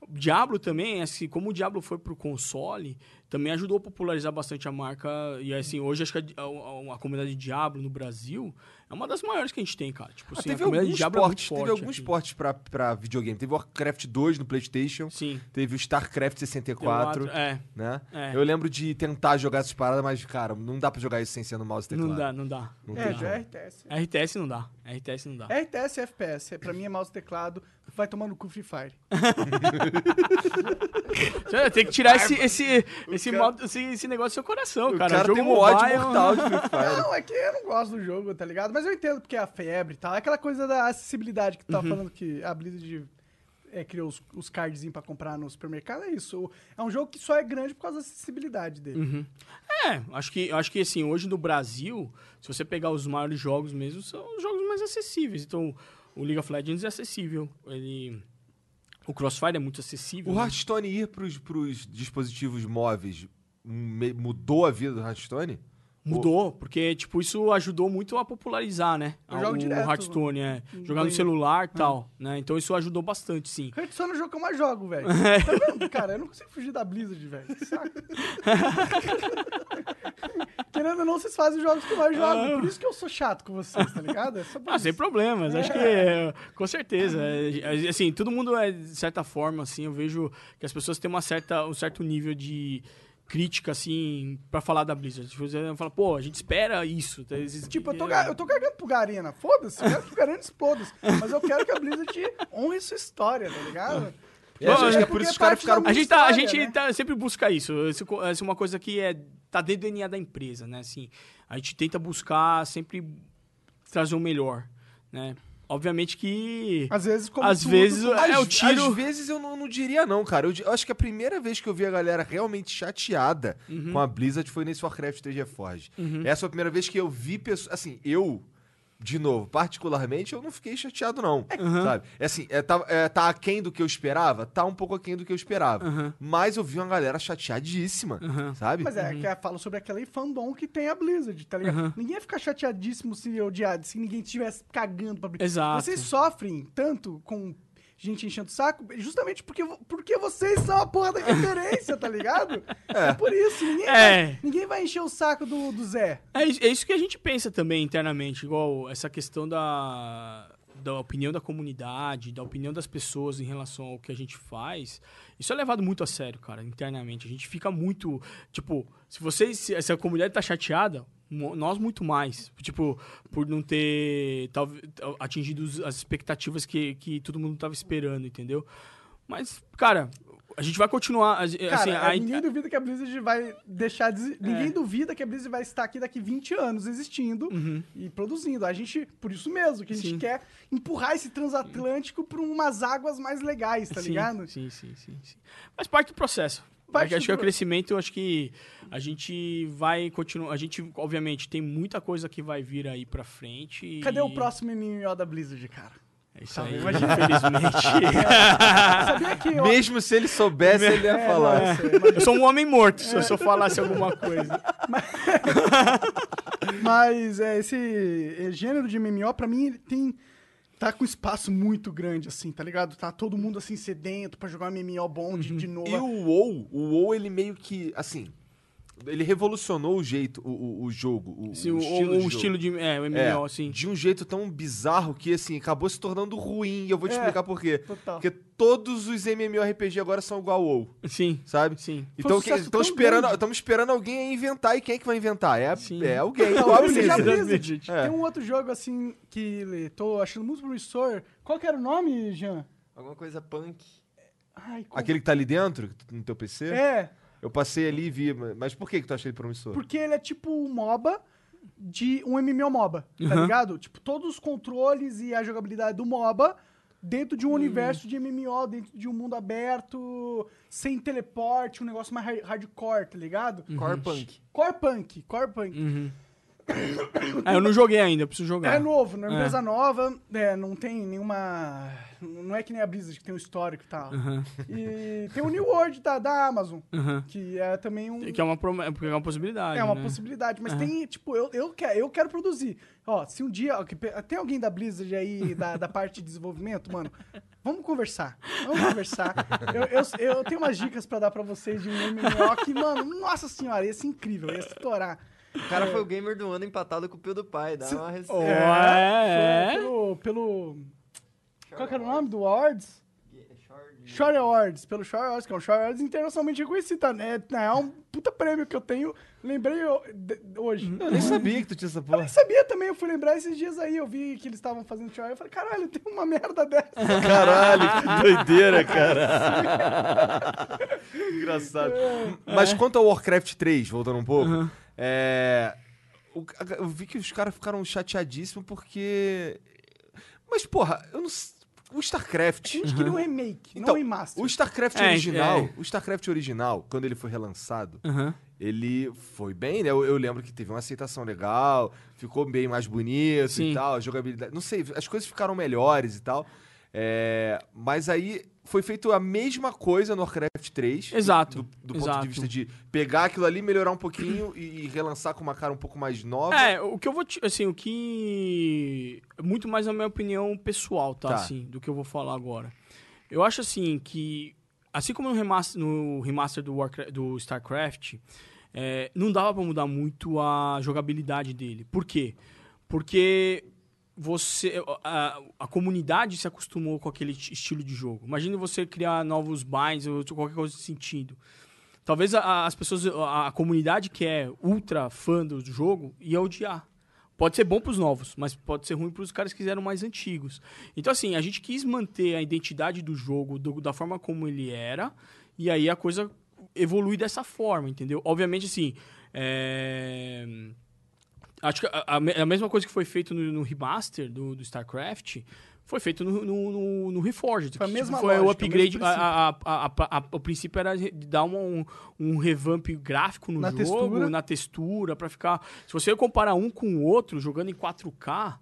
Diablo também, assim, como o Diablo foi pro console, também ajudou a popularizar bastante a marca. E assim, hoje acho que a, a- a comunidade de Diablo no Brasil é uma das maiores que a gente tem, cara. Tipo, Ah, assim, teve é teve alguns aqui. esportes pra, pra videogame. Teve o Warcraft 2 no Playstation, Sim. teve o StarCraft 64, É, né? É. Eu lembro de tentar jogar essas paradas, mas, cara, não dá pra jogar isso sem ser no mouse e teclado. não dá, não dá. Não É, já é. RTS. RTS não dá. RTS não dá. RTS e FPS. Pra mim é mouse e teclado. Vai tomar no cu Free Fire. <laughs> Tem que tirar esse, esse, esse, modo- esse, esse negócio do seu coração, O cara. cara, jogo tem um ódio mortal de Free Fire. Não, é que eu não gosto do jogo, tá ligado? Mas eu entendo porque é a febre e tal. É aquela coisa da acessibilidade que tu tava falando que a Blizzard é, criou os, os cardzinhos pra comprar no supermercado. É isso. É um jogo que só é grande por causa da acessibilidade dele. É, acho que, acho que assim, hoje no Brasil, se você pegar os maiores jogos mesmo, são os jogos mais acessíveis. Então, o League of Legends é acessível. Ele. O Crossfire é muito acessível. O né? Hearthstone ir pros, pros dispositivos móveis mudou a vida do Hearthstone? Mudou, porque, tipo, isso ajudou muito a popularizar, né? Eu jogo o direto, Hearthstone, é. Jogar no celular e tal, né? Então isso ajudou bastante, sim. Hearthstone é o jogo que eu mais jogo, velho. <laughs> É. Tá vendo, cara? Eu não consigo fugir da Blizzard, velho. <laughs> Querendo ou não, vocês fazem os jogos que eu mais jogo. Por isso que eu sou chato com vocês, tá ligado? É Ah, sem problemas, acho que é, com certeza. É, assim, todo mundo é de certa forma, assim, eu vejo que as pessoas têm uma certa, um certo nível de crítica, assim, pra falar da Blizzard. Tipo, Você fala, pô, a gente espera isso. Esses- Tipo, eu tô, ga- eu tô cagando pro Garena. Foda-se, eu quero que o Garena exploda. Mas eu quero que a Blizzard <laughs> honre sua história, tá ligado? <laughs> É, acho que é por porque isso que os caras ficaram A gente, tá, a história, gente né? tá- sempre busca isso. Esse Essa é uma coisa que é, tá dentro do DNA da empresa, né? Assim, a gente tenta buscar sempre trazer o melhor, né? Obviamente que... Às vezes, como Às tudo, vezes, tudo- é, Às- o tiro- Às vezes eu não, não diria não, cara. Eu, eu acho que a primeira vez que eu vi a galera realmente chateada Uhum. com a Blizzard foi nesse Warcraft 3 Reforged. Essa foi a primeira vez que eu vi pessoas... Assim, eu... De novo, particularmente, eu não fiquei chateado, não. Uhum. Sabe? É assim, é, tá, é, tá aquém do que eu esperava? Tá um pouco aquém do que eu esperava. Uhum. Mas eu vi uma galera chateadíssima, sabe? Mas é, que fala sobre aquele fandom que tem a Blizzard, tá ligado? Ninguém ia ficar chateadíssimo se odiado, se ninguém estivesse cagando pra Blizzard. Exato. Vocês sofrem tanto com gente enchendo o saco, justamente porque, porque vocês são a porra da referência, tá ligado? <laughs> É, por isso, ninguém, É. vai, ninguém vai encher o saco do, do Zé. É isso, é isso que a gente pensa também internamente, igual essa questão da, da opinião da comunidade, da opinião das pessoas em relação ao que a gente faz. Isso é levado muito a sério, cara, internamente. A gente fica muito. Tipo, se vocês. Se a comunidade tá chateada, nós muito mais. Tipo, por não ter talvez, atingido as expectativas que, que todo mundo tava esperando, entendeu? Mas, cara, a gente vai continuar. a- Cara, assim, é, a- ninguém duvida que a Blizzard vai deixar de... É. Ninguém duvida que a Blizzard vai estar aqui daqui 20 anos existindo e produzindo. A gente, por isso mesmo, que a gente Uhum. Sim. quer empurrar esse transatlântico pra umas águas mais legais, tá sim, ligado? Sim, sim, sim, sim. Faz parte do processo. Parte acho do que é o crescimento, eu acho que a gente vai continuar. A gente, obviamente, tem muita coisa que vai vir aí pra frente. e- Cadê o próximo MMO da Blizzard, cara? É isso aí, <laughs> imagina. infelizmente. Sabia que... eu- Mesmo se ele soubesse, ele ia É, falar. não, eu sei, mas- eu sou um homem morto se eu, se eu falasse alguma coisa. Mas <laughs> é, esse é, gênero de MMO, pra mim, ele tem. Tá com espaço muito grande, assim, tá ligado? Tá todo mundo assim sedento pra jogar um MMO bom de, de novo. E o WoW, o WoW, ele meio que, assim, Ele revolucionou o jeito, o, o, o jogo, o, Sim, o o, estilo, o de jogo. estilo de. É, o MMO, É, assim. de um jeito tão bizarro que, assim, acabou se tornando ruim. E eu vou te É, explicar por quê. total. Porque todos os MMORPG agora são igual ao WoW, Sim. sabe? Sim. Então, tão esperando, estamos esperando alguém inventar. E quem é que vai inventar? É, Sim. é alguém. Não, a sei, já Blizzard. É. Tem um outro jogo assim que tô achando muito promissor. Qual que era o nome, Jean? Alguma coisa punk. Ai, qual- Aquele que tá ali dentro, no teu PC? É, Eu passei ali e vi. Mas por que, que tu acha ele promissor? porque ele é tipo um MOBA de um MMO MOBA, tá Uhum. ligado? Tipo, todos os controles e a jogabilidade do MOBA dentro de um universo de MMO, dentro de um mundo aberto, sem teleporte, um negócio mais hard- hardcore, tá ligado? Core punk. Core Punk, Core Punk. Uhum. Ah, eu não joguei ainda, eu preciso jogar. É novo, não é uma É. empresa nova, é, não tem nenhuma. Não é que nem a Blizzard, que tem um histórico e tal. Aham, E tem o New World da, da Amazon, aham. que é também um. Que é uma, porque é uma possibilidade. É uma né? possibilidade, mas Aham. tem, tipo, eu, eu, quero, eu quero produzir. Ó, se um dia. ó, Tem alguém da Blizzard aí, da, da parte de desenvolvimento, mano? Vamos conversar. Vamos conversar. Eu, eu, eu tenho umas dicas pra dar pra vocês de um MMO que, mano, nossa senhora, ia ser incrível, ia estourar. O cara foi o gamer do ano empatado com o PewDiePie. Dá uma receita. É, é. Pelo. pelo qual que era o nome do Awards? Shore Awards, pelo Shore Awards, que é um Shore Awards internacionalmente reconhecido, tá? É, é um puta prêmio que eu tenho, lembrei eu- de- hoje. Eu nem sabia que tu tinha essa Eu porra. nem sabia também, eu fui lembrar esses dias aí, eu vi que eles estavam fazendo Shore, eu falei, caralho, tem uma merda dessa. Caralho, que doideira, cara. <laughs> Engraçado. Mas quanto ao Warcraft 3, voltando um pouco, é. o- Eu vi que os caras ficaram chateadíssimos porque. Mas, porra, eu não. O StarCraft. A gente queria um remake, Então, não um remaster. O StarCraft É, original, é. o StarCraft original, quando ele foi relançado, Aham. ele foi bem, né? Eu, eu lembro que teve uma aceitação legal, ficou bem mais bonito Sim. e tal, a jogabilidade. Não sei, as coisas ficaram melhores e tal. É, mas aí foi feito a mesma coisa no Warcraft 3. Exato, Do, do ponto exato. de vista de pegar aquilo ali, melhorar um pouquinho e, e relançar com uma cara um pouco mais nova. É, o que eu vou te, assim, o que muito mais na minha opinião pessoal, tá, Tá. assim, do que eu vou falar agora. Eu acho assim que assim como no remaster, no remaster do, Warcraft, do StarCraft, é, não dava pra mudar muito a jogabilidade dele. Por quê? Porque você a, a comunidade se acostumou com aquele estilo de jogo. Imagine você criar novos binds ou qualquer coisa nesse sentido. Talvez a- as pessoas, a, a comunidade que é ultra fã do jogo ia odiar. Pode ser bom pros novos, mas pode ser ruim pros caras que quiseram mais antigos. Então, assim, a gente quis manter a identidade do jogo do- da forma como ele era, e aí a coisa evolui dessa forma, entendeu? Obviamente, assim, é... Acho que a, a me- a mesma coisa que foi feito no, no remaster do, do StarCraft foi feito no, no, no, no Reforged. Foi a que, mesma foi o lógica, o upgrade. mesmo a- a- o princípio era dar uma- um, um revamp gráfico no Na jogo, textura. na textura, pra ficar. Se você comparar um com o outro, jogando em 4K.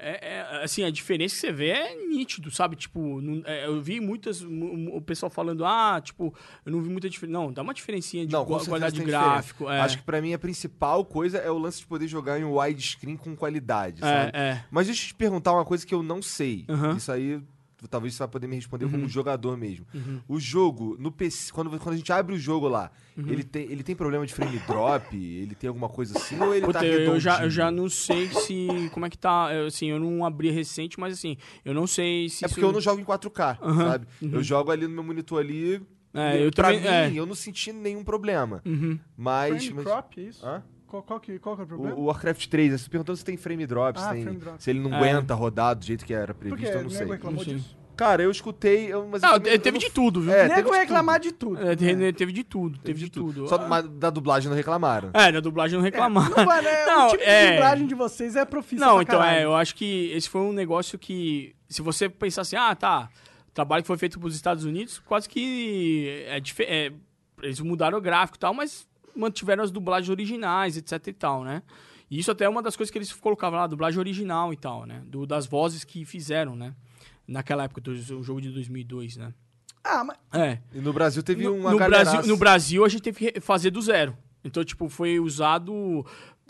É, é, assim, a diferença que você vê é nítido, sabe? Tipo, não- é, eu vi muitas. mu- mu- O pessoal falando, ah, tipo, eu não vi muita diferença. Não, dá uma diferencinha de Não, qualidade de gráfico. É, Acho que pra mim a principal coisa é o lance de poder jogar em widescreen com qualidade, sabe? é, é. Mas deixa eu te perguntar uma coisa que eu não sei. Aham. Isso aí, talvez você vai poder me responder como jogador mesmo. Uhum. O jogo, no PC, quando, quando a gente abre o jogo lá, Uhum. ele, tem, ele tem problema de frame drop? Ele tem alguma coisa assim? Ou ele Puta, tá eu, redondinho? já, eu já não sei se. Como é que tá? Eu, assim, eu não abri recente, mas assim, eu não sei se. É porque eu não jogo em 4K, Aham, sabe? Eu jogo ali no meu monitor ali. É, eu pra também- mim, é. eu não senti nenhum problema. Uhum. Mas. Frame mas- crop, é isso? Hã? Qual, qual, que, qual que é o O, problema? o Warcraft 3, você perguntando se tem frame drop, se, Ah, tem- frame drop. se ele não É. aguenta rodar do jeito que era previsto, quê? eu não sei. Reclamou Não sei. disso? Cara, eu escutei, eu- mas Não, eu teve não- de tudo, viu? É, Nego teve de reclamar tudo. de tudo. É, teve, teve de tudo, teve, Teve de tudo. Só mas da dublagem não reclamaram. É, da dublagem não reclamaram. Não, vai, né? <laughs> Não, o tipo é. de dublagem de vocês é profissa Não, então é, caralho. eu acho que esse foi um negócio que, se você pensar assim, ah, tá, o trabalho que foi feito pros Estados Unidos, quase que é, é, eles mudaram o gráfico e tal, mas mantiveram as dublagens originais, etc e tal, né? E isso até é uma das coisas que eles colocavam lá, dublagem original e tal, né? Do, das vozes que fizeram, né? Naquela época, do o jogo de 2002, né? Ah, mas É. E no Brasil teve No, uma no galeraça. Brasil, no Brasil, a gente teve que fazer do zero. Então, tipo, foi usado.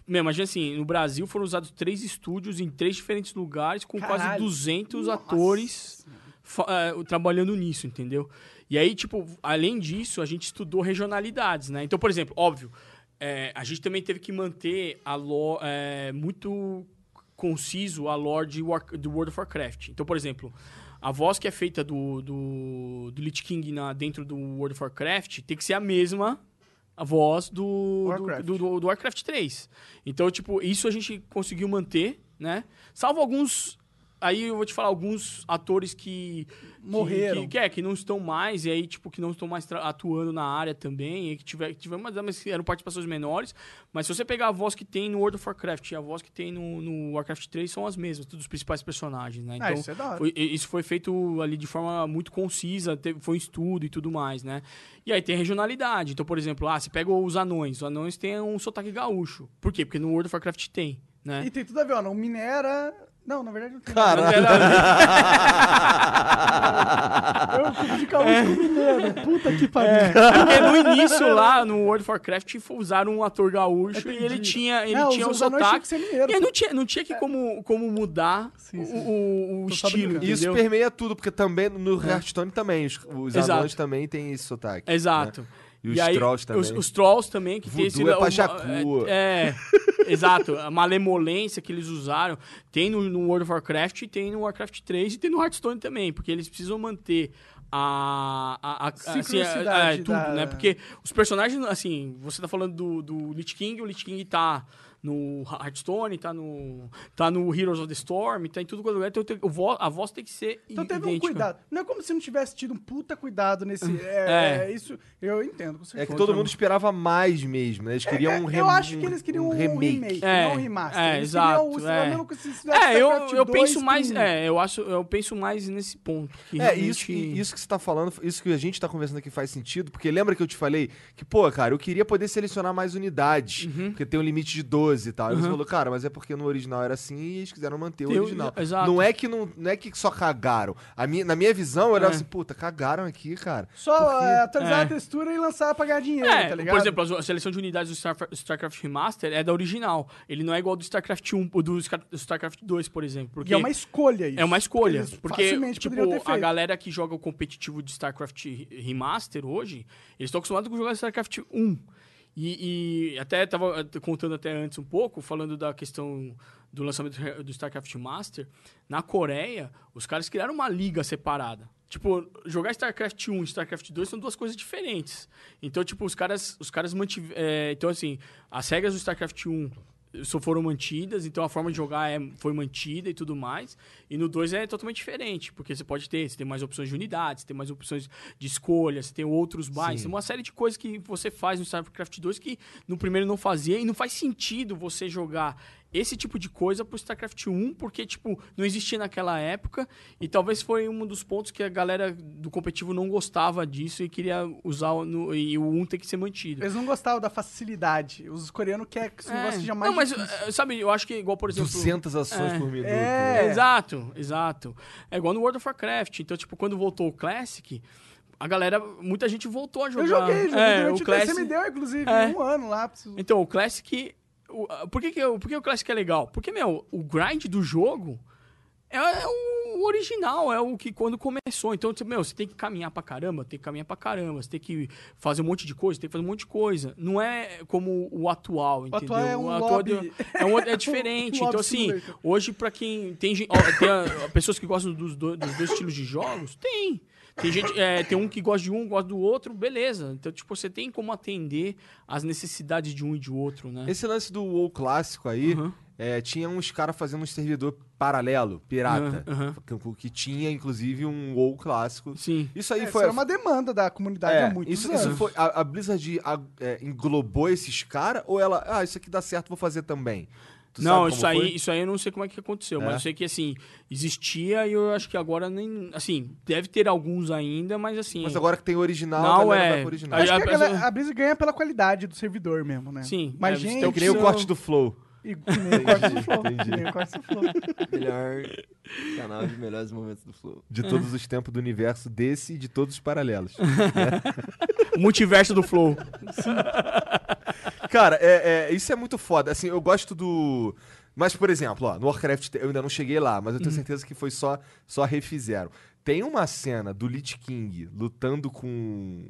Meu, imagina assim, no Brasil foram usados três estúdios em três diferentes lugares, com quase Caralho. 200 Nossa. atores fa- eh, trabalhando nisso, entendeu? E aí, tipo, além disso, a gente estudou regionalidades, né? Então, por exemplo, óbvio, é, a gente também teve que manter a lo, é, muito conciso a lore de War- do World of Warcraft. Então, por exemplo, a voz que é feita do, do, do Lich King na, dentro do World of Warcraft tem que ser a mesma a voz do Warcraft. do, do, do Warcraft 3. Então, tipo, isso a gente conseguiu manter, né? Salvo alguns... Aí eu vou te falar alguns atores que... Morreram. Que, que, é, que não estão mais, e aí, tipo, que não estão mais atuando na área também, e que tiver, que tiver mas, mas eram participações menores. Mas se você pegar a voz que tem no World of Warcraft e a voz que tem no, no Warcraft 3, são as mesmas, todos os principais personagens, né? Ah, Então, isso é da hora. foi- isso foi feito ali de forma muito concisa, teve, foi um estudo e tudo mais, né? E aí tem regionalidade. Então, por exemplo, ah, você pega os anões. Os anões têm um sotaque gaúcho. Por quê? Porque no World of Warcraft tem, né? E tem tudo a ver, ó. Não minera. Não, na verdade não tem. Caralho. Eu confundi gaúcho com mineiro. Puta que pariu. É, porque no início lá no World of Warcraft usaram um ator gaúcho e ele Entendi. tinha, ele Não, tinha os um sotaque. mineiro. E não tinha, não tinha que como, como mudar Sim, sim. o, o- o só estilo. Isso permeia tudo, porque também no Hearthstone também, os, os anões também têm esse sotaque. Exato. E os aí, trolls também. Os, os trolls também, que tem Voodoo esse... é uma-. É, é, <laughs> exato. A malemolência que eles usaram tem no, no World of Warcraft, tem no Warcraft 3 e tem no Hearthstone também, porque eles precisam manter a... a, a assim, Sincronicidade é, é, tudo, da- né? Porque os personagens, assim, você tá falando do, do Lich King, o Lich King tá no Hearthstone, tá no, tá no Heroes of the Storm, tá em tudo quanto é então vo- a voz tem que ser Então teve um idêntica. cuidado. Não é como se não tivesse tido um puta cuidado nesse. <laughs> É, É. isso eu entendo, com É certeza. que todo mundo esperava mais mesmo, né? Eles queriam um, rem- Eu acho que eles queriam um, remake, remake. não É, um remaster. é, eles exato, queriam é. que se É, eu, eu 2 penso mais, é, eu acho, eu penso mais nesse ponto. Que É, realmente- isso, e isso que você tá falando, isso que a gente tá conversando aqui faz sentido, porque lembra que eu te falei que, pô, cara, eu queria poder selecionar mais unidades, Uhum. porque tem um limite de 12 e tal. Você Uhum. falou, cara, mas é porque no original era assim e eles quiseram manter o o- original. exato. Não é que não, não é que só cagaram. A minha, na minha visão, eu olhava É. assim, puta, cagaram aqui, cara. Só Porque- é, atualizar é. a textura e lançar pra ganhar dinheiro, É, tá ligado? por exemplo, a seleção de unidades do Starcraft, StarCraft Remaster é da original. Ele não é igual ao do StarCraft 1, ou do StarCraft 2, por exemplo. Porque E é uma escolha isso. É uma escolha. Porque, facilmente tipo, a galera que joga o competitivo de StarCraft Remaster hoje, eles estão acostumados com jogar StarCraft 1. E, e até tava eh, contando até antes um pouco, falando da questão do lançamento do- StarCraft Master. Na Coreia, os caras criaram uma liga separada. Tipo, jogar StarCraft 1 e StarCraft 2 são duas coisas diferentes. Então, tipo, os caras, os caras mantiveram. então, assim, as regras do StarCraft 1 só foram mantidas, então a forma de jogar é, foi mantida e tudo mais. E no 2 é totalmente diferente, porque você pode ter, você tem mais opções de unidades, você tem mais opções de escolha, você tem outros bytes, tem uma série de coisas que você faz no StarCraft 2 que no primeiro não fazia, e não faz sentido você jogar esse tipo de coisa pro StarCraft 1, porque, tipo, não existia naquela época, e talvez foi um dos pontos que a galera do competitivo não gostava disso e queria usar, o- no, e o 1 tem que ser mantido. Eles não gostavam da facilidade. Os coreanos querem que esse negócio seja mais não, mas, difícil. eh, sabe, eu acho que igual, por exemplo... 200 ações É. por minuto. É. né? Exato, exato. É igual no World of Warcraft. Então, tipo, quando voltou o Classic, a galera, muita gente voltou a jogar. Eu joguei, joguei é, durante o o Classic. Você me deu, inclusive, É. um ano lá. Preciso... Então, o Classic. O- por, que, que, eu- por que o Classic é legal? Porque, meu, o grind do jogo é, é o original, é o que quando começou. Então, tipo, meu, você tem que caminhar pra caramba, tem que caminhar pra caramba, você tem que fazer um monte de coisa, tem que fazer um monte de coisa. Não é como o atual, entendeu? atual é um O atual é, um- é <laughs> diferente. Então, assim, hoje, pra quem. Tem, ó, tem a- pessoas que gostam dos, do- dos dois estilos de jogos? Tem. Tem gente, é, tem um que gosta de um, gosta do outro, beleza. Então, tipo, você tem como atender as necessidades de um e de outro, né? Esse lance do WoW clássico aí, Uhum. é, tinha uns caras fazendo um servidor paralelo, pirata, Uhum, que, que tinha, inclusive, um WoW clássico. Sim. Isso aí É, foi... Isso era uma demanda da comunidade É, há muitos isso, anos. isso foi, a, a Blizzard a- é, englobou esses caras ou ela, ah, isso aqui dá certo, vou fazer também? Tu não, sabe isso como aí, foi? isso aí eu não sei como é que aconteceu, É? mas eu sei que assim, existia e eu acho que agora nem. Assim, deve ter alguns ainda, mas assim. Mas agora que tem original, Não, a é. original. Acho Aí que a, a galera- a Blizzard ganha pela qualidade do servidor mesmo, né? Sim, Mas, é, gente, tem Que nem o corte do Flow. E, nem o corte do Flow. Nem o corte do Flow. Melhor canal de melhores momentos do Flow. De todos os tempos do universo desse e de todos os paralelos. <laughs> O multiverso do Flow. Cara, é, é- isso é muito foda. Assim, eu gosto do. Mas, por exemplo, ó, no Warcraft eu ainda não cheguei lá, mas eu Uhum. tenho certeza que foi só, só refizeram. Tem uma cena do Lich King lutando com.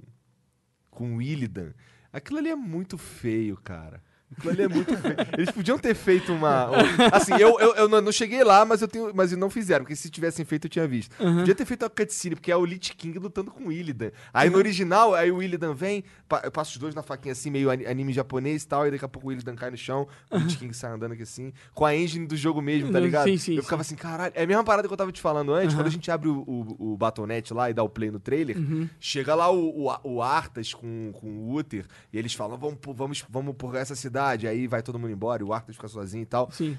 com o Illidan. Aquilo ali é muito feio, cara. É muito feio. Eles podiam ter feito uma. um- assim, eu, eu, eu não cheguei lá, mas eu tenho. Mas não fizeram, porque se tivessem feito, eu tinha visto. Podia ter feito uma cutscene, porque é o Lich King lutando com o Illidan. Aí no original, aí o Illidan vem, pa- eu passo os dois na faquinha assim, meio ani- anime japonês e tal, e daqui a pouco o Illidan cai no chão, o Lich King sai andando aqui assim, com a engine do jogo mesmo, tá Sim, ligado? sim, eu ficava assim, caralho. É a mesma parada que eu tava te falando antes, quando a gente abre o, o, o Battle.net lá e dá o play no trailer, chega lá o, o, o Arthas com, com o Uther, e eles falam, vamos, vamos, vamos por essa cidade, aí vai todo mundo embora, e o Arthas fica sozinho e tal. Sim.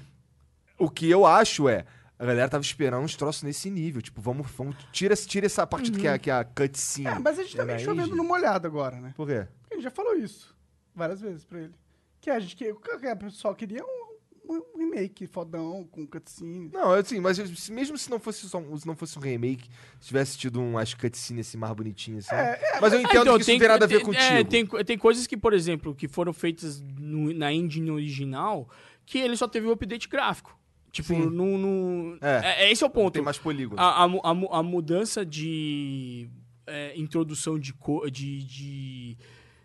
O que eu acho é. A galera tava esperando uns troços nesse nível. Tipo, vamos. vamos tira, tira essa parte que, é, que é a cutscene. É, mas a gente tá meio chovendo no molhado agora, né? Por quê? Porque a gente já falou isso várias vezes pra ele. Que a gente que, que o pessoal queria um, um remake fodão, com cutscene. Não, assim, mas mesmo se não fosse só um, se não fosse um remake, se tivesse tido umas cutscenes assim mais bonitinhas, assim. mas eu entendo então, que isso não tem nada a ver contigo. É, tem, co- tem coisas que, por exemplo, que foram feitas no- na engine original, que ele só teve o update gráfico. Tipo, Sim. no, no- É. é, é esse é o ponto. Tem mais polígonos. A, a mu- a mu- a mudança de é, introdução de, co- de, de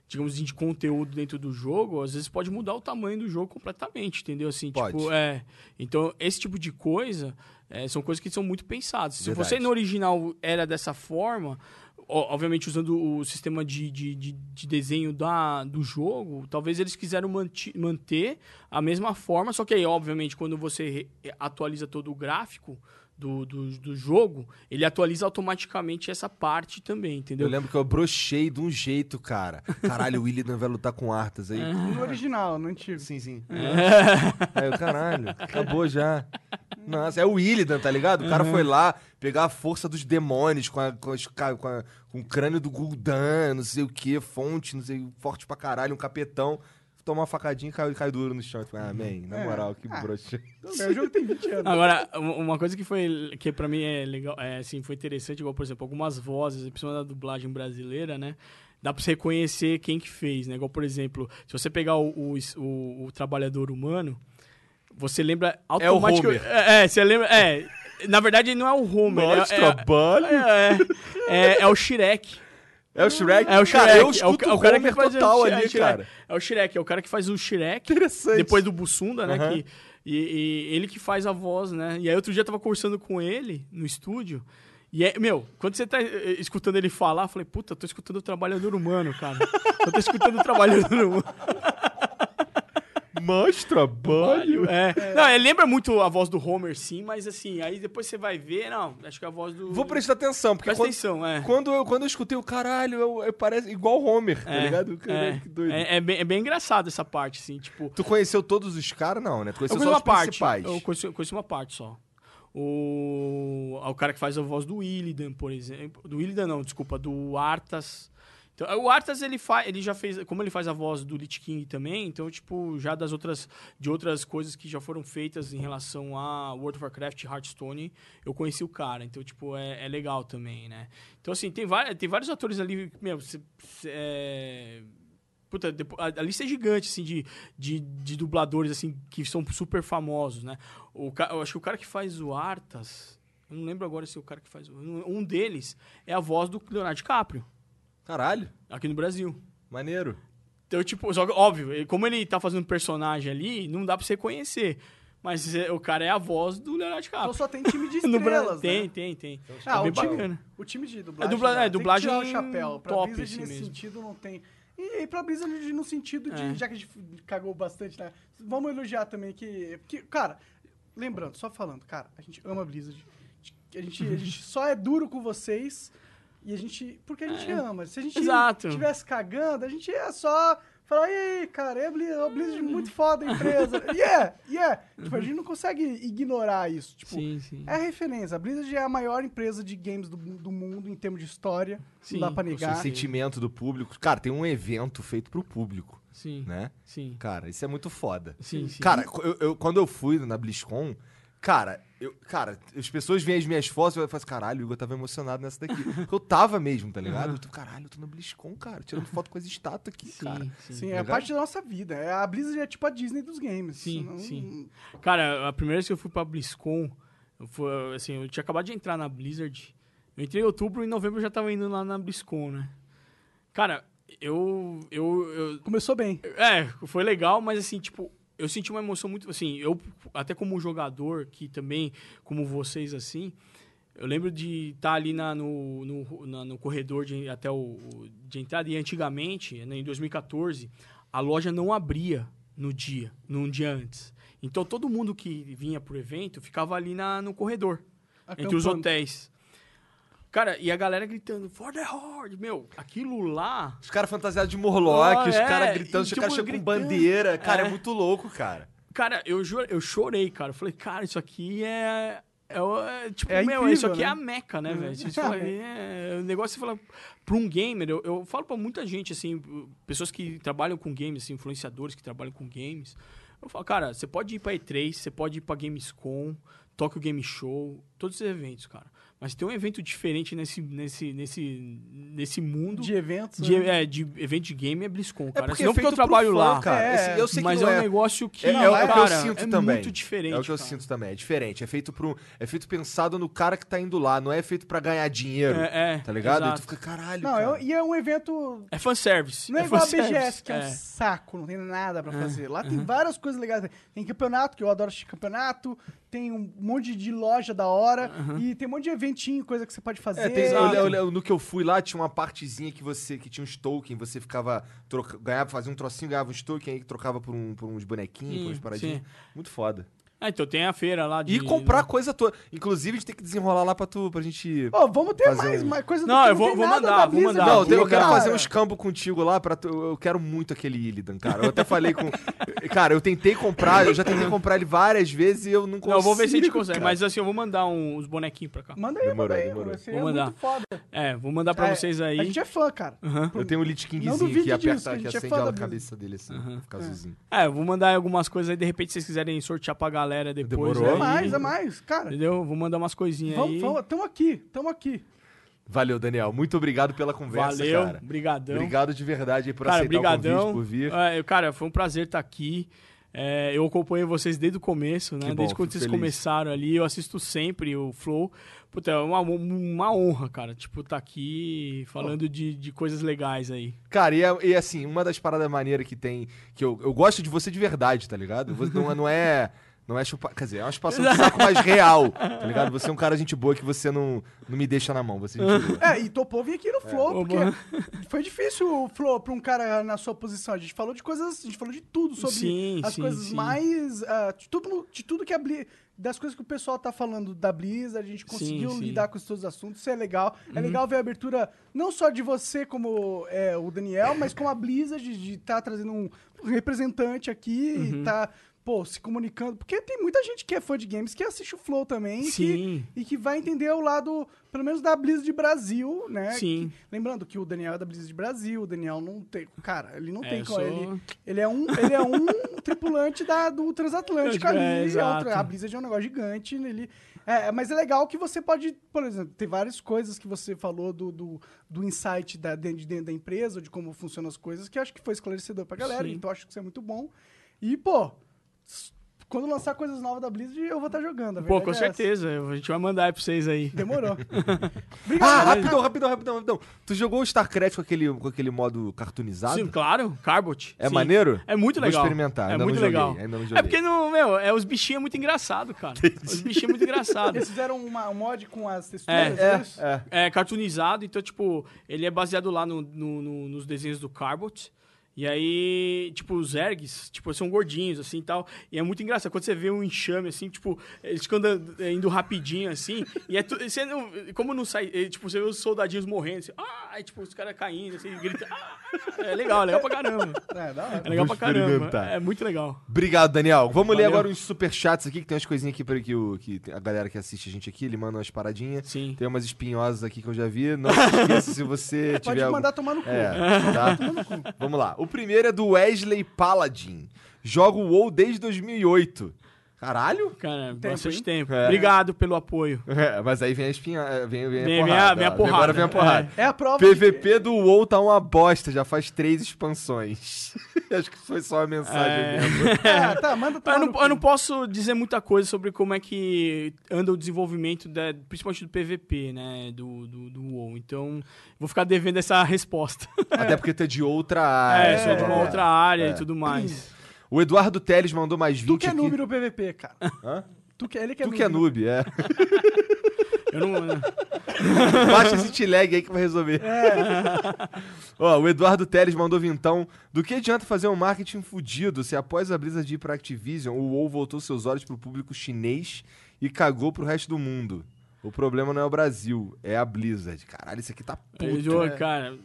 digamos assim, de conteúdo dentro do jogo, às vezes pode mudar o tamanho do jogo completamente, entendeu? Assim, Pode. tipo, é. Então, esse tipo de coisa é, são coisas que são muito pensadas. Se Verdade. você no original era dessa forma, obviamente usando o sistema de, de, de, de desenho da, do jogo, talvez eles quiseram manti- manter a mesma forma, só que aí, obviamente, quando você atualiza todo o gráfico do, do, do jogo, ele atualiza automaticamente essa parte também, Eu entendeu? lembro que eu brochei de um jeito, cara. Caralho, o Illidan vai lutar com Arthas aí. No original, no antigo. Sim, sim. Aí eu, caralho, acabou já. Nossa, é o Illidan, tá ligado? O cara foi lá pegar a força dos demônios com, a- com, as com, a- com o crânio do Gul'dan, não sei o que, fonte, não sei, forte pra caralho, um capetão. Tomar uma facadinha e cai, cai duro no chão. Falei, ah, man, na É. moral, que Ah. broxa. Bem, O jogo tem 20 anos. Agora, um- uma coisa que foi que pra mim é legal, é, assim, foi interessante, igual, por exemplo, algumas vozes, principalmente da dublagem brasileira, né? Dá pra você reconhecer quem que fez, né? Igual, por exemplo, se você pegar o, o, o- o trabalhador humano, você lembra É o automaticamente... Homer. É, é, você lembra... É, na verdade, não é o Homer. Nossa, é, é, trabalho. é, é, é o Shrek. É o Shrek? É o Shrek. Cara, eu é o, escuto é o cara que faz total o, ali, é o Shrek. cara. É o Shrek, é o cara que faz o Shrek. Interessante. Depois do Bussunda, né? Aham. que- e, e ele que faz a voz, né? E aí outro dia eu tava conversando com ele no estúdio. E é, meu, quando você tá eh, escutando ele falar, eu falei, puta, eu tô escutando o trabalhador humano, cara. Eu tô escutando o trabalhador humano. <laughs> Mais trabalho. É. Não, ele lembra muito a voz do Homer, sim, mas assim, aí depois você vai ver, não, acho que é a voz do. Vou prestar atenção, porque Presta quando, atenção, é. quando, eu, quando eu escutei o caralho, eu, eu parece igual o Homer, tá É, ligado? Caralho, é, que doido. é, é bem, é bem engraçado essa parte, assim, tipo. Tu conheceu todos os caras, não, né? Tu Eu conheceu só uma os parte. principais. Eu conheço, eu conheço uma parte só. O, o cara que faz a voz do Illidan, por exemplo. Do Illidan, não, desculpa, do Arthas. Então, o Arthas, ele, fa, ele já fez. Como ele faz a voz do Lich King também, então, tipo, já das outras. De outras coisas que já foram feitas em relação a World of Warcraft e Hearthstone, eu conheci o cara. Então, tipo, é, é legal também, né? Então, assim, tem, tem vários atores ali. Meu, cê- cê- é, Puta, a, lista é gigante, assim, de, de, de dubladores, assim, que são super famosos, né? O, eu acho que o cara que faz o Arthas, eu não lembro agora se é o cara que faz. Um deles é a voz do Leonardo DiCaprio, Caralho, aqui no Brasil. maneiro. Então, tipo, só que, óbvio, como ele tá fazendo personagem ali, não dá pra você conhecer. Mas é- o cara é a voz do Leonardo Então DiCaprio. só tem time de <laughs> estrelas, tem, né? tem, tem. Ah, é bem o time, bacana. o time de dublagem. É dubla- já, é, tem que dublagem tirar o chapéu. Pra top, Blizzard, assim nesse mesmo. sentido, não tem. E, e pra Blizzard, no sentido de. É. Já que a gente cagou bastante, né? Vamos elogiar também que. que cara, lembrando, só falando, cara, a gente ama Blizzard. A gente, a gente só é duro com vocês. E a gente. Porque a gente ama. Se a gente É. Exato. tivesse cagando, a gente ia só. Falar, e aí, cara, é a Blizzard, a Blizzard muito foda a empresa. yeah, <laughs> yeah. Tipo, a gente não consegue ignorar isso. Tipo, Sim, sim. é referência. A Blizzard é a maior empresa de games do, do mundo em termos de história. Sim, não dá pra O negar. sentimento do público. Cara, tem um evento feito pro público, Sim, né? sim. Cara, isso é muito foda. Sim, sim. Cara, eu- eu- quando eu fui na BlizzCon, cara, eu, cara, as pessoas veem as minhas fotos e eu falo assim, caralho, o Igor tava emocionado nessa daqui. Porque <laughs> eu tava mesmo, tá ligado? Eu tô, caralho, eu tô na BlizzCon, cara, tirando foto com as estátuas aqui, Sim, cara. sim. Sim, é Legal? parte da nossa vida. É, A Blizzard é tipo a Disney dos games. Sim, Não- sim. Cara, a primeira vez que eu fui pra BlizzCon, eu, fui, assim, eu tinha acabado de entrar na Blizzard. Eu entrei em outubro e em novembro eu já tava indo lá na BlizzCon, né? Cara, Eu, eu, eu. Começou bem. É, foi legal, mas assim, tipo, eu senti uma emoção muito. Assim, eu, até como jogador, que também, como vocês, assim. Eu lembro de estar ali na, no, no, na- no corredor de, até o, de entrada. E antigamente, né, em 2014, a loja não abria no dia, num dia antes. Então todo mundo que vinha pro evento ficava ali na, no corredor, entre os Acampando. hotéis. Cara, e a galera gritando, For the Horde! Meu, aquilo lá. Os caras fantasiados de Morlock, Ah, os é, caras gritando, os tipo, caras chegam com bandeira. Cara, é. É. muito louco, cara. Cara, eu, eu chorei, cara. Eu falei, cara, isso aqui é. É, é, tipo, É meu, incrível, isso aqui né? é a meca, né, velho? Você fala, é, o negócio você fala. Pra um gamer, eu, eu falo pra muita gente, assim, pessoas que trabalham com games, assim, influenciadores que trabalham com games. Eu falo, cara, você pode ir pra E3, você pode ir pra Gamescom, Tokyo Game Show, todos esses eventos, cara. Mas tem um evento diferente nesse, nesse, nesse, nesse mundo. De eventos. de, né? é, de evento de game é BlizzCon, cara. porque não é porque eu trabalho fã, lá. cara. É, eu sei mas que é não um é. negócio que, É, é o- é o que eu sinto é também. muito diferente. É o que eu cara. sinto também. É diferente. É feito pro. É feito pensado no cara que tá indo lá. Não é feito pra ganhar dinheiro. É, é, tá ligado? E exato. tu fica, caralho. Não, cara. é- e é um evento. É fanservice. Não é, é igual a. BGS, que é, um É. saco, não tem nada pra fazer. Lá tem várias coisas legais. Tem campeonato, que eu adoro assistir campeonato. Tem um monte de loja da hora. E tem um monte de eventinho, coisa que você pode fazer. É, tem, eu, eu- eu- no que eu fui lá, tinha uma partezinha que você que tinha uns token, você ficava. Troca, ganhava, fazia um trocinho, ganhava uns token, aí trocava por, um, por uns bonequinhos, por Sim, umas paradinhas. sim. Muito foda. Ah, então tem a feira lá de... E comprar coisa toda. Inclusive, a gente tem que desenrolar lá pra tu, pra gente. Ô, vamos ter Fazer mais, um- mais coisa Não, que eu vou- tem vou nada mandar, da vou Blizzard mandar. Não, aqui, eu, eu quero cara. fazer uns campos contigo lá para eu quero muito aquele Illidan, cara. Eu até falei com <laughs> Cara, eu tentei comprar, eu já tentei comprar ele várias vezes e eu não consigo. Não, eu vou ver se a gente consegue. cara. Mas assim, eu vou mandar um- uns bonequinhos pra cá. Manda aí, Demorou, manda aí. demorou. Vou mandar. muito foda. É, vou mandar pra É, vocês A aí. gente é fã, cara. Eu tenho um Lich Não Kingzinho duvide que aperta, disso, que a gente é acende fã a cabeça dele assim, fica azulzinho. É, eu vou mandar algumas coisas aí, de repente, se vocês quiserem sortear pra galera depois. Demorou. É aí. mais, é mais. Cara, Entendeu? Vou mandar umas coisinhas vamos, aí. vamos, tamo aqui, tamo aqui. Valeu, Daniel. Muito obrigado pela conversa, Valeu, cara. brigadão. Obrigado de verdade por cara, aceitar o brigadão. convite, por vir. É, eu- cara, foi um prazer estar aqui. É, eu acompanho vocês desde o começo, né? Bom, desde quando vocês feliz. começaram ali, eu assisto sempre o Flow. Puta, é uma, uma honra, cara, tipo, tá aqui falando de, de coisas legais aí. Cara, e, é- e assim, uma das paradas maneiras que tem. Que eu, eu gosto de você de verdade, tá ligado? Você não, é- não é. Não é chupar. Quer dizer, é uma chupação de saco mais real, tá ligado? Você é um cara gente boa que você não, não me deixa na mão. Você é. É, e topou vir aqui no Flow, Ô, porque foi difícil o Flow pra um cara na sua posição. A gente falou de coisas, a gente falou de tudo sobre Sim, as sim, coisas sim. mais. ah, de, tudo, de tudo que a Blizz. Das coisas que o pessoal tá falando da Blizzard, a gente conseguiu sim. lidar com todos os assuntos, isso é legal. Uhum. É legal ver a abertura, não só de você como é, o Daniel, mas como a Blizzard, de estar trazendo um representante aqui Uhum. e tá, pô, se comunicando. Porque tem muita gente que é fã de games que assiste o Flow também. e que- Sim. e que vai entender o lado, pelo menos da Blizzard Brasil, né? Sim. Que- lembrando que o Daniel é da Blizzard Brasil, o Daniel não tem. Cara, ele não É, tem como. sou- Ele, ele é um, ele é um <laughs> tripulante da, do Transatlântico É, ali. e exato. a Blizzard é um negócio gigante. Ele, é, mas é legal que você pode, por exemplo, ter várias coisas que você falou do, do, do insight da, dentro, de dentro da empresa, de como funcionam as coisas, que acho que foi esclarecedor pra galera. Sim. Então acho que isso é muito bom. E, pô. Quando lançar coisas novas da Blizzard, eu vou estar jogando. a Pô, com é essa. certeza. A gente vai mandar aí pra vocês aí. Demorou. <laughs> Ah, Obrigado. rapidão, rapidão, rapidão, rapidão. Tu jogou o StarCraft com aquele, com aquele modo cartoonizado? Sim, claro, Carbot. É Sim. maneiro? É muito Vou legal. experimentar, É ainda muito joguei, legal. ainda não É porque, não, meu, é, os bichinhos é muito engraçado, cara. Os bichinhos é muito engraçado. Eles fizeram uma, um mod com as texturas, É, é? É. É cartoonizado, então, tipo, ele é baseado lá no, no- no- nos desenhos do Carbot. E aí, tipo, os ergs, tipo, são gordinhos, assim, e tal. E é muito engraçado. Quando você vê um enxame, assim, tipo, eles ficam andando- é, indo rapidinho, assim. e é tu, você não, como não sai... é, tipo, você vê os soldadinhos morrendo, assim. Ah! Aí, tipo, os caras caindo, assim, gritando. Ah! É legal, é legal pra caramba. É. É legal Vou pra caramba. É muito legal. Obrigado, Daniel. Vamos ler Valeu. agora uns superchats aqui, que tem umas coisinhas aqui para que, o, que a galera que assiste a gente aqui, ele manda umas paradinhas. Sim. Tem umas espinhosas aqui que eu já vi. Não se esqueça se você <laughs> Pode tiver... algum- mandar tomar no cu. É, tá? Vamos lá. O primeiro é do Wesley Paladin. Joga o WoW desde 2008. Caralho? Cara, Tempo, bastante hein? tempo. É. Obrigado pelo apoio. É, mas aí vem a espinha. Vem, vem, Vem- a vem porrada. a- vem a ó. porrada, Agora vem a porrada. É a prova de que- PVP do WoW tá uma bosta, já faz três expansões. <laughs> Acho que foi só a mensagem É. mesmo. Ah, <laughs> tá, manda Eu não, eu não posso dizer muita coisa sobre como é que anda o desenvolvimento, da, principalmente do PVP, né? Do, do, do WoW. Então, vou ficar devendo essa resposta. Até porque tu é de outra <laughs> área. É, sou de uma É. outra área É. e tudo mais. <clears throat> O Eduardo Teles mandou mais 20 Tu que é aqui. noob no PVP, cara. Hã? Tu que, ele que é Tu noob. que é no- noob, é. <laughs> Eu não. <laughs> Baixa esse T-Lag aí que vai resolver. <laughs> Ó, o Eduardo Teles mandou vintão. Do que adianta fazer um marketing fudido se após a Blizzard ir pra Activision, o WoW voltou seus olhos pro público chinês e cagou pro resto do mundo? O problema não é o Brasil, é a Blizzard. Caralho, isso aqui tá puto. Eu, cara.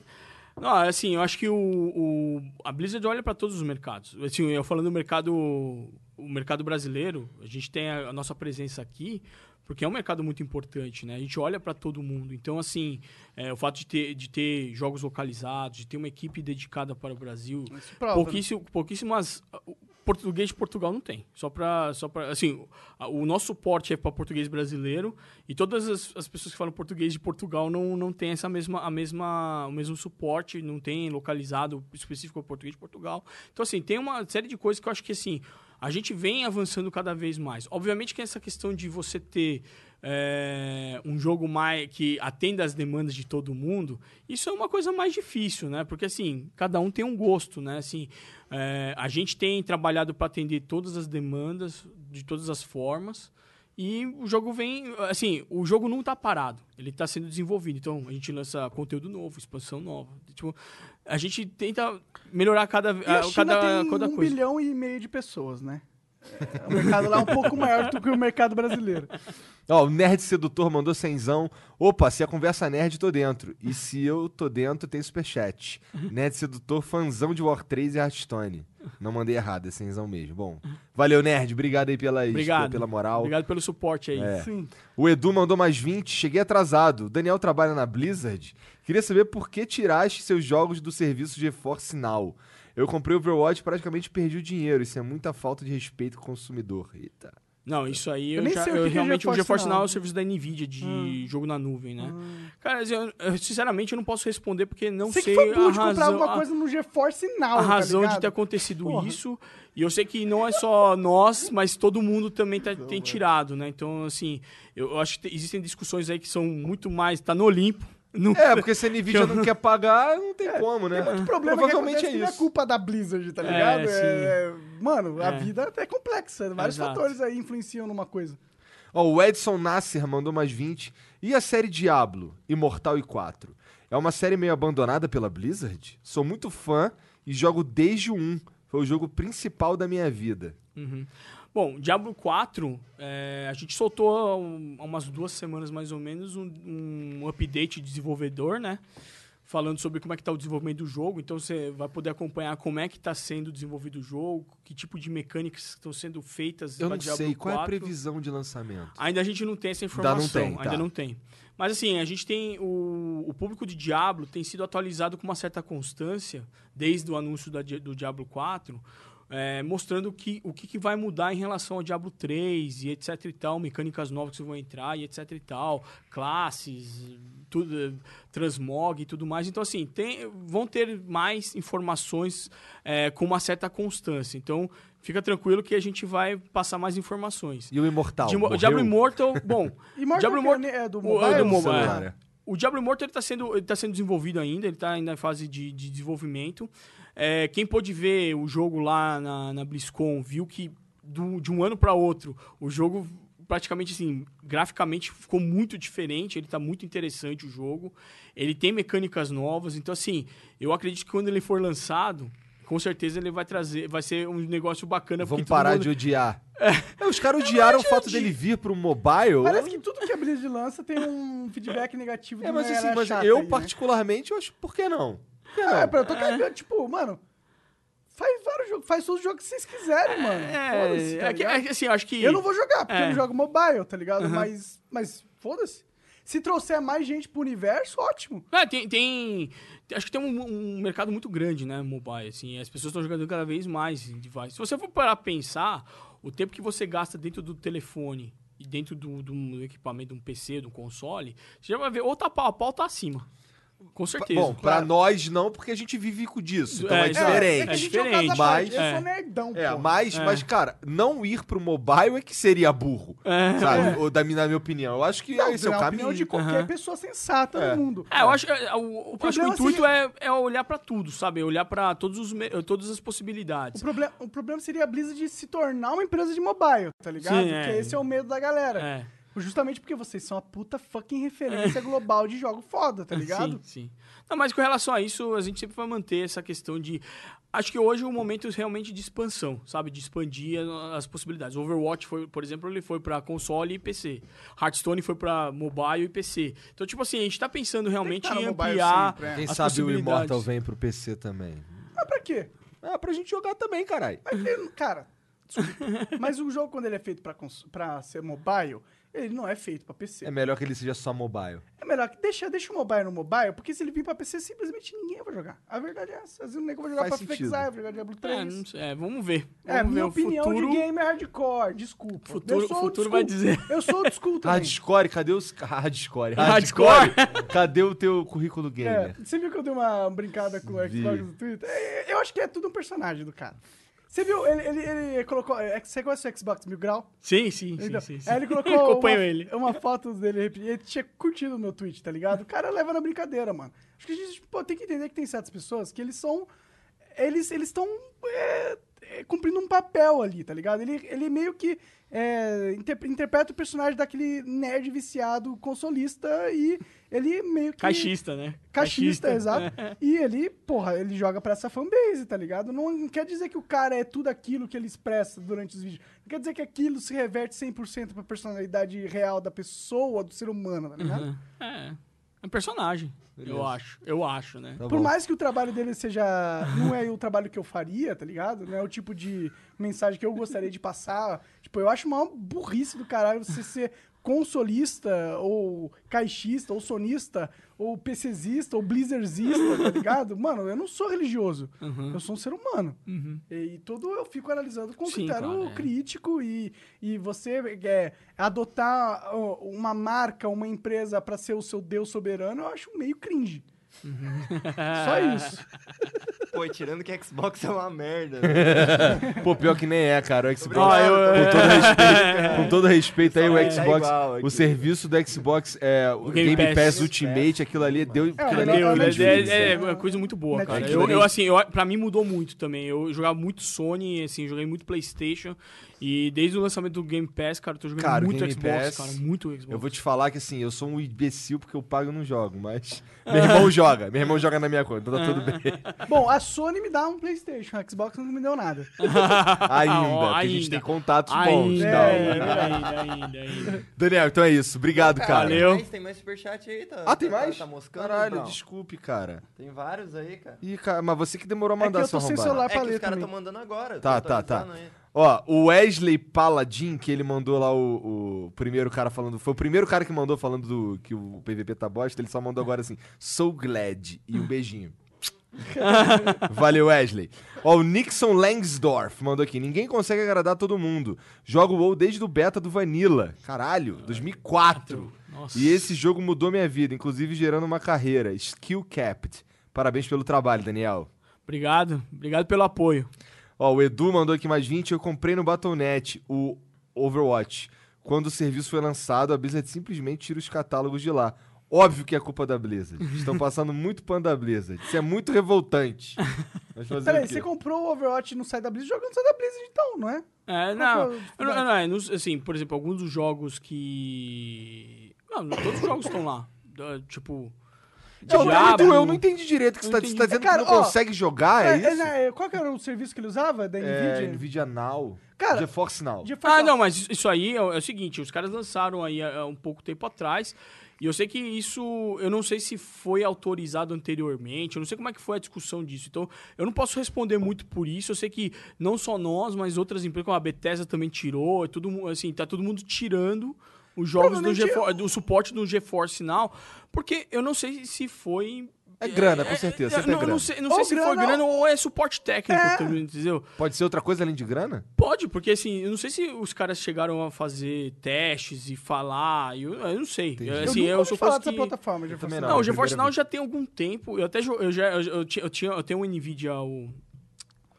Não, assim, eu acho que o, o- a Blizzard olha para todos os mercados. Assim, eu falando do mercado, o mercado brasileiro, a gente tem a, a nossa presença aqui, porque é um mercado muito importante, né? A gente olha para todo mundo. Então, assim, é, o fato de ter, de ter jogos localizados, de ter uma equipe dedicada para o Brasil, prova, pouquíssimo, pouquíssimas o português de Portugal não tem. Só para só para assim, o nosso suporte é para português brasileiro e todas as, as pessoas que falam português de Portugal não, não tem essa mesma a mesma o mesmo suporte, não tem localizado específico para português de Portugal. Então assim, tem uma série de coisas que eu acho que assim, a gente vem avançando cada vez mais. Obviamente que essa questão de você ter é, um jogo mais que atenda às demandas de todo mundo, isso é uma coisa mais difícil, né? Porque assim, cada um tem um gosto, né? Assim, é, a gente tem trabalhado para atender todas as demandas de todas as formas. E o jogo vem, assim, o jogo não tá parado, ele tá sendo desenvolvido. Então, a gente lança conteúdo novo, expansão nova. Tipo, a gente tenta melhorar cada, E a China cada, tem cada um coisa. bilhão e meio de pessoas, né? É, o mercado lá é um pouco maior do que o mercado brasileiro. Ó, o Nerd Sedutor mandou cenzão. Opa, se a conversa nerd, tô dentro. E se eu tô dentro, tem superchat. Nerd Sedutor, fanzão de War 3 e Hearthstone. Não mandei errado, é cenzão mesmo. Bom, valeu, Nerd. Obrigado aí pela, Obrigado. pela moral. Obrigado pelo suporte aí. É. Sim. O Edu mandou mais 20. Cheguei atrasado. O Daniel trabalha na Blizzard. Queria saber por que tiraste seus jogos do serviço GeForce Now. Eu comprei o Overwatch e praticamente perdi o dinheiro. Isso é muita falta de respeito com o consumidor. Eita. Não, isso aí Eu eu, nem já, sei o eu é realmente o GeForce Now. É o serviço da Nvidia de jogo na nuvem, né? Cara, assim, eu, eu, sinceramente eu não posso responder porque não Você sei que foi a de comprar razão, alguma a- coisa no GeForce Now, a tá razão de ligado? ter acontecido Porra. isso. E eu sei que não é só nós, mas todo mundo também tá- tem tirado, né? Então, assim, eu, eu acho que te- existem discussões aí que são muito mais. Tá no Olimpo. Não, É, porque se a Nvidia não quer pagar, não tem como, né? O problema Provavelmente é que, é que não é isso. culpa da Blizzard, tá É, ligado? sim. É, mano, a É. vida é complexa. Vários Exato. fatores aí influenciam numa coisa. Ó, o Edson Nasser mandou mais 20. E a série Diablo, Imortal e 4? É uma série meio abandonada pela Blizzard? Sou muito fã e jogo desde o 1. Foi o jogo principal da minha vida. Uhum. Bom, Diablo 4, é, a gente soltou há um- há umas duas semanas mais ou menos um, um update de desenvolvedor, né? Falando sobre como é que está o desenvolvimento do jogo. Então você vai poder acompanhar como é que está sendo desenvolvido o jogo, que tipo de mecânicas estão sendo feitas Eu não Diablo sei, qual é a 4. previsão de lançamento? Ainda a gente não tem essa Ainda não informação. tem, tá. Ainda não tem. Mas assim, a gente tem. O, o público de Diablo tem sido atualizado com uma certa constância, desde o anúncio da do Diablo 4, é, mostrando que, o que, que vai mudar em relação ao Diablo 3 e etc e tal, mecânicas novas que vão entrar e etc e tal, classes, tudo, transmog e tudo mais. Então, assim, tem, vão ter mais informações é, com uma certa constância. Então, fica tranquilo que a gente vai passar mais informações. E o Imortal? De- morreu? Diablo Immortal, bom. <laughs> Immortal Diablo Immortal é do o- mobile? é do mobile. O Diablo Immortal ele tá sendo, ele tá sendo desenvolvido ainda, ele está ainda em fase de, de desenvolvimento. É, quem pôde ver o jogo lá na, na BlizzCon viu que do- de um ano para outro o jogo praticamente assim, graficamente ficou muito diferente, ele tá muito interessante o jogo. Ele tem mecânicas novas, então assim, eu acredito que quando ele for lançado, com certeza ele vai trazer, vai ser um negócio bacana Vamos parar mundo- de odiar. É, os caras odiaram o fato dele vir pro mobile. Parece que tudo que a Blizzard lança tem um feedback negativo É, mas assim, mas eu aí, né? particularmente, eu acho, por que não? Não? É, eu tô cagando, tipo, mano, faz vários jogos, faz todos os jogos que vocês quiserem, mano. Foda-se, É, tá é, que- é que, assim, eu acho que Eu não vou jogar, porque É. eu não jogo mobile, tá ligado? Mas, mas foda-se. Se trouxer mais gente pro universo, ótimo. É, tem, tem- Acho que tem um, um mercado muito grande, né, mobile, assim. As pessoas estão jogando cada vez mais em device. Se você for parar pra pensar, o tempo que você gasta dentro do telefone e dentro do, do equipamento, de um PC, de um console, você já vai ver ou tá pau a pau tá acima. Com certeza. Bom, pra nós não, porque a gente vive com disso. Então É, é, é, diferente. É, diferente, é um parte. mas- Eu é. sou nerdão, É, pô. mas, mas, cara, não ir pro mobile é que seria burro. Sabe? Ou da, minha- na minha opinião. Eu acho que Não, esse é o caminho. opinião de qualquer Aham. pessoa sensata É. do mundo. É, eu acho, é, o, o, acho que o intuito é, é olhar pra tudo, sabe? Olhar pra todos os, todas as O possibilidades. problema, o problema seria a Blizzard se tornar uma empresa de mobile, tá ligado? Sim, é. Porque esse é o medo da galera. É. Justamente porque vocês são a puta fucking referência global de jogo foda, tá ligado? Sim, sim. Não, mas com relação a isso, a gente sempre vai manter essa questão de. Acho que hoje é um momento realmente de expansão, sabe? De expandir as possibilidades. Overwatch, foi, por exemplo, ele foi pra console e PC. Hearthstone foi pra mobile e PC. Então, tipo assim, a gente tá pensando realmente tá em mobile ampliar. sempre, é. Quem as sabe o. Immortal vem pro PC também. Mas pra quê? É, pra gente jogar também, caralho. Mas cara, desculpa. <laughs> mas o jogo, quando ele é feito pra, cons- pra ser mobile, ele não é feito pra PC. É melhor que ele seja só mobile. É melhor que deixa, deixa o mobile no mobile, porque se ele vir pra PC, simplesmente ninguém vai jogar. A verdade é essa. Às vezes o nego vai jogar Faz pra Flex sentido. vai jogar Diablo É, 3. não sei, é, vamos ver. É, Vamos minha ver opinião o futuro. de game hardcore, desculpa. Futuro- eu sou futuro vai dizer. Eu sou old school também. Hardcore, cadê os. Hardcore. Hardcore? cadê o teu currículo É, gamer? você viu que eu dei uma brincada com o. Xbox no Twitter? É, Eu acho que é tudo um personagem do cara. Você viu, ele, ele, ele colocou... é, Você conhece o Xbox Mil Grau? Sim, sim, sim. Então, sim, sim. Aí ele <laughs> colocou Eu acompanho uma, ele. <laughs> uma foto dele, ele tinha curtido o meu tweet, tá ligado? O cara leva na brincadeira, mano. Acho que a gente pô, tem que entender que tem certas pessoas que eles são... Eles estão cumprindo um papel ali, tá ligado? Ele, ele meio que é, inter- interpreta o personagem daquele nerd viciado consolista e ele meio que... Caixista, né? Caixista, exato. <laughs> E ele, porra, ele joga pra essa fanbase, tá ligado? Não, não quer dizer que o cara é tudo aquilo que ele expressa durante os vídeos. Não quer dizer que aquilo se reverte 100% pra personalidade real da pessoa, do ser humano, tá ligado? Uhum. É. É um personagem, eu acho. Eu acho, né? Tá Por bom. mais que o trabalho dele seja. Não é o trabalho que eu faria, tá ligado? Não é o tipo de mensagem que eu gostaria de passar. Tipo, eu acho uma burrice do caralho você ser consolista, ou caixista, ou sonista, ou PCzista, ou blizzardista, tá ligado? <laughs> Mano, eu não sou religioso. Eu sou um ser humano. E tudo eu fico analisando com Uhum. Sim, critério claro, é. crítico e, e você é, adotar uma marca, uma empresa pra ser o seu deus soberano, eu acho meio cringe. Só <laughs> isso. Pô, tirando que Xbox é uma merda. né? <laughs> Pô, pior que nem é, cara. O Xbox. Ah, eu- com, todo respeito, <laughs> com todo respeito aí, o Xbox. o serviço do Xbox é o Game Game, Pass. Pass, Ultimate, aquilo ali deu. aquilo mas ali é Meu, a é, é, né? é coisa muito boa, cara. Eu, eu, assim, eu, pra mim mudou muito também. Eu jogava muito Sony, assim, joguei muito Playstation. E desde o lançamento do Game Pass, cara, eu tô jogando Cara, muito Game Xbox, Pass, cara. Muito Xbox. Eu vou te falar que assim, eu sou um imbecil porque eu pago e não jogo, mas. <laughs> Meu irmão joga, meu irmão joga na minha conta, então tá tudo bem. <laughs> Bom, a Sony me dá um PlayStation, a Xbox não me deu nada. <laughs> Ainda, Ó, porque a gente ainda. tem contatos bons. Ainda, Não, ainda, ainda, ainda, ainda. Daniel, então é isso. Obrigado, cara. Valeu. Mas tem mais superchat aí, tá? Ah, tem tá- mais? Tá, moscando, Caralho, não? desculpe, cara. Tem vários aí, cara. Ih, cara, mas você que demorou a É que mandar eu sua tô sem celular É pra que ler os caras estão mandando agora. Tá, tá, tá. atualizando aí. Ó, o Wesley Paladin, que ele mandou lá o, o primeiro cara falando. Foi o primeiro cara que mandou falando do que o PVP tá bosta. Ele só mandou agora assim: sou glad. E um beijinho. <laughs> Valeu, Wesley. Ó, o Nixon Langsdorff mandou aqui. Ninguém consegue agradar todo mundo. Jogo WoW desde o beta do Vanilla. Caralho, 2004. Nossa. E esse jogo mudou minha vida, inclusive gerando uma carreira. Skill Capped. Parabéns pelo trabalho, Daniel. Obrigado. Obrigado pelo apoio. Ó, o Edu mandou aqui mais 20. Eu comprei no Battle.net o Overwatch. Quando o serviço foi lançado, a Blizzard simplesmente tira os catálogos de lá. Óbvio que é culpa da Blizzard. Estão passando muito pano da Blizzard. Isso é muito revoltante. <laughs> Peraí, você comprou o Overwatch no site da Blizzard jogando no site da Blizzard então, não é? É, não, eu não, não, é, nos- assim, por exemplo, alguns dos jogos que... Não, não, todos os jogos estão lá. Tipo... Eu, Diablo. Edu, eu não entendi direito o que você Não tá, você tá dizendo Cara, que não ó, consegue jogar, é, isso? né, qual que era o serviço que ele usava da É, NVIDIA? Nvidia Now. Cara, GeForce Now. GeForce Ah, não, mas isso aí é, é o seguinte, os caras lançaram aí há um pouco tempo atrás, e eu sei que isso, eu não sei se foi autorizado anteriormente, eu não sei como é que foi a discussão disso, então eu não posso responder muito por isso, eu sei que não só nós, mas outras empresas, como a Bethesda também tirou, é tudo, assim, tá todo mundo tirando os jogos do, GeForce, eu- do suporte do GeForce Now, porque eu não sei se foi... É grana, com certeza, sempre é não, grana. não sei, não sei se foi grana ou é suporte técnico, É. também, entendeu? Pode ser outra coisa além de grana? Pode, porque assim, eu não sei se os caras chegaram a fazer testes e falar, eu, eu não sei. Entendi. Eu, Eu assim, nunca eu ouvi sou falar dessa que... plataforma. já também fosse- não. Não, o GeForce Now já tem algum tempo. Eu até eu já eu, eu, tinha- eu tinha eu tenho um Nvidia o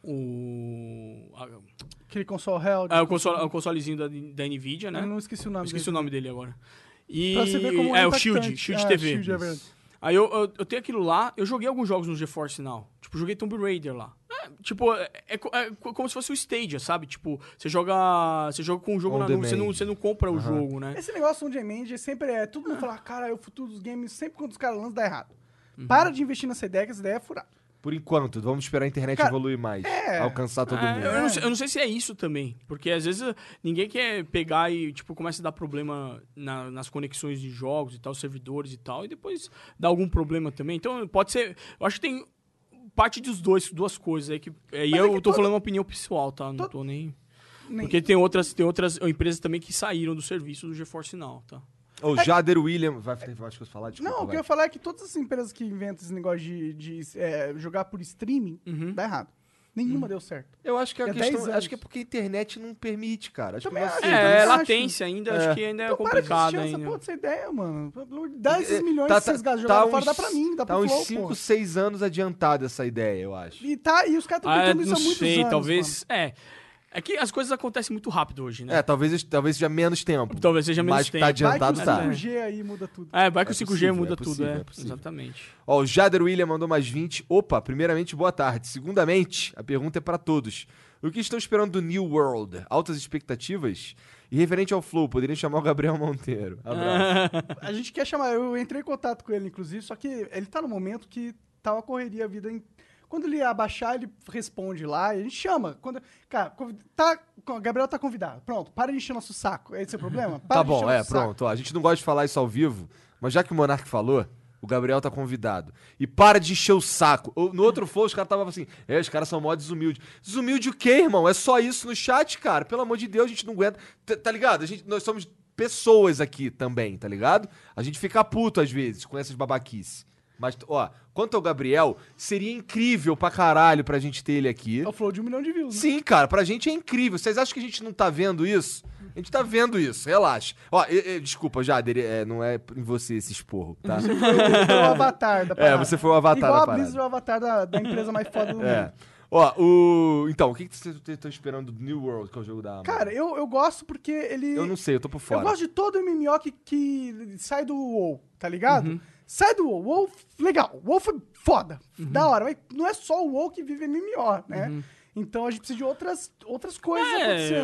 o a- Aquele console Hell. é, o, console, o consolezinho da, da Nvidia, né? Eu não esqueci o Eu nome esqueci dele. o nome dele agora. E Pra você ver como é o impactante. Shield, Shield Ah, TV. Shield, é verdade. Aí eu, eu, eu tenho aquilo lá, eu joguei alguns jogos no GeForce Now. Tipo, joguei Tomb Raider lá. É, tipo, é, é é co- como se fosse o Stadia, sabe? Tipo, você joga. Você joga com o jogo On na nuvem, você não, você não compra o jogo, né? Esse negócio on demand sempre é. Todo mundo fala, cara, é o futuro dos games. Sempre quando os caras lançam, dá errado. Uhum. Para de investir nessa ideia, que essa ideia é furada. Por enquanto, vamos esperar a internet Cara, evoluir mais. é. Alcançar todo É, mundo. eu, não sei, eu não sei se é isso também. Porque às vezes ninguém quer pegar e, tipo, começa a dar problema na- nas conexões de jogos e tal, servidores e tal, e depois dá algum problema também. Então pode ser. Eu acho que tem parte dos dois, duas coisas aí que. É eu que tô todo- falando uma opinião pessoal, tá? Não tô nem. Nem- Porque tem outras, tem outras empresas também que saíram do serviço do GeForce Now, tá? O Jader William. Vai ter mais coisas pra falar? Desculpa, Não, o que eu ia falar é que todas as empresas que inventam esse negócio de, de, é, jogar por streaming, Uhum. dá errado. Nenhuma deu certo. Eu acho que é a 10 questão. Acho que é porque a internet não permite, cara. Acho Também que acho. você. eu É, acho. latência ainda, acho que ainda é Então para de complicado assistir essa ainda. porra dessa ideia, mano. De- Dá esses milhões Tá- que vocês tá- gastam tá jogando fora, uns- dá pra mim, dá Tá pro uns Flow, 5, porra. 6 anos adiantada essa ideia, eu acho. E, tá, e os caras estão Ah, tentando isso não há muitos sei, anos. talvez. É. É que as coisas acontecem muito rápido hoje, né? É, talvez, talvez seja menos tempo. Talvez seja menos Mas que tempo. tá Mano. Vai adiantado, que o tá. 5G aí muda tudo. É, vai que É o 5G possível, muda é tudo, possível, é. é possível. Exatamente. Ó, o Jader William mandou mais 20. Opa, primeiramente, boa tarde. Segundamente, a pergunta é pra todos. O que estão esperando do New World? Altas expectativas? E referente ao Flow, poderiam chamar o Gabriel Monteiro. <laughs> Abraço. A gente quer chamar, eu entrei em contato com ele, inclusive, só que ele tá no momento que tá uma correria a vida. Em... Quando ele abaixar, ele responde lá a gente chama. Quando... Cara, tá... o Gabriel tá convidado. Pronto, para de encher nosso saco. Esse é o problema? Para Tá bom, é, pronto. Ó, a gente não gosta de falar isso ao vivo, mas já que o Monark falou, o Gabriel tá convidado. E para de encher o saco. No outro flow, os caras estavam assim, é, os caras são mó desumildes. Desumilde o quê, irmão? É só isso no chat, cara. Pelo amor de Deus, a gente não aguenta. Tá, tá ligado? A gente, nós somos pessoas aqui também, tá ligado? A gente fica puto às vezes com essas babaquices. Mas, ó, quanto ao Gabriel, seria incrível pra caralho pra gente ter ele aqui. É o flow de um milhão de views, né? Sim, cara, pra gente é incrível. Vocês acham que a gente não tá vendo isso? A gente tá vendo isso, relaxa. Ó, e- e- desculpa, Jader, é, não é em você esse esporro, tá? Foi o avatar da <laughs> parada. É, você foi o avatar Igual da a parada. Blizzard é o avatar da, da empresa mais foda do É. mundo. Ó, o. Então, o que, que vocês estão esperando do New World, que é o jogo da Amazon? Cara, eu, eu gosto porque ele... eu não sei, eu tô por Eu fora. gosto de todo MMO que, que sai do WoW, tá ligado? Uhum. Sai do WoW, WoW, legal. WoW foi foda, Uhum. da hora. Mas não é só o WoW que vive MMO, né? Então a gente precisa de outras, outras coisas É, eu,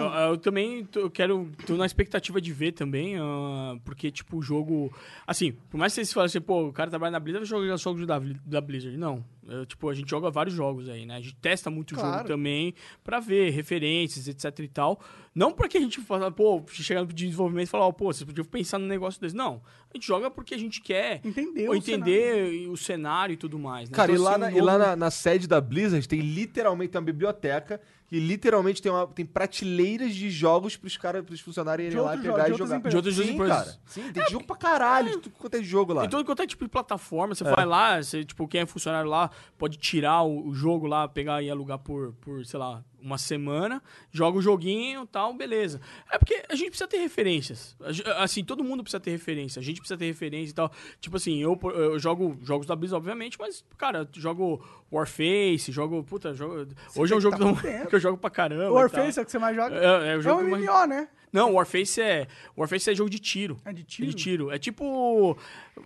acontecendo. eu também tô, eu quero. tô na expectativa de ver também, ah, porque, tipo, o jogo. Assim, por mais que vocês falem assim, pô, o cara trabalha na Blizzard, joga jogos da, da Blizzard. Não. Eu, tipo, a gente joga vários jogos aí, né? A gente testa muito o Claro. jogo também pra ver referências, etc e tal. Não porque a gente fala, pô, chegar no desenvolvimento e falar, ó, pô, vocês podiam pensar num negócio desse. Não. A gente joga porque a gente quer Entender ou o entender o cenário e tudo mais. Né? Cara, Então, e lá, assim, na, e lá na, na sede da Blizzard tem literalmente uma biblioteca que literalmente tem, uma, tem prateleiras de jogos pros caras, pros funcionários irem lá e pegar e jogar. empresas. De outras Sim, empresas. cara. Sim, tem jogo pra caralho, de tudo quanto é jogo lá. Em todo quanto é tipo de plataforma, você vai lá, você, tipo, quem é funcionário lá pode tirar o, o jogo lá, pegar e alugar por, por, sei lá, uma semana, joga o joguinho tal, beleza. É porque a gente precisa ter referências. Assim, todo mundo precisa ter referência. A gente precisa ter referência e tal. Tipo assim, eu, eu jogo jogos da Blizzard, obviamente, mas, cara, eu jogo Warface, jogo. Puta, jogo. Hoje é um jogo que tá <laughs> que eu jogo pra caramba. O Warface é o que você mais joga? É, é o É jogo um mais- MMO, né? Não, Warface é. Warface é jogo de tiro. É de tiro? É de tiro. É tipo.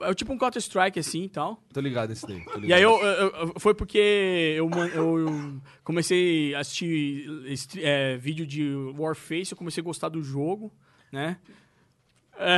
É tipo um Counter-Strike assim e tal. Tô ligado nesse daí. tô E ligado. aí eu, eu- eu- foi porque eu, eu- eu comecei a assistir é, vídeo de Warface, eu comecei a gostar do jogo, né?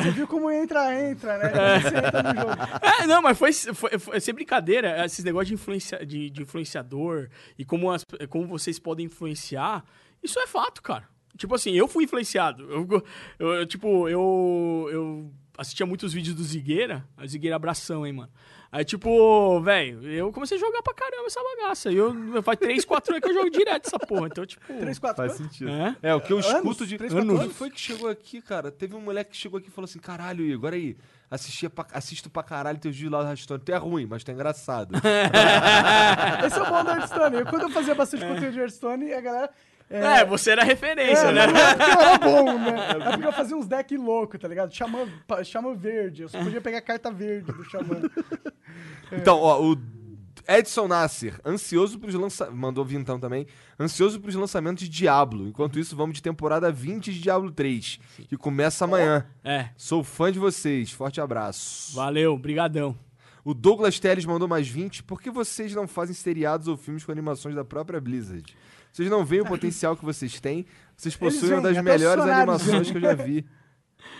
Você viu como entra, entra, né? Como Você entra no jogo. <laughs> É, não, mas foi, foi, foi sem brincadeira, esses negócios de, influencia, de, de influenciador e como, as- como vocês podem influenciar, isso é fato, cara. Tipo assim, eu fui influenciado. Eu, eu- eu, tipo, eu, eu assistia muitos vídeos do Zigueira. A Zigueira abração, hein, mano. Aí, tipo, velho, eu comecei a jogar pra caramba essa bagaça. E eu, faz 3, 4 anos que eu jogo direto essa porra. Então, tipo. 3, 4 Faz sentido. É? É, o que eu Anos? escuto de. Três, quatro Quem anos? foi que chegou aqui, cara? Teve um moleque que chegou aqui e falou assim: caralho, Igor, aí. Assistia pra, assisto pra caralho teus vídeos lá do Hearthstone. Tu é ruim, mas tu é engraçado. <laughs> Esse é o bom do Hearthstone. Quando eu fazia bastante conteúdo de Hearthstone, a galera. É, você era referência, É, né? não é porque eu era bom, né? É <laughs> porque eu fazia uns decks loucos, tá ligado? Xamã, xamã verde. Eu só podia pegar a carta verde do Xamã. <laughs> Então, ó, o Edson Nasser, ansioso pros lançamentos. Mandou vintão também. Ansioso pros lançamentos de Diablo. Enquanto isso, vamos de temporada 20 de Diablo 3, que começa amanhã. É, Sou fã de vocês. Forte abraço. valeu, brigadão. O Douglas Teles mandou mais 20. Por que vocês não fazem seriados ou filmes com animações da própria Blizzard? Vocês não veem o potencial que vocês têm? Vocês possuem uma veem, das melhores animações que eu já <laughs> vi.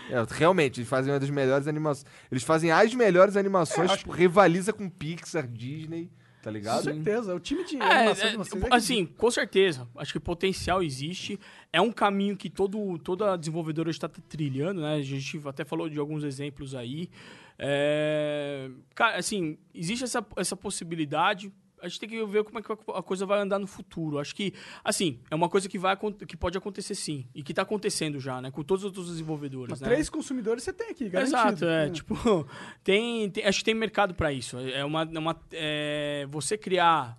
É, realmente, eles fazem uma das melhores animações. Eles fazem as melhores animações, É, acho tipo, rivaliza com Pixar, Disney, tá Com ligado? certeza. O time de É, animação é, de vocês é assim, com certeza. Acho que potencial existe. É um caminho que todo, toda desenvolvedora está trilhando, né? A gente até falou de alguns exemplos aí. É, cara, assim, existe essa, essa possibilidade. A gente tem que ver como é que a coisa vai andar no futuro. Acho que, assim, é uma coisa que, vai, que pode acontecer sim. E que está acontecendo já, né? Com todos os outros desenvolvedores, Mas né? três consumidores você tem aqui, garantido. Exato, é, tipo, <laughs> tem, tem- acho que tem mercado para isso. É uma, é uma é, você criar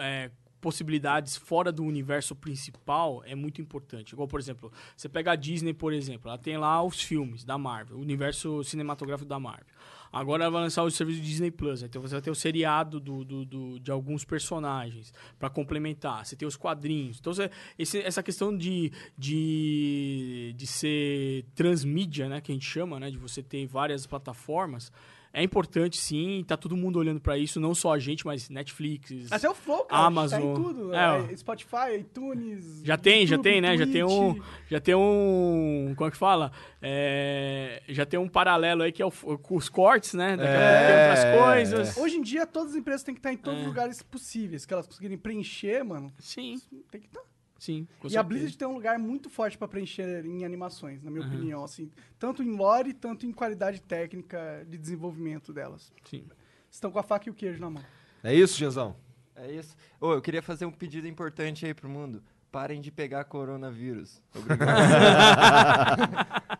é, possibilidades fora do universo principal é muito importante. Igual, por exemplo, você pega a Disney, por exemplo, ela tem lá os filmes da Marvel, o universo cinematográfico da Marvel. Agora vai lançar o serviço Disney Plus, então você vai ter o seriado do, do- do- de alguns personagens para complementar. Você tem os quadrinhos. Então você- esse- essa questão de, de, de ser transmídia, né, que a gente chama, né, de você ter várias plataformas, é importante sim. Tá todo mundo olhando para isso, não só a gente, mas Netflix. Até o Flow, cara. Amazon. Tá em tudo. É. É, Spotify, iTunes. Já tem, já YouTube, tem, né? Já tem um. Twitch. Já tem um. Como é que fala? É, já tem um paralelo aí que é o, os cortes, né? Daqui a pouco tem É, outras coisas. Hoje em dia, todas as empresas têm que estar em todos É. os lugares possíveis. Que elas conseguirem preencher, mano. Sim, Tem que estar. Sim. com E a certeza. Blizzard tem um lugar muito forte pra preencher em animações, na minha Aham. opinião, assim, tanto em lore, tanto em qualidade técnica de desenvolvimento delas. Sim. Estão com a faca e o queijo na mão. É isso, Genzão? É isso. Ô, eu queria fazer um pedido importante aí pro mundo. Parem de pegar coronavírus. Obrigado. <laughs> <laughs>